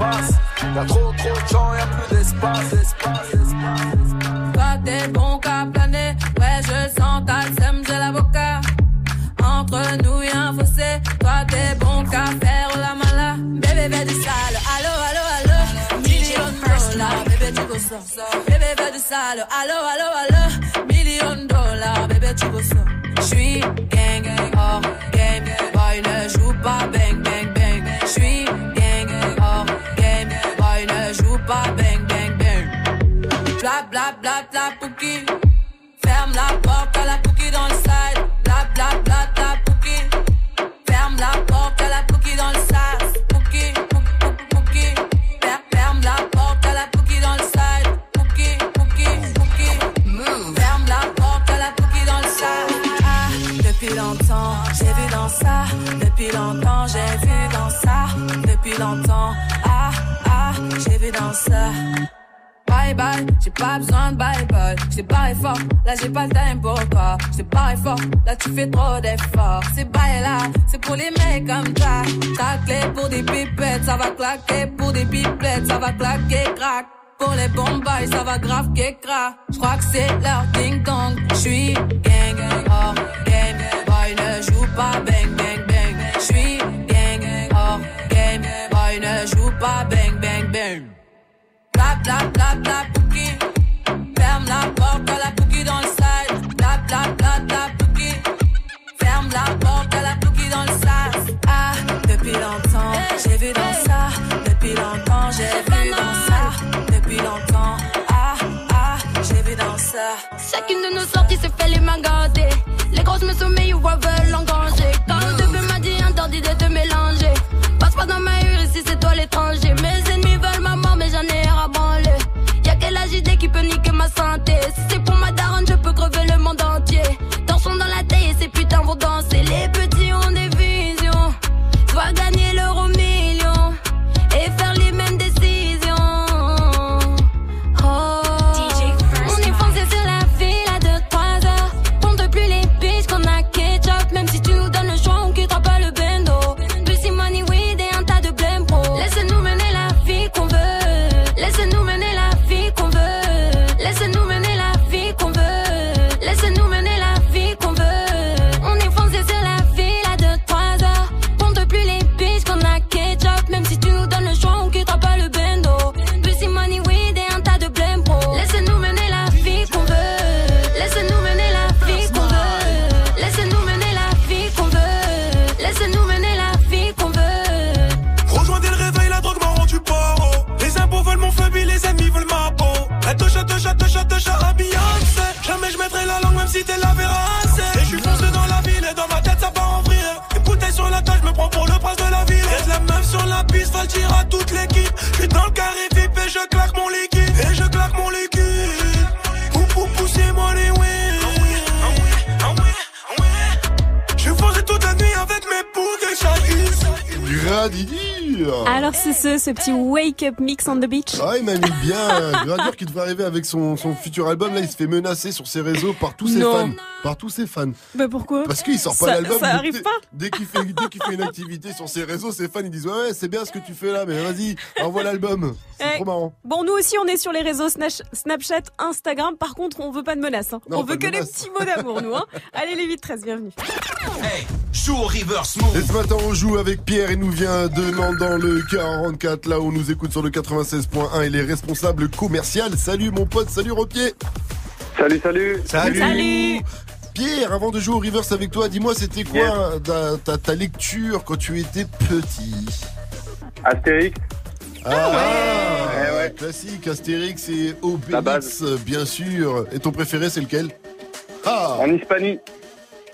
Speaker 59: basses, y'a trop, trop de gens, y'a plus d'espace, espace, espace.
Speaker 21: Toi t'es bon qu'à planer, ouais je sens ta sème, j'ai l'avocat. Entre nous y'a un fossé, toi t'es bon qu'à faire la mala. Bébé bébé du sale, allo allo allo. Million dollars, bébé tu veux ça. Bébé du sale, allo allo allo. Million dollars, bébé tu veux ça. J'suis gang gang bla bla bla pouki. Ferme la porte à la pouki dans le side. Bla bla bla bla. Ferme la porte à la pouki dans le sas. Pouki, pouki. Ferme la porte à la pouki dans le side. Pouki, pouki, pouki. Move. Ferme la porte à la pouki dans le side. Ah, depuis longtemps, j'ai vu dans ça. Depuis longtemps, j'ai vu dans ça. Depuis longtemps, ah, ah, j'ai vu dans ça. Bye bye, j'ai pas besoin de bye bye. J't'ai barré fort, là j'ai pas le time pour toi. J't'ai barré fort, là tu fais trop d'efforts. C'est bye là, c'est pour les mecs comme ça. Ta clé pour des pipettes, ça va claquer. Pour des pipettes, ça va claquer, crack. Pour les bombes, ça va grave Je J'crois que c'est leur ding dong. J'suis gang gang, oh game. Boy ne joue pas bang bang bang. J'suis gang gang, oh game. Boy ne joue pas bang bang bang. Bla pouki. Ferme la porte à la pouki dans le side. Bla pouki. Ferme la porte à la pouki dans le sas. Ah, depuis longtemps, j'ai vu dans ça. Depuis longtemps, j'ai vu dans ça. Depuis longtemps, ah, ah, j'ai vu dans ça.
Speaker 45: Chacune de nos sorties se fait les mains gardées. Les grosses me sommeillent ou veulent engranger. Quand le début m'a dit interdit de te mélanger. Passe pas dans ma rue ici, c'est toi l'étranger.
Speaker 8: Ce, petit wake up mix on the beach.
Speaker 3: Ah, il m'a mis bien. Gradidir qui devrait arriver avec son, son futur album. Là, il se fait menacer sur ses réseaux par tous ses
Speaker 8: Non.
Speaker 3: fans. Par tous ses fans.
Speaker 8: Bah pourquoi
Speaker 3: Parce qu'il sort pas l'album.
Speaker 8: Ça arrive
Speaker 3: dès-
Speaker 8: pas
Speaker 3: Dès qu'il fait, dès qu'il fait une activité sur ses réseaux, ses fans ils disent ouais, c'est bien ce que tu fais là, mais vas-y, envoie l'album. C'est
Speaker 8: Eh,
Speaker 3: trop marrant.
Speaker 8: Bon, nous aussi, on est sur les réseaux Snapchat, Instagram. Par contre, on veut pas de menaces. hein.
Speaker 3: Non,
Speaker 8: on veut que des
Speaker 3: menaces.
Speaker 8: petits mots d'amour, nous. Hein. [laughs] Allez, les 8-13, bienvenue.
Speaker 3: Joue au reverse Et ce matin, on joue avec Pierre. Il nous vient de dans le 44, là où on nous écoute sur le 96.1. Il est responsable commercial. Salut mon pote, salut Ropier.
Speaker 60: Salut, salut.
Speaker 8: Salut.
Speaker 3: Pierre, avant de jouer au reverse avec toi, dis-moi, c'était quoi ta, ta- ta lecture quand tu étais petit
Speaker 60: Astérix.
Speaker 3: Ah, classique, Astérix et Obélix, bien sûr. Et ton préféré, c'est lequel? Ah.
Speaker 60: En Hispanie.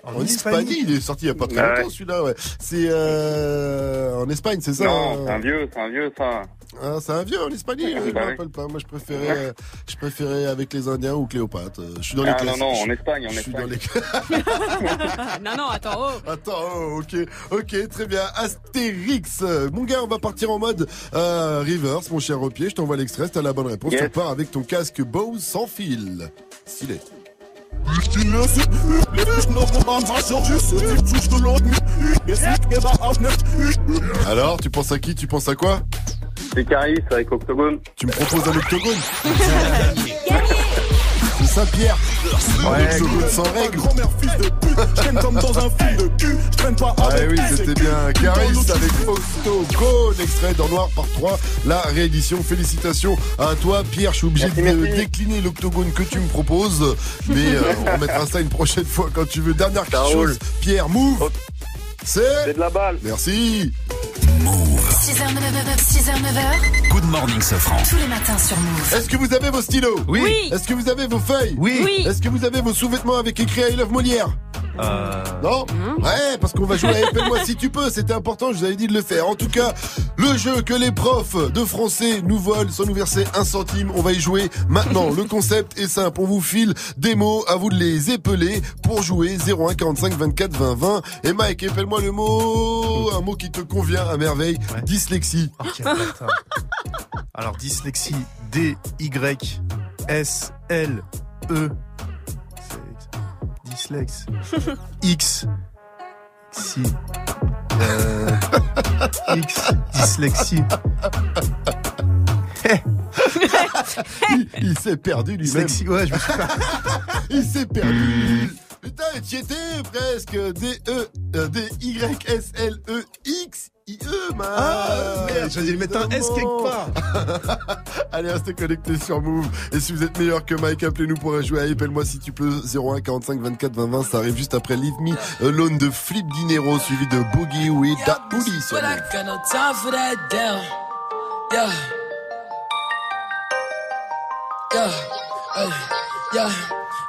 Speaker 3: En, Hispanie, il est sorti il y a pas très
Speaker 60: Ah
Speaker 3: longtemps celui-là, ouais. C'est euh, en Espagne, c'est ça
Speaker 60: Non,
Speaker 3: hein
Speaker 60: c'est un vieux, c'est un vieux, ça.
Speaker 3: Ah, c'est un vieux en
Speaker 60: Bah
Speaker 3: je me rappelle pas. Moi, je préférais, euh, je préférais avec les Indiens ou Cléopâtre. Euh, Je suis dans les
Speaker 60: Ah, non,
Speaker 3: classiques.
Speaker 60: non, en Espagne, en
Speaker 3: Je suis
Speaker 60: Espagne.
Speaker 3: dans les- [laughs]
Speaker 8: non, non, attends. Oh.
Speaker 3: Attends, oh, ok, ok, très bien. Astérix, mon gars, on va partir en mode euh, reverse, mon cher Ropier. Je t'envoie l'extrait, t'as la bonne réponse.
Speaker 60: Yes.
Speaker 3: Tu repars avec ton casque Bose sans fil. Stylé. Alors, tu penses à qui? Tu penses à quoi?
Speaker 60: C'est Caris avec Octogone.
Speaker 3: Tu me proposes un octogone? [laughs] C'est ça, Pierre Un octogone sans règles Ah oui, c'était bien Caris avec Octogone, extrait dans Noir par 3, la réédition. Félicitations à toi, Pierre. Je suis obligé
Speaker 60: Merci,
Speaker 3: de
Speaker 60: merci.
Speaker 3: décliner l'octogone que tu me proposes, mais euh, on remettra ça une prochaine fois quand tu veux. Dernière chose. Pierre, move C'est
Speaker 60: C'est de la balle.
Speaker 3: Merci
Speaker 2: 6h, 9h, 6h, 9h.
Speaker 14: Good morning, Sofran.
Speaker 2: Tous les matins sur Move.
Speaker 3: Est-ce que vous avez vos stylos
Speaker 8: Oui.
Speaker 3: Est-ce que vous avez vos feuilles
Speaker 8: Oui.
Speaker 3: Est-ce que vous avez vos sous-vêtements avec écrit I love Molière
Speaker 12: Euh...
Speaker 3: Non Ouais, parce qu'on va jouer à Appelle-moi si tu peux, c'était important, je vous avais dit de le faire. En tout cas, le jeu que les profs de français nous volent sans nous verser un centime, on va y jouer maintenant. Le concept est simple, on vous file des mots, à vous de les épeler pour jouer 01 45 24 20 20. Et Mike, épelle-moi le mot, un mot qui te convient à merveille, dyslexie.
Speaker 11: Alors dyslexie D Dyslex [laughs] X Si euh, X Dyslexie
Speaker 3: il, il s'est perdu lui-même.
Speaker 11: Ouais, je me suis [laughs]
Speaker 3: Il s'est perdu. Putain, tu y étais presque. D-E, euh, D-Y-S-L-E-X. I-E, man.
Speaker 11: Ah, merde, j'allais mettre un S quelque part. [laughs]
Speaker 3: Allez, restez connectés sur Move. Et si vous êtes meilleur que Mike, appelez-nous pour jouer à Appelle-moi si tu peux. 01 45 24 20 20. Ça arrive juste après Leave Me Alone de Flip Dinero, suivi de Boogie with Da sur Move.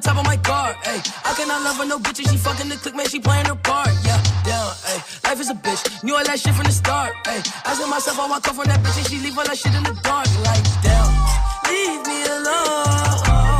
Speaker 24: Top of my car, ay. I cannot love her, no bitch, and she fucking the click, man, she playing her part, yeah. Down, ay. Life is a bitch, knew all that shit from the start, ay. Asking myself how I come from that bitch, and she leave all that shit in the dark, like, damn. Leave me alone,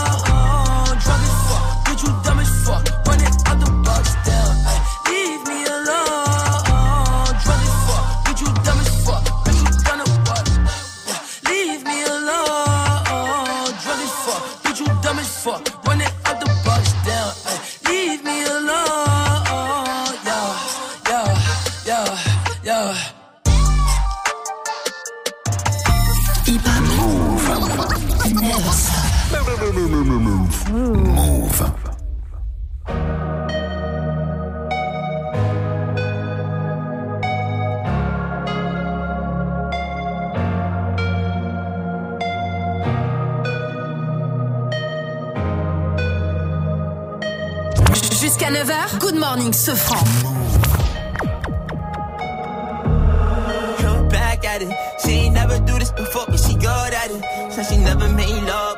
Speaker 50: Move.
Speaker 16: Jusqu'à 9h, Good Morning
Speaker 13: at it. She never do this before, but she good at it. Said she never made love,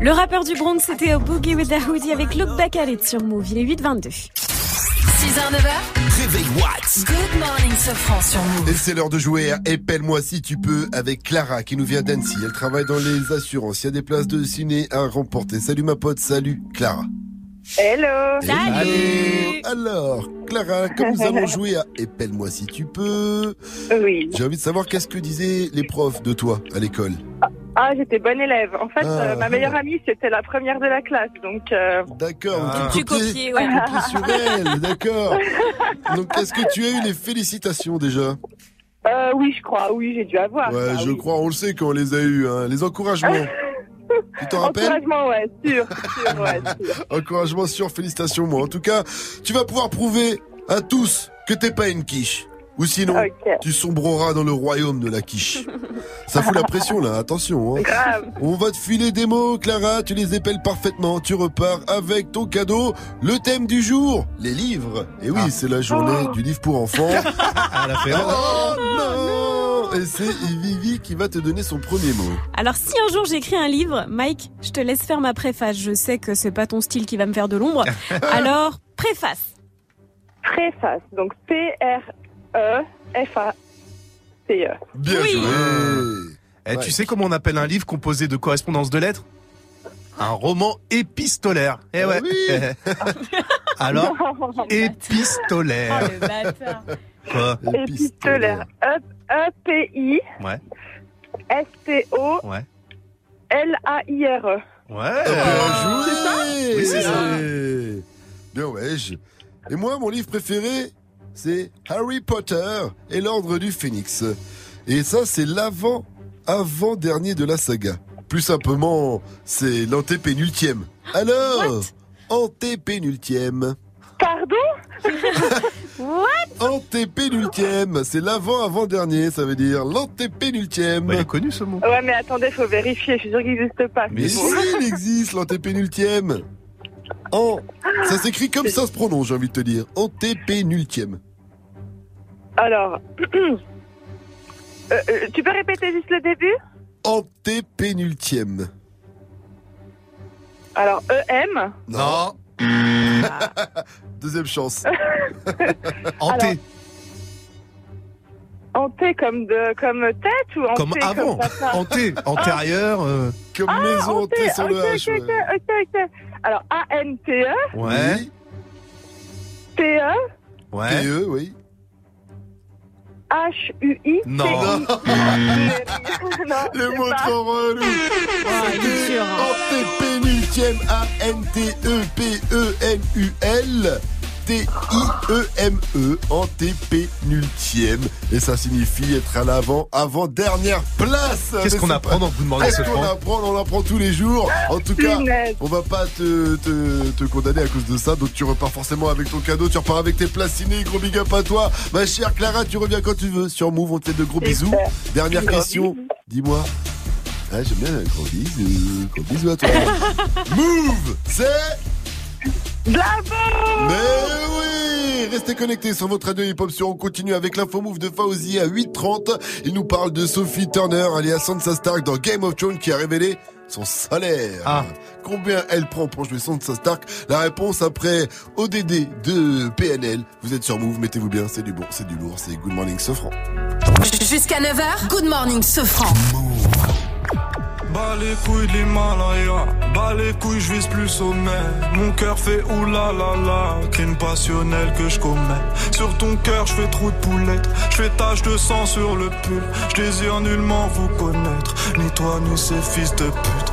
Speaker 8: Le rappeur du Bronx, c'était au Boogie with the Hoodie avec Look Back at It sur Move. Il est 8h22.
Speaker 16: 6h, 9h.
Speaker 50: Réveil Watts.
Speaker 16: Good morning, Sofran sur Move.
Speaker 3: Et c'est l'heure de jouer à Épelle-moi si tu peux avec Clara qui nous vient d'Annecy. Elle travaille dans les assurances. Il y a des places de ciné à remporter. Salut ma pote, salut Clara.
Speaker 29: Hello
Speaker 3: Salut Alors, Clara, comme nous allons [laughs] jouer à Épelle-moi si tu peux.
Speaker 29: Oui.
Speaker 3: J'ai envie de savoir qu'est-ce que disaient les profs de toi à l'école?
Speaker 29: Ah, j'étais bonne élève. En fait,
Speaker 3: Ah.
Speaker 29: euh, ma meilleure amie, c'était la première de la classe. Donc, euh,
Speaker 3: D'accord,
Speaker 29: Ah.
Speaker 3: tu copiais,
Speaker 29: ouais.
Speaker 3: tu copiais sur elle, d'accord. Donc est-ce que tu as eu les félicitations déjà?
Speaker 29: Euh, oui, je crois. Oui, j'ai dû avoir.
Speaker 3: Ouais,
Speaker 29: ça,
Speaker 3: je
Speaker 29: oui.
Speaker 3: crois, on le sait quand on les a eus, hein. les encouragements. [laughs] tu t'en rappelles?
Speaker 29: Encouragement, ouais, sûr, sûr, ouais, [laughs] sûr.
Speaker 3: Encouragement sûr, félicitations moi. En tout cas, tu vas pouvoir prouver à tous que t'es pas une quiche. Ou sinon, tu sombreras dans le royaume de la quiche. Ça fout la pression là, attention. Hein.
Speaker 29: Grave.
Speaker 3: On va te filer des mots, Clara, tu les épelles parfaitement. Tu repars avec ton cadeau, le thème du jour, les livres. Et oui, c'est la journée
Speaker 29: Oh.
Speaker 3: du livre pour enfants.
Speaker 11: Elle a fait
Speaker 3: Oh non Et c'est Vivi qui va te donner son premier mot.
Speaker 8: Alors si un jour j'écris un livre, Mike, je te laisse faire ma préface. Je sais que c'est pas ton style qui va me faire de l'ombre. [laughs] Alors, préface.
Speaker 29: Préface. Donc, P-R-E-F-A-C-E.
Speaker 3: Bien
Speaker 29: Oui.
Speaker 3: joué
Speaker 11: Eh, Tu sais comment on appelle un livre composé de correspondances de lettres? Un roman épistolaire. Eh ouais. [laughs] Alors, épistolaire.
Speaker 29: Oh, le bâtard.
Speaker 11: Quoi?
Speaker 29: Épistolaire. E- E-P-I.
Speaker 11: Ouais.
Speaker 29: S-T-O.
Speaker 11: Ouais.
Speaker 29: L-A-I-R-E.
Speaker 11: Ouais.
Speaker 3: Bien joué
Speaker 29: Oui, c'est ça.
Speaker 3: Bien ouais. Et moi, mon livre préféré, c'est Harry Potter et l'Ordre du Phénix. Et ça, c'est l'avant, avant-dernier de la saga. Plus simplement, c'est l'antépénultième. Alors, antépénultième.
Speaker 29: Pardon? [laughs]
Speaker 8: What?
Speaker 3: Antépénultième, c'est l'avant-avant-dernier, ça veut dire l'antépénultième.
Speaker 11: il est connu ce mot.
Speaker 29: Ouais, mais attendez, faut vérifier. Je suis sûre qu'il n'existe pas.
Speaker 3: Mais si, il existe, l'antépénultième. En... Ça s'écrit comme ça se prononce, j'ai envie de te dire. Antépénultième.
Speaker 29: Alors, [clears throat] euh, euh, tu peux répéter juste le début?
Speaker 3: Antépénultième.
Speaker 29: Alors, E-M.
Speaker 3: Non. [laughs] Deuxième chance. [laughs]
Speaker 29: Anté. Hanté comme de comme tête ou hanté
Speaker 11: Comme avant. Hanté, antérieur. euh,
Speaker 3: Comme
Speaker 29: Ah,
Speaker 3: maison
Speaker 29: hanté,
Speaker 3: hantée sur le
Speaker 29: ok,
Speaker 3: H.
Speaker 29: ok, ok, ok, ok. Alors, A-N-T-E,
Speaker 11: Ouais.
Speaker 29: T-E,
Speaker 11: Ouais.
Speaker 3: PE, oui.
Speaker 29: H-U-I.
Speaker 3: Non.
Speaker 29: non, [laughs]
Speaker 3: Le mot trop relou. C'était Antépénultième A-N-T-E-P-E-N-U-L. T-I-E-M-E, antépénultième. Et ça signifie être à l'avant, avant dernière place.
Speaker 11: Qu'est-ce qu'on apprend dans Good Morning
Speaker 3: Qu'est-ce qu'on
Speaker 11: Sofran
Speaker 3: apprend On apprend tous les jours. En tout cas, on va pas te, te, te condamner à cause de ça. Donc tu repars forcément avec ton cadeau. Tu repars avec tes places ciné. Gros big up à toi. Ma chère Clara, tu reviens quand tu veux. Sur Move, on te fait de gros bisous. Dernière question. Dis-moi. Ah, j'aime bien. Gros bisous. Gros bisous à toi. [laughs] Move, c'est... Mais oui Restez connectés sur votre radio hip-hop sur On continue avec l'info move de Fauzi à 8h30. Il nous parle de Sophie Turner, alias Sansa Stark dans Game of Thrones qui a révélé son salaire.
Speaker 11: Ah.
Speaker 3: Combien elle prend pour jouer Sansa Stark? La réponse après ODD de PNL. Vous êtes sur Move, mettez-vous bien, c'est du bon, c'est du lourd, c'est Good Morning Sofran.
Speaker 2: Jusqu'à 9h, Good Morning Sofran.
Speaker 18: Bas les couilles de l'Himalaya, bas les couilles, je vise plus sommet. Mon cœur fait oulala, crime passionnel que je commets. Sur ton cœur, je fais trou de poulette, je fais tache de sang sur le pull. Je désire nullement vous connaître, ni toi ni ces fils de pute.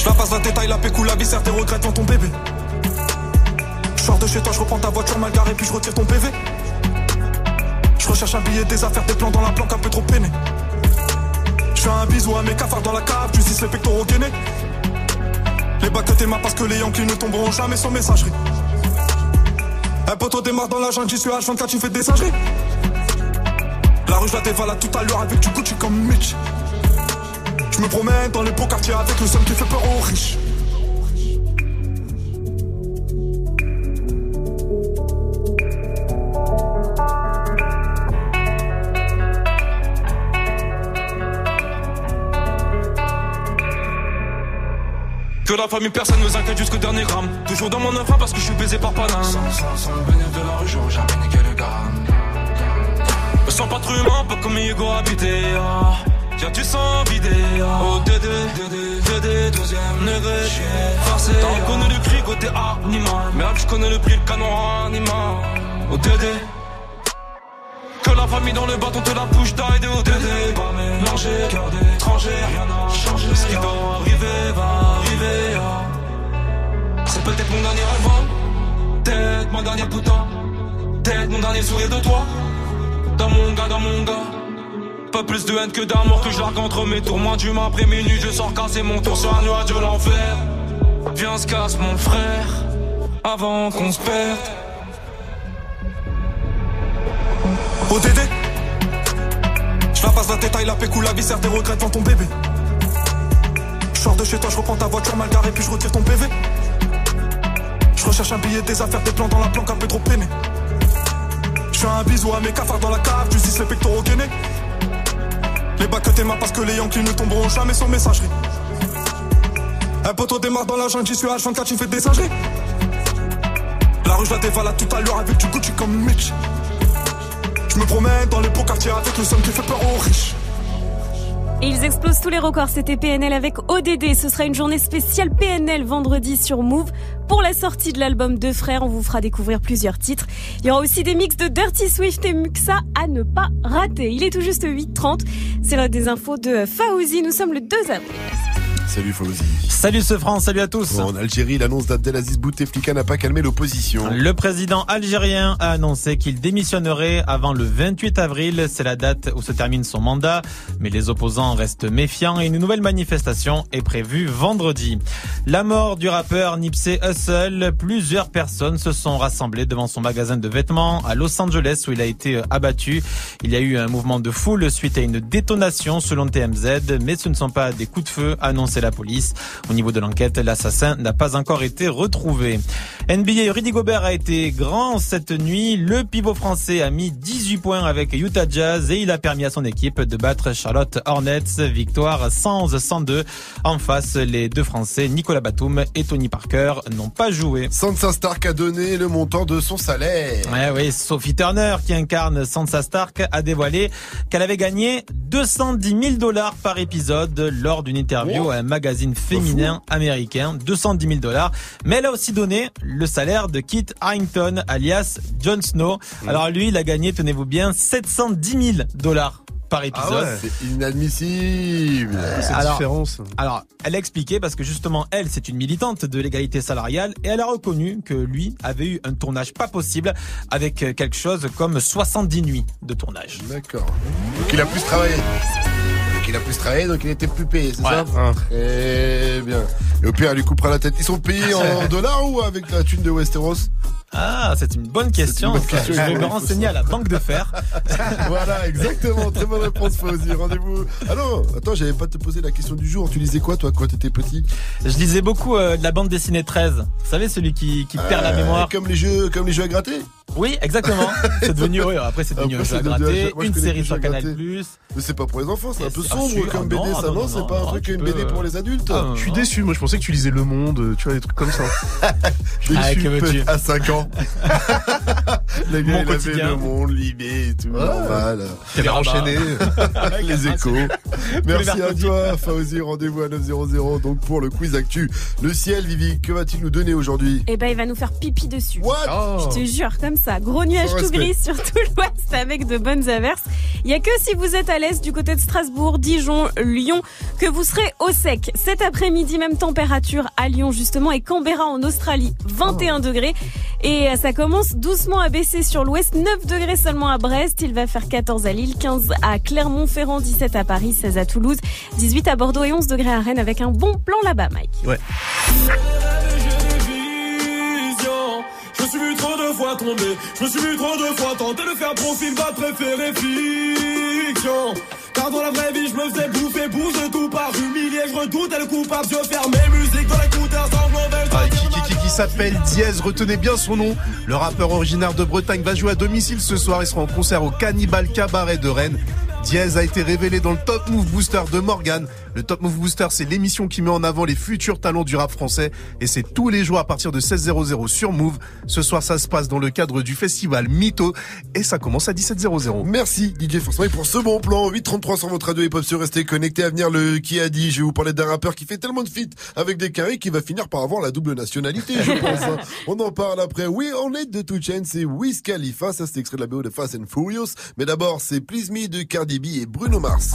Speaker 18: Je la passe la détail, la pécou, la viscère, tes regrets devant ton bébé. Je sors de chez toi, je reprends ta voiture mal garée, puis je retire ton PV. Je recherche un billet, des affaires, des plans dans la planque, un peu trop peiné. Je fais un bisou à mes cafards dans la cave, tu les pectoraux gainés. Les bacs que tes parce que les Yankees ne tomberont jamais sans messagerie. Un poteau démarre dans la jungle, j'y suis H24, tu fais des singeries. La rue, je la dévale à tout à l'heure avec du Gucci comme Mitch. Je me promène dans les beaux quartiers avec le seul qui fait peur aux riches. Que la famille, personne ne nous inquiète jusqu'au dernier gramme. Toujours dans mon enfant parce que je suis baisé par Paname. Sans, sans, sans le bénéfice de la rue, j'aurais jamais niqué le gramme. Me sens pas trop humain, pas comme Hugo habité. Ah. Tiens, tu sens vidé. Oh, Dédé, Dédé, deuxième degré. J'suis forcé. T'en connais le prix côté animal. Merde, je connais le prix, le canon animal. Oh, Dédé. Que la famille dans le bâton te la bouche d'aide au Dédé. Pas mélanger, cœur d'étranger, rien n'a changé. Ce qui doit arriver va arriver. ah. C'est peut-être mon dernier album, peut-être mon dernier putain, peut-être mon dernier sourire de toi. Dans mon gars, dans mon gars. Pas plus de haine que d'amour que je largue entre mes tours. Moins d'humain après minuit, je sors casser mon tour sur un nuage de l'enfer. Viens, se casse mon frère, avant qu'on se perde. ODD Je la passe la détail, la pécou, la viscère, des regrets devant ton bébé. Je sors de chez toi, je reprends ta voiture mal garée, puis je retire ton PV. Je recherche un billet, des affaires, des plans dans la planque, un peu trop peiné. Je fais un bisou à mes cafards dans la cave, tu dis les pectoraux gainés. Les bacs que tes parce que les Yankees ne tomberont jamais sans messagerie. Un poteau démarre dans la jungle, j'y suis H24, tu fais des singeries. La rue, je la dévale à tout à l'heure avec du Gucci comme Mitch. Je me promène dans les beaux quartiers avec le son qui fait peur aux riches.
Speaker 8: Ils explosent tous les records. C'était PNL avec ODD. Ce sera une journée spéciale PNL vendredi sur Move. Pour la sortie de l'album Deux Frères, on vous fera découvrir plusieurs titres. Il y aura aussi des mix de Dirty Swift et Muxa à ne pas rater. Il est tout juste 8h30. C'est l'heure des infos de Faouzi. Nous sommes le 2 avril.
Speaker 3: Salut Fauzi.
Speaker 4: Salut ce France, salut à tous.
Speaker 3: En Algérie, l'annonce d'Abdelaziz Bouteflika n'a pas calmé l'opposition.
Speaker 4: Le président algérien a annoncé qu'il démissionnerait avant le 28 avril. C'est la date où se termine son mandat. Mais les opposants restent méfiants et une nouvelle manifestation est prévue vendredi. La mort du rappeur Nipsey Hussle. Plusieurs personnes se sont rassemblées devant son magasin de vêtements à Los Angeles où il a été abattu. Il y a eu un mouvement de foule suite à une détonation selon TMZ, mais ce ne sont pas des coups de feu annoncés la police. Au niveau de l'enquête, l'assassin n'a pas encore été retrouvé. NBA, Rudy Gobert a été grand cette nuit. Le pivot français a mis 18 points avec Utah Jazz et il a permis à son équipe de battre Charlotte Hornets. Victoire 111-102. En face, les deux Français, Nicolas Batum et Tony Parker, n'ont pas joué.
Speaker 3: Sansa Stark a donné le montant de son salaire.
Speaker 4: Ouais, oui, Sophie Turner, qui incarne Sansa Stark, a dévoilé qu'elle avait gagné 210 000 dollars par épisode lors d'une interview à magazine féminin américain. 210 000 dollars. Mais elle a aussi donné le salaire de Kit Harrington, alias Jon Snow.
Speaker 3: Mm.
Speaker 4: Alors lui, il a gagné, tenez-vous bien, 710 000 dollars par épisode.
Speaker 3: C'est inadmissible.
Speaker 4: alors, alors, elle a expliqué parce que justement, elle, c'est une militante de l'égalité salariale et elle a reconnu que lui avait eu un tournage pas possible avec quelque chose comme 70 nuits de tournage.
Speaker 3: D'accord. Donc il a plus travaillé. Il a plus travaillé, donc il était plus payé, c'est
Speaker 4: Ouais.
Speaker 3: ça Très bien. Et au pire, elle lui coupera la tête. Ils sont payés en [laughs] dollars ou avec la thune de Westeros?
Speaker 4: Ah, c'est une bonne question.
Speaker 3: bonne
Speaker 4: ça.
Speaker 3: question,
Speaker 4: Je vais me renseigner à la banque de fer. [laughs]
Speaker 3: voilà, exactement. Très bonne réponse, Fauzi. Rendez-vous. Ah non, attends, j'avais pas te posé la question du jour. Tu lisais quoi, toi, quand t'étais petit?
Speaker 4: Je lisais beaucoup euh, de la bande dessinée 13. Vous savez, celui qui, qui perd la
Speaker 3: Euh,
Speaker 4: mémoire.
Speaker 3: Comme les jeux, comme les jeux à gratter?
Speaker 4: Oui, exactement. [laughs] c'est devenu, oui, après c'est devenu
Speaker 3: Après,
Speaker 4: un jeu à gratter,
Speaker 3: moi,
Speaker 4: une série sur Canal+.
Speaker 3: gratter. Mais c'est pas pour les enfants, c'est un peu
Speaker 4: Ah,
Speaker 3: sombre comme
Speaker 4: ah,
Speaker 3: BD,
Speaker 4: non,
Speaker 3: ça,
Speaker 4: non,
Speaker 3: non, C'est pas un truc, une BD pour les adultes
Speaker 4: Ah,
Speaker 11: Je suis déçu, moi je pensais que tu lisais Le Monde, tu vois, des trucs comme ça. [laughs]
Speaker 3: Je
Speaker 4: Ah,
Speaker 3: suis
Speaker 4: que
Speaker 3: à 5 ans. [laughs] le gars,
Speaker 4: Mon
Speaker 3: il avait
Speaker 4: quotidien.
Speaker 3: le monde, Libé et tout, normal.
Speaker 11: T'es enchaîné.
Speaker 3: les échos.
Speaker 4: les
Speaker 3: Merci à toi, Fauzi. Rendez-vous à 900 donc pour le quiz actu. Le ciel, Vivi, que va-t-il nous donner aujourd'hui
Speaker 8: Eh ben, il va nous faire pipi dessus.
Speaker 3: What
Speaker 8: Je te jure, comme ça. Gros nuage
Speaker 3: Sans
Speaker 8: tout gris sur tout l'ouest avec de bonnes averses. Il y a que si vous êtes à l'est du côté de Strasbourg, Dijon, Lyon, que vous serez au sec. Cet après-midi, même température à Lyon justement et Canberra en Australie, 21 degrés. Et euh, ça commence doucement à baisser sur l'ouest, 9 degrés seulement à Brest. Il va faire 14 à Lille, 15 à Clermont-Ferrand, 17 à Paris, 16 à Toulouse, 18 à Bordeaux et 11 degrés à Rennes avec un bon plan là-bas, Mike.
Speaker 11: Ouais.
Speaker 18: Je me suis vu trop de fois tomber, je me suis vu trop de fois tenter de faire profil bas, préféré fiction. Car dans la vraie vie, je me faisais bouffer, bouge tout par humilier, je redoutais le coupable, je fermais musique dans l'écouteur sans mauvais
Speaker 11: Ah, qui, qui, qui, qui s'appelle Diez, retenez bien son nom. Le rappeur originaire de Bretagne va jouer à domicile ce soir. Il sera en concert au Cannibal Cabaret de Rennes. Diez a été révélé dans le Top Move Booster de Morgan. Le Top Move Booster, c'est l'émission qui met en avant les futurs talents du rap français. Et c'est tous les jours à partir de 16h00 sur Move. Ce soir, ça se passe dans le cadre du festival Mytho. Et ça commence à 17h00.
Speaker 3: Merci DJ Mike pour ce bon plan. 833 sur votre radio hip-hop sur restez connecté à venir le qui a dit? Je vais vous parler d'un rappeur qui fait tellement de feats avec des carrés qu'il va finir par avoir la double nationalité, je [laughs] pense. hein. On en parle après. Oui, on est de Two Chainz c'est Wiz Khalifa. Ça, c'est extrait de la BO de Fast and Furious. Mais d'abord, c'est Please Me de Cardi B et Bruno Mars.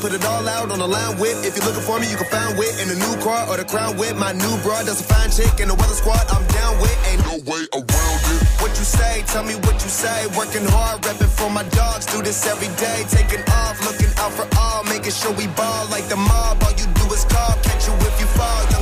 Speaker 61: Put
Speaker 62: it
Speaker 28: all out on the line with. If you're looking for me, you can find wit in the new car or the crown wit. My new broad does a fine chick in the weather squad. I'm down with. Ain't no way around it. What you say? Tell me what you say. Working hard, repping for my dogs. Do this every day. Taking off, looking out for all. Making sure we ball like the mob. All you do is call. Catch you if you fall.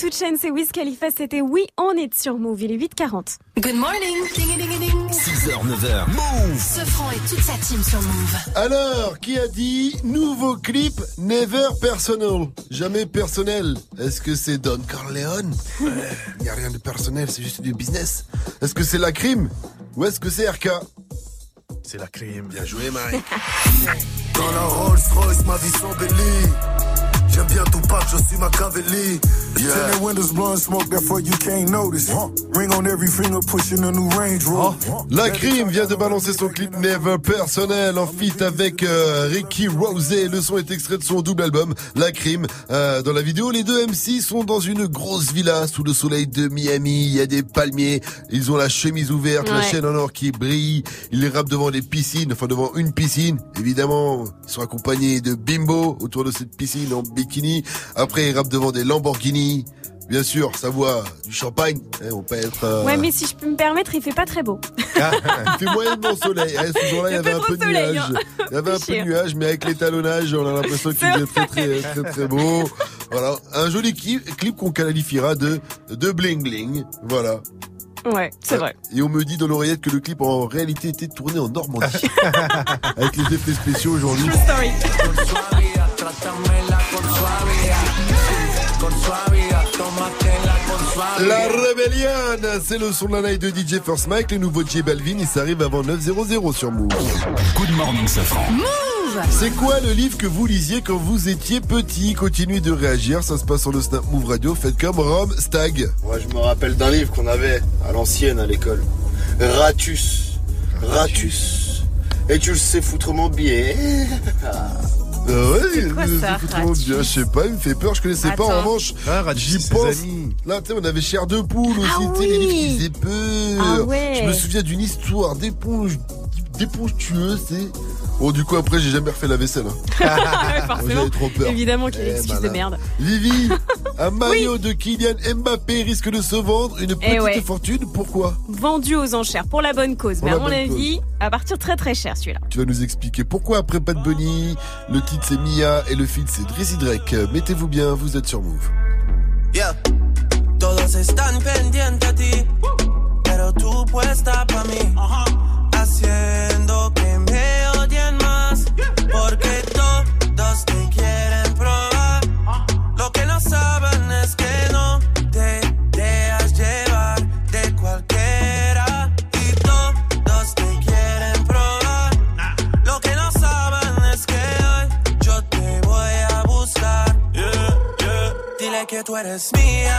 Speaker 8: Toute chaîne, c'est Wiz Khalifa. C'était Oui, on est sur Move. Il est 8h40.
Speaker 16: Good morning. Ding, ding, ding, ding.
Speaker 14: 6h, 9h. Move
Speaker 16: Ce franc et toute sa team sur Move.
Speaker 3: Alors, qui a dit nouveau clip Never Personal? Jamais personnel. Est-ce que c'est Don Corleone? Il n'y a rien de personnel, c'est juste du business. Est-ce que c'est la crime? Ou est-ce que c'est RK
Speaker 11: C'est la crime.
Speaker 3: Bien joué, Mike. [laughs]
Speaker 63: Dans la Rolls Royce, ma vie s'embellit. J'aime bien tout pack, je suis Machiavelli. Yeah. Turn the windows blowing smoke, therefore you can't notice. Ring on every finger, pushing a new Range Rover.
Speaker 3: La crime vient de balancer son clip Never Personnel en feat avec euh, Ricky Rosé. Le son est extrait de son double album La crime. Euh, dans la vidéo, les deux MC sont dans une grosse villa sous le soleil de Miami. Il y a des palmiers. Ils ont la chemise ouverte, la chaîne en or qui brille. Ils rappent devant les piscines, enfin devant une piscine. Évidemment, ils sont accompagnés de bimbo autour de cette piscine en bikini. Après, ils rappent devant des Lamborghini. Bien sûr, ça voit du champagne. Hein, on peut être. euh,
Speaker 8: Ouais, mais si je peux me permettre, il fait pas très beau.
Speaker 3: il fait moyennement soleil. Hein, ce jour-là, il y
Speaker 8: Il
Speaker 3: avait un peu de
Speaker 8: soleil,
Speaker 3: nuages.
Speaker 8: hein.
Speaker 3: Il y avait un peu de
Speaker 8: Cher.
Speaker 3: nuages, mais avec l'étalonnage, on a l'impression qu'il est très, très, très, très beau. Voilà. Un joli clip, clip qu'on qualifiera de, de bling bling. Voilà.
Speaker 8: Ouais, c'est vrai.
Speaker 3: Et on me dit dans l'oreillette que le clip en réalité était tourné en Normandie. [laughs] avec les effets spéciaux aujourd'hui.
Speaker 8: True story. La
Speaker 3: Rebellion, c'est le son de la night de DJ First Mike, le nouveau J Balvin, il s'arrive avant 9.00 sur Move.
Speaker 14: Good morning, Safran.
Speaker 16: Move
Speaker 3: C'est quoi le livre que vous lisiez quand vous étiez petit? Continuez de réagir, ça se passe sur le Snap Move Radio, faites comme Rome Stag.
Speaker 64: Moi, je me rappelle d'un livre qu'on avait à l'ancienne à l'école. Ratus. Ratus. Et tu le sais foutrement bien. [laughs]
Speaker 3: Ah ouais,
Speaker 64: C'est Ratus
Speaker 3: bien, je sais pas, il me fait peur, je connaissais pas. En revanche,
Speaker 11: Ah,
Speaker 3: j'y
Speaker 11: ses
Speaker 3: pense.
Speaker 11: amis.
Speaker 3: Là, tu sais, on avait Chair de Poule aussi,
Speaker 8: Ah
Speaker 3: tu sais, les livres
Speaker 8: oui.
Speaker 3: qui faisaient peur.
Speaker 8: Ah ouais.
Speaker 3: Je me souviens d'une histoire d'éponge, d'éponge tueuse, c'est. Bon, du coup, après, j'ai jamais refait la vaisselle. hein. [laughs]
Speaker 8: Forcément.
Speaker 3: J'avais trop peur.
Speaker 8: Évidemment qu'il y a
Speaker 3: Eh,
Speaker 8: l'excuse de
Speaker 3: malin.
Speaker 8: merde.
Speaker 3: Vivi, un [laughs] maillot de Kylian Mbappé risque de se vendre une
Speaker 8: Eh
Speaker 3: petite
Speaker 8: ouais.
Speaker 3: fortune. Pourquoi?
Speaker 8: Vendu aux enchères pour la bonne cause. Mais à mon avis, à partir très très cher celui-là.
Speaker 3: Tu vas nous expliquer pourquoi après Pat Bunny, le titre c'est Mia et le feed c'est Drizzy Drake. Mettez-vous bien, vous êtes sur Move.
Speaker 13: Yeah. Todos están pendientes a ti, pero tú puesta pa' mí, haciendo que tú eres mía,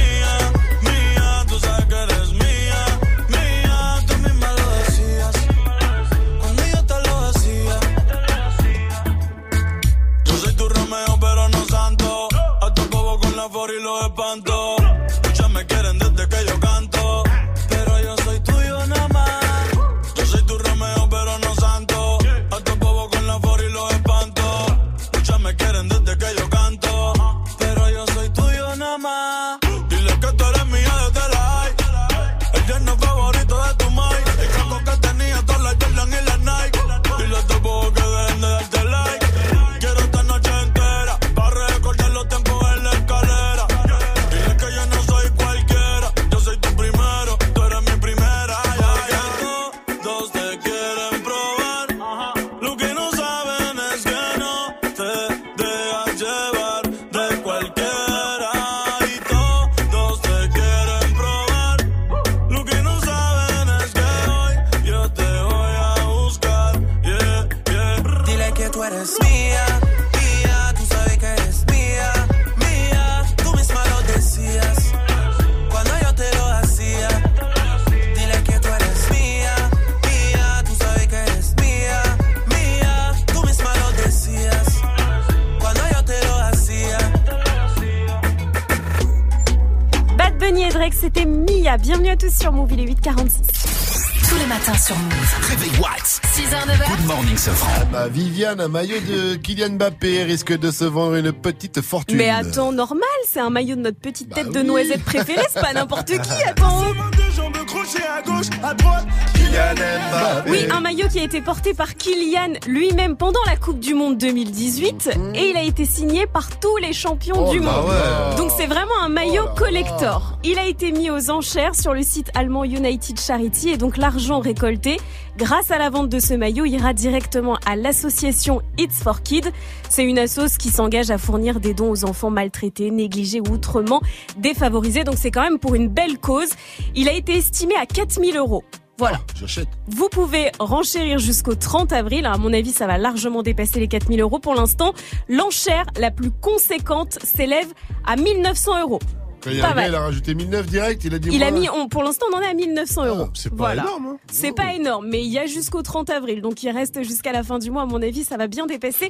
Speaker 8: Bienvenue à tous sur Move, il est 8h46.
Speaker 16: Tous les matins sur Move.
Speaker 14: Réveil Watts.
Speaker 16: 6h, 9h.
Speaker 14: Good morning, Sofran.
Speaker 3: Ah bah, Viviane, un maillot de Kylian Mbappé risque de se vendre une petite fortune.
Speaker 8: Mais attends, normal, c'est un maillot de notre petite tête de noisette préférée, c'est pas n'importe qui, [laughs] attends.
Speaker 23: à gauche, à droite. Kylian Mbappé.
Speaker 8: Oui, un maillot qui a été porté par Kylian lui-même pendant la Coupe du Monde 2018 et il a été signé par tous les champions
Speaker 3: Oh
Speaker 8: du monde.
Speaker 3: ouais.
Speaker 8: Donc c'est vraiment un maillot collector. Il a été mis aux enchères sur le site allemand United Charity et donc l'argent récolté grâce à la vente de ce maillot ira directement à l'association It's for Kids. C'est une assoce qui s'engage à fournir des dons aux enfants maltraités, négligés ou autrement défavorisés. Donc c'est quand même pour une belle cause. Il a été estimé à 4000 euros. Voilà.
Speaker 3: J'achète.
Speaker 8: Vous pouvez renchérir jusqu'au 30 avril. À mon avis, ça va largement dépasser les 4000 euros. Pour l'instant, l'enchère la plus conséquente s'élève à 1900 euros.
Speaker 3: Il a gars, il a rajouté 1009 direct, il a dit
Speaker 8: Il a
Speaker 3: voilà.
Speaker 8: mis, on, pour l'instant, on en est à 1900 euros.
Speaker 3: c'est pas
Speaker 8: voilà.
Speaker 3: énorme, hein.
Speaker 8: C'est pas énorme, mais il y a jusqu'au 30 avril, donc il reste jusqu'à la fin du mois. À mon avis, ça va bien dépasser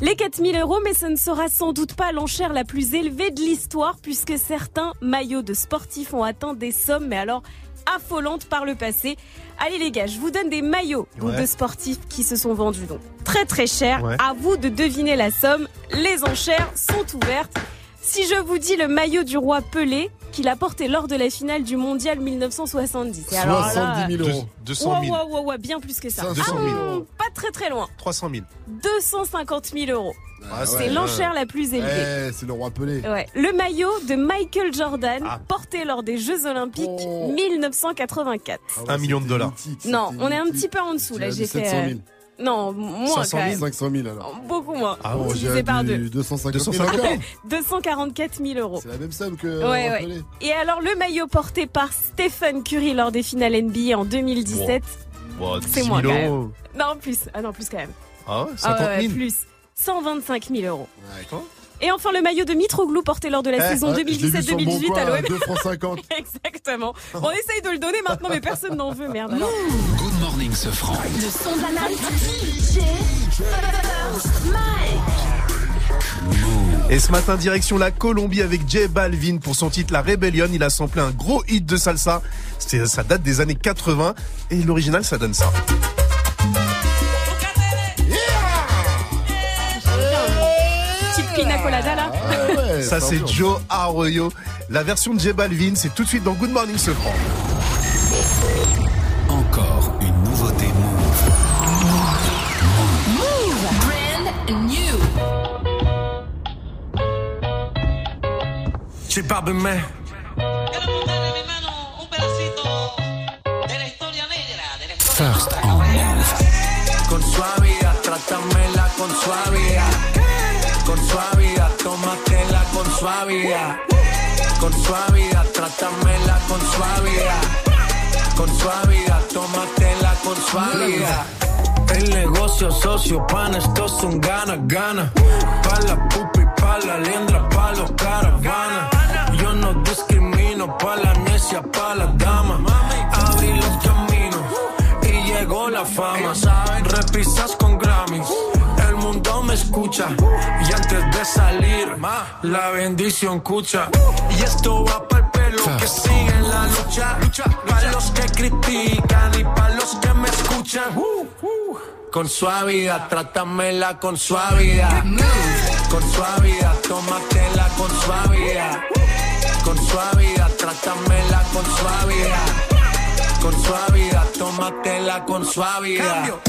Speaker 8: les 4000 euros, mais ce ne sera sans doute pas l'enchère la plus élevée de l'histoire, puisque certains maillots de sportifs ont atteint des sommes, mais alors affolantes par le passé. Allez les gars, je vous donne des maillots
Speaker 11: Ouais.
Speaker 8: de sportifs qui se sont vendus donc très très cher.
Speaker 11: Ouais.
Speaker 8: À vous de deviner la somme. Les enchères sont ouvertes. Si je vous dis le maillot du roi Pelé qu'il a porté lors de la finale du mondial 1970. Et alors là,
Speaker 3: 70 000 euros.
Speaker 11: 200 000.
Speaker 8: Ouais, ouais, ouais, ouais, bien plus que ça.
Speaker 11: 500 000.
Speaker 8: Ah, pas très très loin.
Speaker 11: 300 000.
Speaker 8: 250 000 euros.
Speaker 3: Ah
Speaker 8: C'est
Speaker 3: ouais.
Speaker 8: l'enchère la plus élevée.
Speaker 3: C'est le roi Pelé.
Speaker 8: Ouais. Le maillot de Michael Jordan
Speaker 3: Ah.
Speaker 8: porté lors des Jeux Olympiques
Speaker 3: Oh.
Speaker 8: 1984.
Speaker 3: Ah
Speaker 11: Un million de dollars.
Speaker 8: non, on est un petit peu en dessous là. J'ai fait.
Speaker 3: 700 000.
Speaker 8: Non, moins
Speaker 3: 500
Speaker 8: quand
Speaker 3: 000,
Speaker 8: même.
Speaker 3: 500 000 alors.
Speaker 8: Beaucoup moins.
Speaker 3: Ah bon,
Speaker 8: Divisé
Speaker 3: j'ai
Speaker 8: par
Speaker 3: du
Speaker 8: deux.
Speaker 3: 250 000
Speaker 11: 250 000.
Speaker 3: encore. [laughs]
Speaker 8: 244 000 euros.
Speaker 3: C'est la même somme que
Speaker 8: Ouais, ouais. Et alors le maillot porté par Stephen Curry lors des finales NBA en 2017,
Speaker 11: Bon,
Speaker 8: c'est
Speaker 11: 10
Speaker 8: moins
Speaker 11: 000
Speaker 8: quand
Speaker 11: euros.
Speaker 8: même. Non, plus. Ah non, plus quand même.
Speaker 11: Ah ouais,
Speaker 8: Ah
Speaker 11: 50
Speaker 8: ouais,
Speaker 11: 000.
Speaker 8: plus. 125 000 euros.
Speaker 3: Ouais.
Speaker 8: Et enfin le maillot de Mitroglou porté lors de la
Speaker 3: Eh,
Speaker 8: saison
Speaker 3: ouais, je l'ai vu sur le bon
Speaker 8: 2017-2018
Speaker 3: coin,
Speaker 8: à l'OM.
Speaker 3: 2 francs 50. [laughs]
Speaker 8: Exactement. On essaye de le donner maintenant, mais personne n'en veut, merde. Alors.
Speaker 14: Good morning, Sofran.
Speaker 16: Le son de la night. DJ First Mike.
Speaker 11: Et ce matin, direction la Colombie avec J Balvin pour son titre La Rebellion. Il a samplé un gros hit de salsa. C'est- Ça date des années 80 et l'original, ça donne ça. Ça, c'est. Joe Arroyo. La version de J Balvin, c'est tout de suite dans Good Morning Sofran.
Speaker 14: Encore une nouveauté Move.
Speaker 16: Move. Brand new.
Speaker 23: J Balvin.
Speaker 14: First on Move.
Speaker 23: Con suavidad, trátamela con suavidad. Con suavidad, tómatela con suavidad. Con suavidad, trátamela con suavidad. Con suavidad, tómatela con suavidad. El negocio socio, pan, esto son gana, gana. Pa' la pupa y pa' la liendra, pa' los caravanas. Yo no discrimino, pa' la necia, pa' la dama. Abrí los caminos y llegó la fama. Repisas con Grammys. Me escucha y antes de salir, la bendición escucha. Y esto va para el pelo que sigue en la lucha. Para los que critican y para los que me escuchan. Con suavidad, trátamela con suavidad. Con suavidad, tómatela con suavidad. Con suavidad, trátamela con suavidad. Con suavidad, tómatela con suavidad.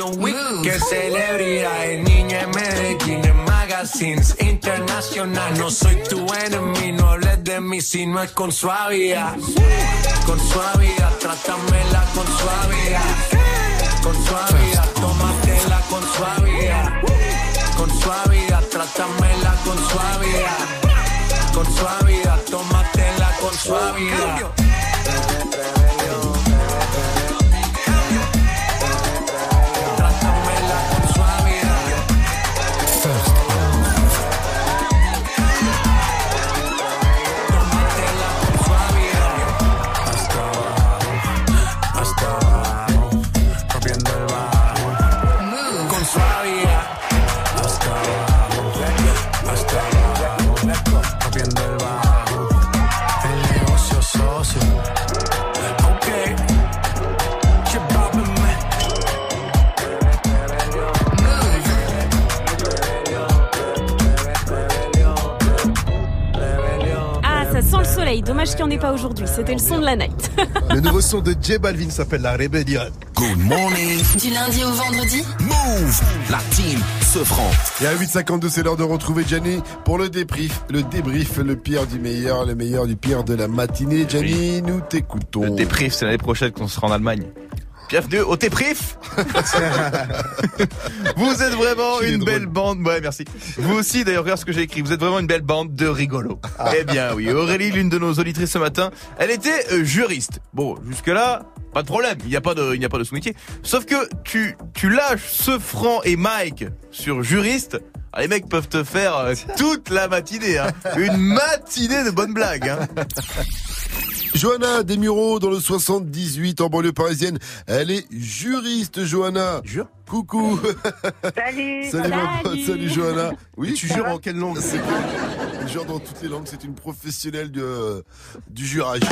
Speaker 23: Fashion Week, que celebridad. El niño en Medellín, en magazines internacional. No soy tu enemy, no hables de mí si no es con suavidad. Con suavidad, trátamela con suavidad. Con suavidad, tómatela con suavidad. Con suavidad, trátamela con suavidad. Con suavidad, tómatela con suavidad.
Speaker 8: Soleil. Dommage qu'il n'y en ait pas aujourd'hui. C'était le son de la night.
Speaker 11: Le nouveau son de J Balvin s'appelle La Rebellion.
Speaker 14: Good morning.
Speaker 2: Du lundi au vendredi
Speaker 14: Move. La team se franc.
Speaker 3: Et à 8h52, c'est l'heure de retrouver Gianni pour le débrief. Le débrief, le pire du meilleur, le meilleur du pire de la matinée. Gianni, nous t'écoutons.
Speaker 12: Le débrief, c'est l'année prochaine qu'on sera en Allemagne. Bienvenue au débrief [laughs] Vous êtes vraiment une belle bande. Ouais, merci. Vous aussi, d'ailleurs, regarde ce que j'ai écrit. Vous êtes vraiment une belle bande de rigolos. Eh bien, oui. Aurélie, l'une de nos auditrices ce matin, elle était euh, juriste. Bon, jusque-là, pas de problème. Il n'y a pas de, il n'y a pas de sous-métier. Sauf que tu, tu lâches ce franc et Mike sur juriste. ah, les mecs peuvent te faire euh, toute la matinée. hein. Une matinée de bonnes blagues. Hein. [laughs]
Speaker 3: Johanna Desmureaux dans le 78 en banlieue parisienne. Elle est juriste, Johanna.
Speaker 11: Jure
Speaker 3: Coucou. [laughs]
Speaker 29: Salut.
Speaker 3: Salut, ma pote. Salut, Johanna. Oui,
Speaker 11: tu jures en quelle langue
Speaker 3: C'est Elle jure dans toutes les langues. C'est une professionnelle du, euh, du jurage.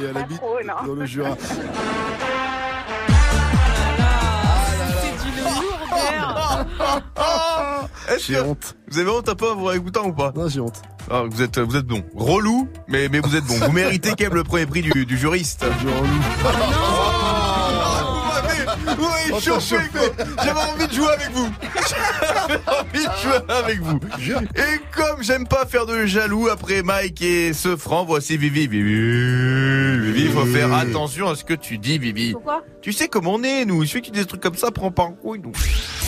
Speaker 3: Et elle habite
Speaker 29: trop,
Speaker 3: dans le Jura.
Speaker 8: Lourdeur.
Speaker 12: Est-ce que Vous avez honte un peu en vous réécoutant ou pas
Speaker 3: Non, j'ai honte.
Speaker 12: Ah, vous êtes, vous êtes bon. Relou, mais, vous êtes bon. Vous méritez quand même le premier prix du, juriste. M'avez chauffé, quoi. J'avais envie de jouer avec vous. J'avais envie de jouer avec vous. Et comme j'aime pas faire de jaloux après Mike et ce franc, voici Vivi. Vivi, Vivi, faut faire attention à ce que tu dis, Vivi.
Speaker 8: Pourquoi
Speaker 12: Tu sais comment on est, nous. Il suffit que tu dis des trucs comme ça, prends pas en couille, nous.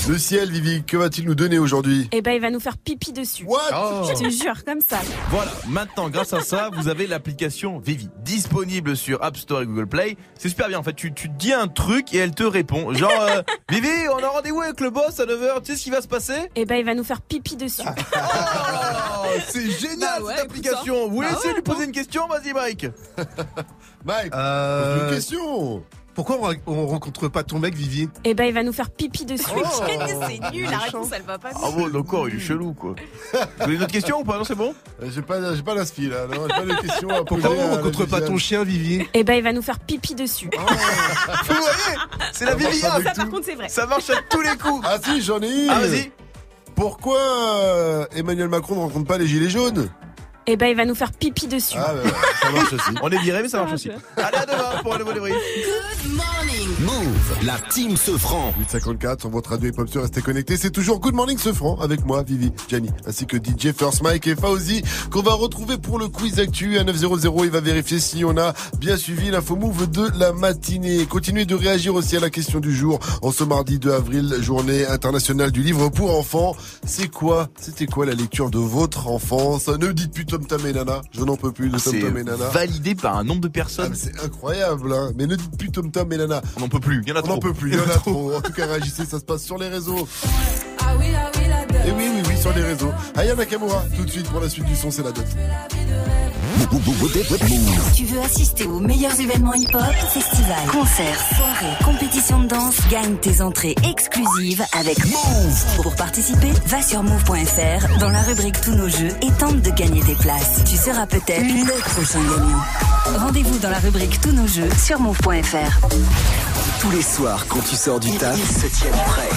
Speaker 3: Le ciel, Vivi, que va-t-il nous donner aujourd'hui
Speaker 8: Eh ben, il va nous faire pipi dessus.
Speaker 3: What
Speaker 12: Oh.
Speaker 8: Je te jure, comme ça.
Speaker 12: Voilà, maintenant grâce à ça, vous avez l'application Vivi disponible sur App Store et Google Play. C'est super bien en fait, tu, tu dis un truc et elle te répond. Genre euh, [laughs] Vivi, on a rendez-vous avec le boss à 9h, tu sais ce qui va se passer?
Speaker 8: Eh ben, il va nous faire pipi dessus. [laughs]
Speaker 12: Oh, c'est génial
Speaker 8: Bah ouais,
Speaker 12: cette application. Vous voulez
Speaker 8: Bah
Speaker 12: essayer
Speaker 8: ouais,
Speaker 12: de lui poser une question? Vas-y Mike. [laughs]
Speaker 3: Mike,
Speaker 11: Euh,
Speaker 3: pose une question.
Speaker 11: Pourquoi on, on rencontre pas ton mec, Vivi [laughs]
Speaker 8: Eh ben, il va nous faire pipi dessus.
Speaker 3: Oh.
Speaker 8: c'est nul, la réponse, elle va pas
Speaker 12: Ah bon, d'accord, il est chelou quoi. Vous [laughs] voulez une autre question ou pas? Non, c'est bon?
Speaker 3: J'ai pas, j'ai pas l'inspi là. Non, j'ai pas de questions à.
Speaker 11: Pourquoi on
Speaker 3: la
Speaker 11: rencontre pas ton chien, Vivi
Speaker 8: Eh ben, il va nous faire pipi dessus.
Speaker 3: Oh.
Speaker 12: Vous voyez? C'est la
Speaker 3: Ça marche
Speaker 12: Vivi.
Speaker 3: avec
Speaker 8: ça,
Speaker 3: tout.
Speaker 8: par contre, c'est vrai.
Speaker 12: Ça marche à tous les coups. [laughs]
Speaker 3: Ah si, j'en ai une.
Speaker 12: Ah vas-y.
Speaker 3: Pourquoi euh, Emmanuel Macron ne rencontre pas les gilets jaunes?
Speaker 8: Eh ben, il va nous faire pipi dessus.
Speaker 3: Ah, bah, ça marche aussi.
Speaker 12: On est viré mais ça marche aussi. Allez à demain pour un nouveau débrief.
Speaker 2: Good morning.
Speaker 14: Move. La team se franc.
Speaker 3: 854 sur votre radio hip-hop sur Restez connectés. C'est toujours Good Morning ce franc avec moi, Vivi, Gianni, ainsi que DJ First Mike et Fauzi qu'on va retrouver pour le quiz actu à 900. Il va vérifier si on a bien suivi l'info move de la matinée. Continuez de réagir aussi à la question du jour en ce mardi 2 avril, journée internationale du livre pour enfants. C'est quoi, c'était quoi la lecture de votre enfance? Ne dites plus Tom Tam et Nana. Je n'en peux plus de Tom
Speaker 12: C'est
Speaker 3: Tam et Nana.
Speaker 12: validé par un nombre de
Speaker 3: Ah,
Speaker 12: personnes.
Speaker 3: mais c'est incroyable, hein. Mais ne dites plus Tom Tam et Nana.
Speaker 12: On n'en peut plus. Il y en a
Speaker 3: On n'en
Speaker 12: trop.
Speaker 3: peut plus, il y en a trop. En tout cas, réagissez, ça se passe sur les réseaux.
Speaker 21: Ah oui, ah oui, la
Speaker 3: Et oui, oui, oui, sur les réseaux. Aya Nakamura, tout de suite pour la suite du son, c'est la dot.
Speaker 31: Tu veux assister aux meilleurs événements hip-hop, festivals, concerts, soirées, compétitions de danse, gagne tes entrées exclusives avec Move. Pour participer, va sur move.fr dans la rubrique Tous nos jeux et tente de gagner tes places. Tu seras peut-être le prochain gagnant. Rendez-vous dans la rubrique Tous nos jeux sur move.fr.
Speaker 50: Tous les soirs, quand tu sors du taf, ils se tiennent prêts.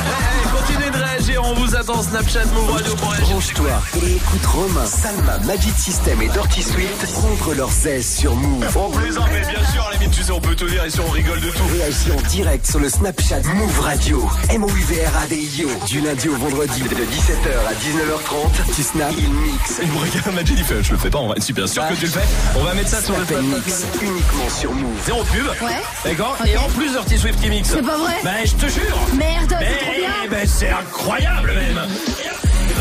Speaker 13: On vous attend Snapchat, Move Radio pour.
Speaker 50: Branche-toi et écoute Romain, Salma, Magic System et Dirty Swift prendre leurs aises sur Move.
Speaker 13: On plaisante, mais bien sûr, à la limite, tu sais, on peut tout dire ici, on rigole de tout.
Speaker 50: Réagis en direct sur le Snapchat Move Radio. M-O-U-V-R-A-D-I-O. Du lundi au vendredi de 17h à 19h30. Tu snaps, il mixe.
Speaker 13: Il me regarde, Magic, il fait, je le fais pas, on va être super sûr que tu le fais. On va mettre ça sur le
Speaker 50: Snap mix uniquement sur Move.
Speaker 13: Zéro pub.
Speaker 31: Ouais.
Speaker 13: D'accord Et en plus, Dirty Swift qui mixe.
Speaker 31: C'est pas vrai
Speaker 13: Ben, je te jure.
Speaker 31: Merde, c'est trop
Speaker 13: Mais,
Speaker 31: bien
Speaker 13: ben, c'est incroyable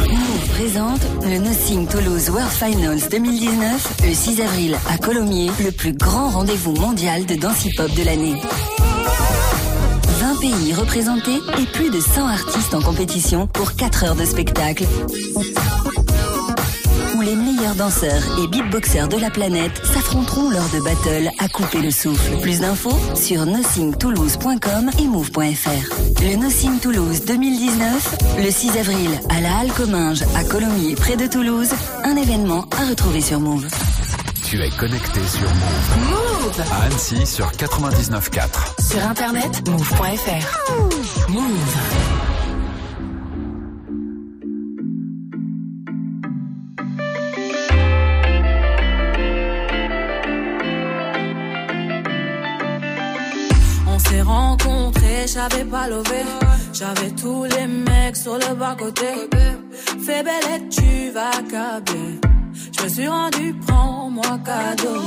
Speaker 31: Move présente le Nothing Toulouse World Finals 2019 le 6 avril à Colomiers, le plus grand rendez-vous mondial de danse hip-hop de l'année. 20 pays représentés et plus de 100 artistes en compétition pour 4 heures de spectacle. Les meilleurs danseurs et beatboxers de la planète s'affronteront lors de battles à couper le souffle. Plus d'infos sur nothingtoulouse.com et move.fr. Le Nothing Toulouse 2019, le 6 avril à la Halle Comminges à Colomiers près de Toulouse, un événement à retrouver sur Move.
Speaker 14: Tu es connecté sur Move.
Speaker 2: Move.
Speaker 14: À Annecy sur 99.4.
Speaker 2: Sur internet, move.fr. Move.
Speaker 21: J'avais pas levé. J'avais tous les mecs sur le bas-côté. Fais belle et tu vas câbler. Je me suis rendu, prends-moi cadeau.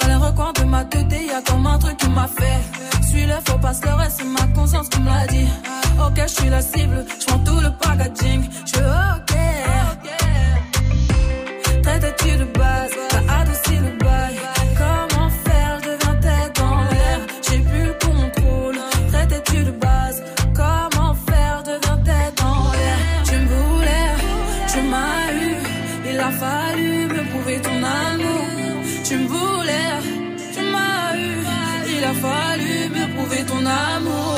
Speaker 21: Dans les recoins de ma tête, y a comme un truc qui m'a fait. Suis-le, faut pas se leurrer, c'est ma conscience qui me l'a dit. Ok, je suis la cible, je tout le packaging. Je suis ok. Traite-tu de base, t'as adouci le Il a fallu me prouver ton amour. Tu me voulais, tu m'as eu. Il a fallu me prouver ton amour.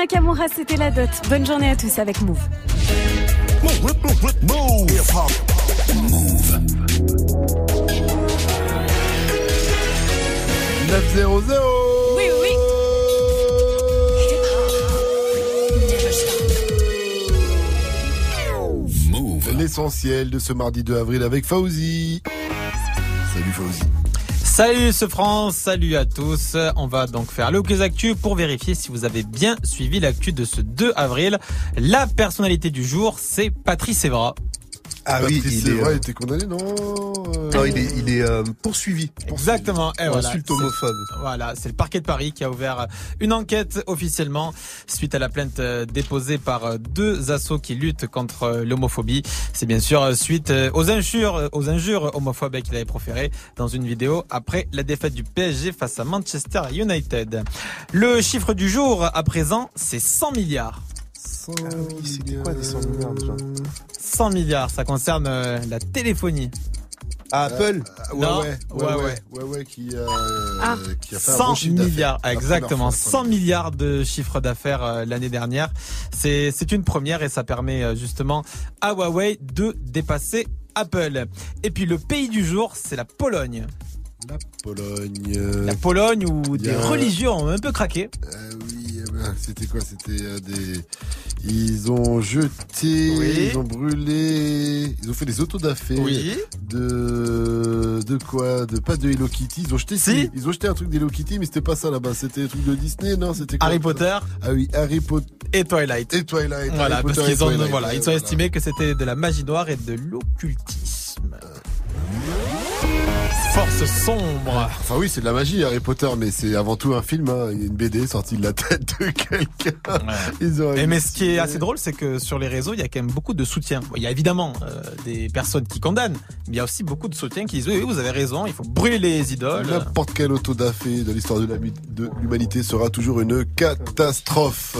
Speaker 8: Nakamura, c'était la dot. Bonne journée à tous avec Move.
Speaker 3: Move. 900
Speaker 8: Oui, oui.
Speaker 3: Move. L'essentiel de ce mardi 2 avril avec Fauzi. Salut Fauzi.
Speaker 4: Salut ce France, salut à tous. On va donc faire le quiz actu pour vérifier si vous avez bien suivi l'actu de ce 2 avril. La personnalité du jour, c'est Patrice Evra.
Speaker 11: Ah oui, il est, euh,
Speaker 3: était condamné, non euh,
Speaker 11: Non, il est, il est euh, poursuivi.
Speaker 4: Exactement. Et voilà,
Speaker 11: insulte
Speaker 4: c'est-
Speaker 11: homophobe.
Speaker 4: Voilà, c'est le parquet de Paris qui a ouvert une enquête officiellement suite à la plainte déposée par deux assos qui luttent contre l'homophobie. C'est bien sûr suite aux injures, aux injures homophobes qu'il avait proférées dans une vidéo après la défaite du PSG face à Manchester United. Le chiffre du jour à présent, c'est 100 milliards.
Speaker 11: Ah oui, c'était quoi des 100 milliards déjà
Speaker 4: 100 milliards, ça concerne euh, la téléphonie.
Speaker 11: Ah, Apple
Speaker 3: Ouais,
Speaker 4: Non,
Speaker 3: ouais, ouais,
Speaker 4: ouais,
Speaker 3: ouais,
Speaker 4: ouais.
Speaker 3: ouais, ouais, qui, a, euh,
Speaker 4: Ah,
Speaker 3: qui a fait un
Speaker 4: 100
Speaker 3: bon chiffre d'affaires.
Speaker 4: milliards, exactement.
Speaker 3: première fois,
Speaker 4: 100 milliards de chiffre d'affaires euh, l'année dernière. C'est, c'est une première et ça permet euh, justement à Huawei de dépasser Apple. Et puis le pays du jour, c'est la Pologne.
Speaker 3: La Pologne. euh,
Speaker 4: La Pologne où des
Speaker 3: a-
Speaker 4: religieux ont un peu craqué.
Speaker 3: Euh, oui, euh, ben, c'était quoi? C'était euh, des. Ils ont jeté,
Speaker 4: Oui.
Speaker 3: ils ont brûlé, ils ont fait des autodafés.
Speaker 4: Oui.
Speaker 3: De de quoi? De pas de Hello Kitty. Ils ont jeté.
Speaker 4: Si.
Speaker 3: Ils ont jeté un truc d'Hello Kitty, mais c'était pas ça là-bas. C'était un truc de Disney, non? C'était quoi?
Speaker 4: Harry Potter
Speaker 3: Ah oui, Harry Potter
Speaker 4: et Twilight.
Speaker 3: et Twilight.
Speaker 4: Voilà,
Speaker 3: Harry
Speaker 4: parce
Speaker 3: Potter
Speaker 4: qu'ils ont,
Speaker 3: Twilight,
Speaker 4: voilà, ils ont
Speaker 3: voilà.
Speaker 4: estimé que c'était de la magie noire et de l'occultisme.
Speaker 65: Ambiance sombre.
Speaker 3: Enfin oui, c'est de la magie Harry Potter, mais c'est avant tout un film. hein. Il y a une BD sortie de la tête de quelqu'un.
Speaker 65: Et mais ce qui est assez drôle, c'est que sur les réseaux, il y a quand même beaucoup de soutien. Il y a évidemment euh, des personnes qui condamnent, mais il y a aussi beaucoup de soutiens qui disent oui, oui, vous avez raison, il faut brûler les idoles.
Speaker 3: N'importe quel autodafé de l'histoire de l'humanité sera toujours une catastrophe.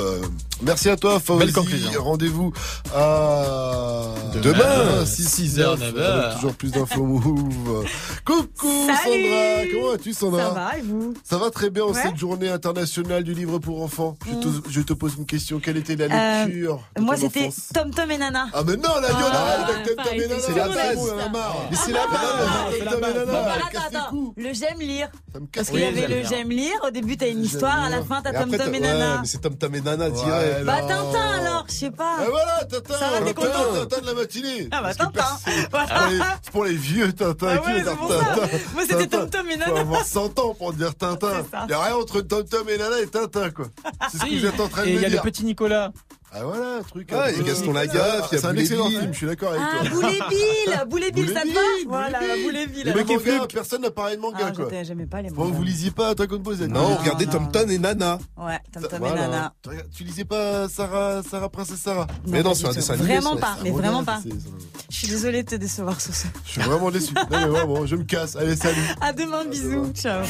Speaker 3: Merci à toi,
Speaker 65: conclusion.
Speaker 3: Rendez-vous à
Speaker 65: Demain,
Speaker 3: demain,
Speaker 65: 6 heures, 9 heures.
Speaker 3: avec Toujours plus d'infos move. Coucou
Speaker 8: Salut.
Speaker 3: Sandra, comment vas-tu Sandra
Speaker 8: Ça va et vous?
Speaker 3: Ça va très bien en
Speaker 8: Ouais.
Speaker 3: cette journée internationale du livre pour enfants. Je, te, je te pose une question. Quelle était la
Speaker 66: Euh,
Speaker 3: lecture
Speaker 66: Moi, c'était Tom Tom et Nana.
Speaker 3: Ah mais non, la gueule,
Speaker 66: Ah,
Speaker 3: Tom Tom et Nana,
Speaker 66: c'est la base. Mais c'est la
Speaker 3: Ah,
Speaker 66: base. Le j'aime lire.
Speaker 3: casse
Speaker 66: Parce qu'il y avait le j'aime lire. Au début, t'as une histoire. À la fin, t'as Tom Tom et Nana.
Speaker 11: mais c'est Tom Tom et Nana
Speaker 3: Ouais,
Speaker 66: Bah, Tintin alors, je sais pas.
Speaker 3: Et voilà, Tintin,
Speaker 66: Ça va, t'es
Speaker 3: Tintin,
Speaker 66: content
Speaker 3: Tintin de la matinée.
Speaker 66: Ah bah, Tintin.
Speaker 3: C'est pour, les- c'est pour les vieux Tintin.
Speaker 66: Ah
Speaker 3: qui
Speaker 66: ouais,
Speaker 3: veut
Speaker 66: c'est
Speaker 3: dire
Speaker 66: pour ça.
Speaker 3: Tintin
Speaker 66: Moi, c'était. Tom Tom et
Speaker 3: Faut
Speaker 66: Nana.
Speaker 3: avoir 100 ans pour dire Tintin. Il n'y a rien entre Tom Tom et Nana et Tintin, quoi. C'est ce que vous êtes en train de
Speaker 65: Et
Speaker 3: me
Speaker 65: il y a
Speaker 3: dire.
Speaker 65: le petit Nicolas.
Speaker 3: Ah voilà, un truc. Un
Speaker 11: il y a
Speaker 3: peu-
Speaker 11: Gaston Lagaffe, il y a
Speaker 3: C'est un excellent film, je suis d'accord avec
Speaker 66: Ah,
Speaker 3: toi.
Speaker 66: Boulet Bill. Boulet Bill, ça te va Voilà.
Speaker 3: Les
Speaker 66: alors.
Speaker 3: mangas, personne n'a parlé de manga,
Speaker 66: Ah,
Speaker 3: quoi.
Speaker 66: j'aimais pas les
Speaker 3: Bon,
Speaker 66: mangas.
Speaker 3: vous lisiez pas Dragon Ball Z
Speaker 11: Non, regardez
Speaker 66: non.
Speaker 11: Tom Tom et Nana.
Speaker 66: Ouais, Tom Tom et. Nana.
Speaker 3: Tu lisais pas Sarah, Sarah Princesse Sarah
Speaker 11: Mais non, c'est un dessin animé.
Speaker 66: Vraiment
Speaker 11: ça.
Speaker 66: pas, mais vraiment pas. Je suis désolée de te décevoir, Soso.
Speaker 3: Je suis vraiment déçu. Non mais vraiment, je me casse. Allez, salut. [laughs]
Speaker 66: À demain, bisous. Ciao.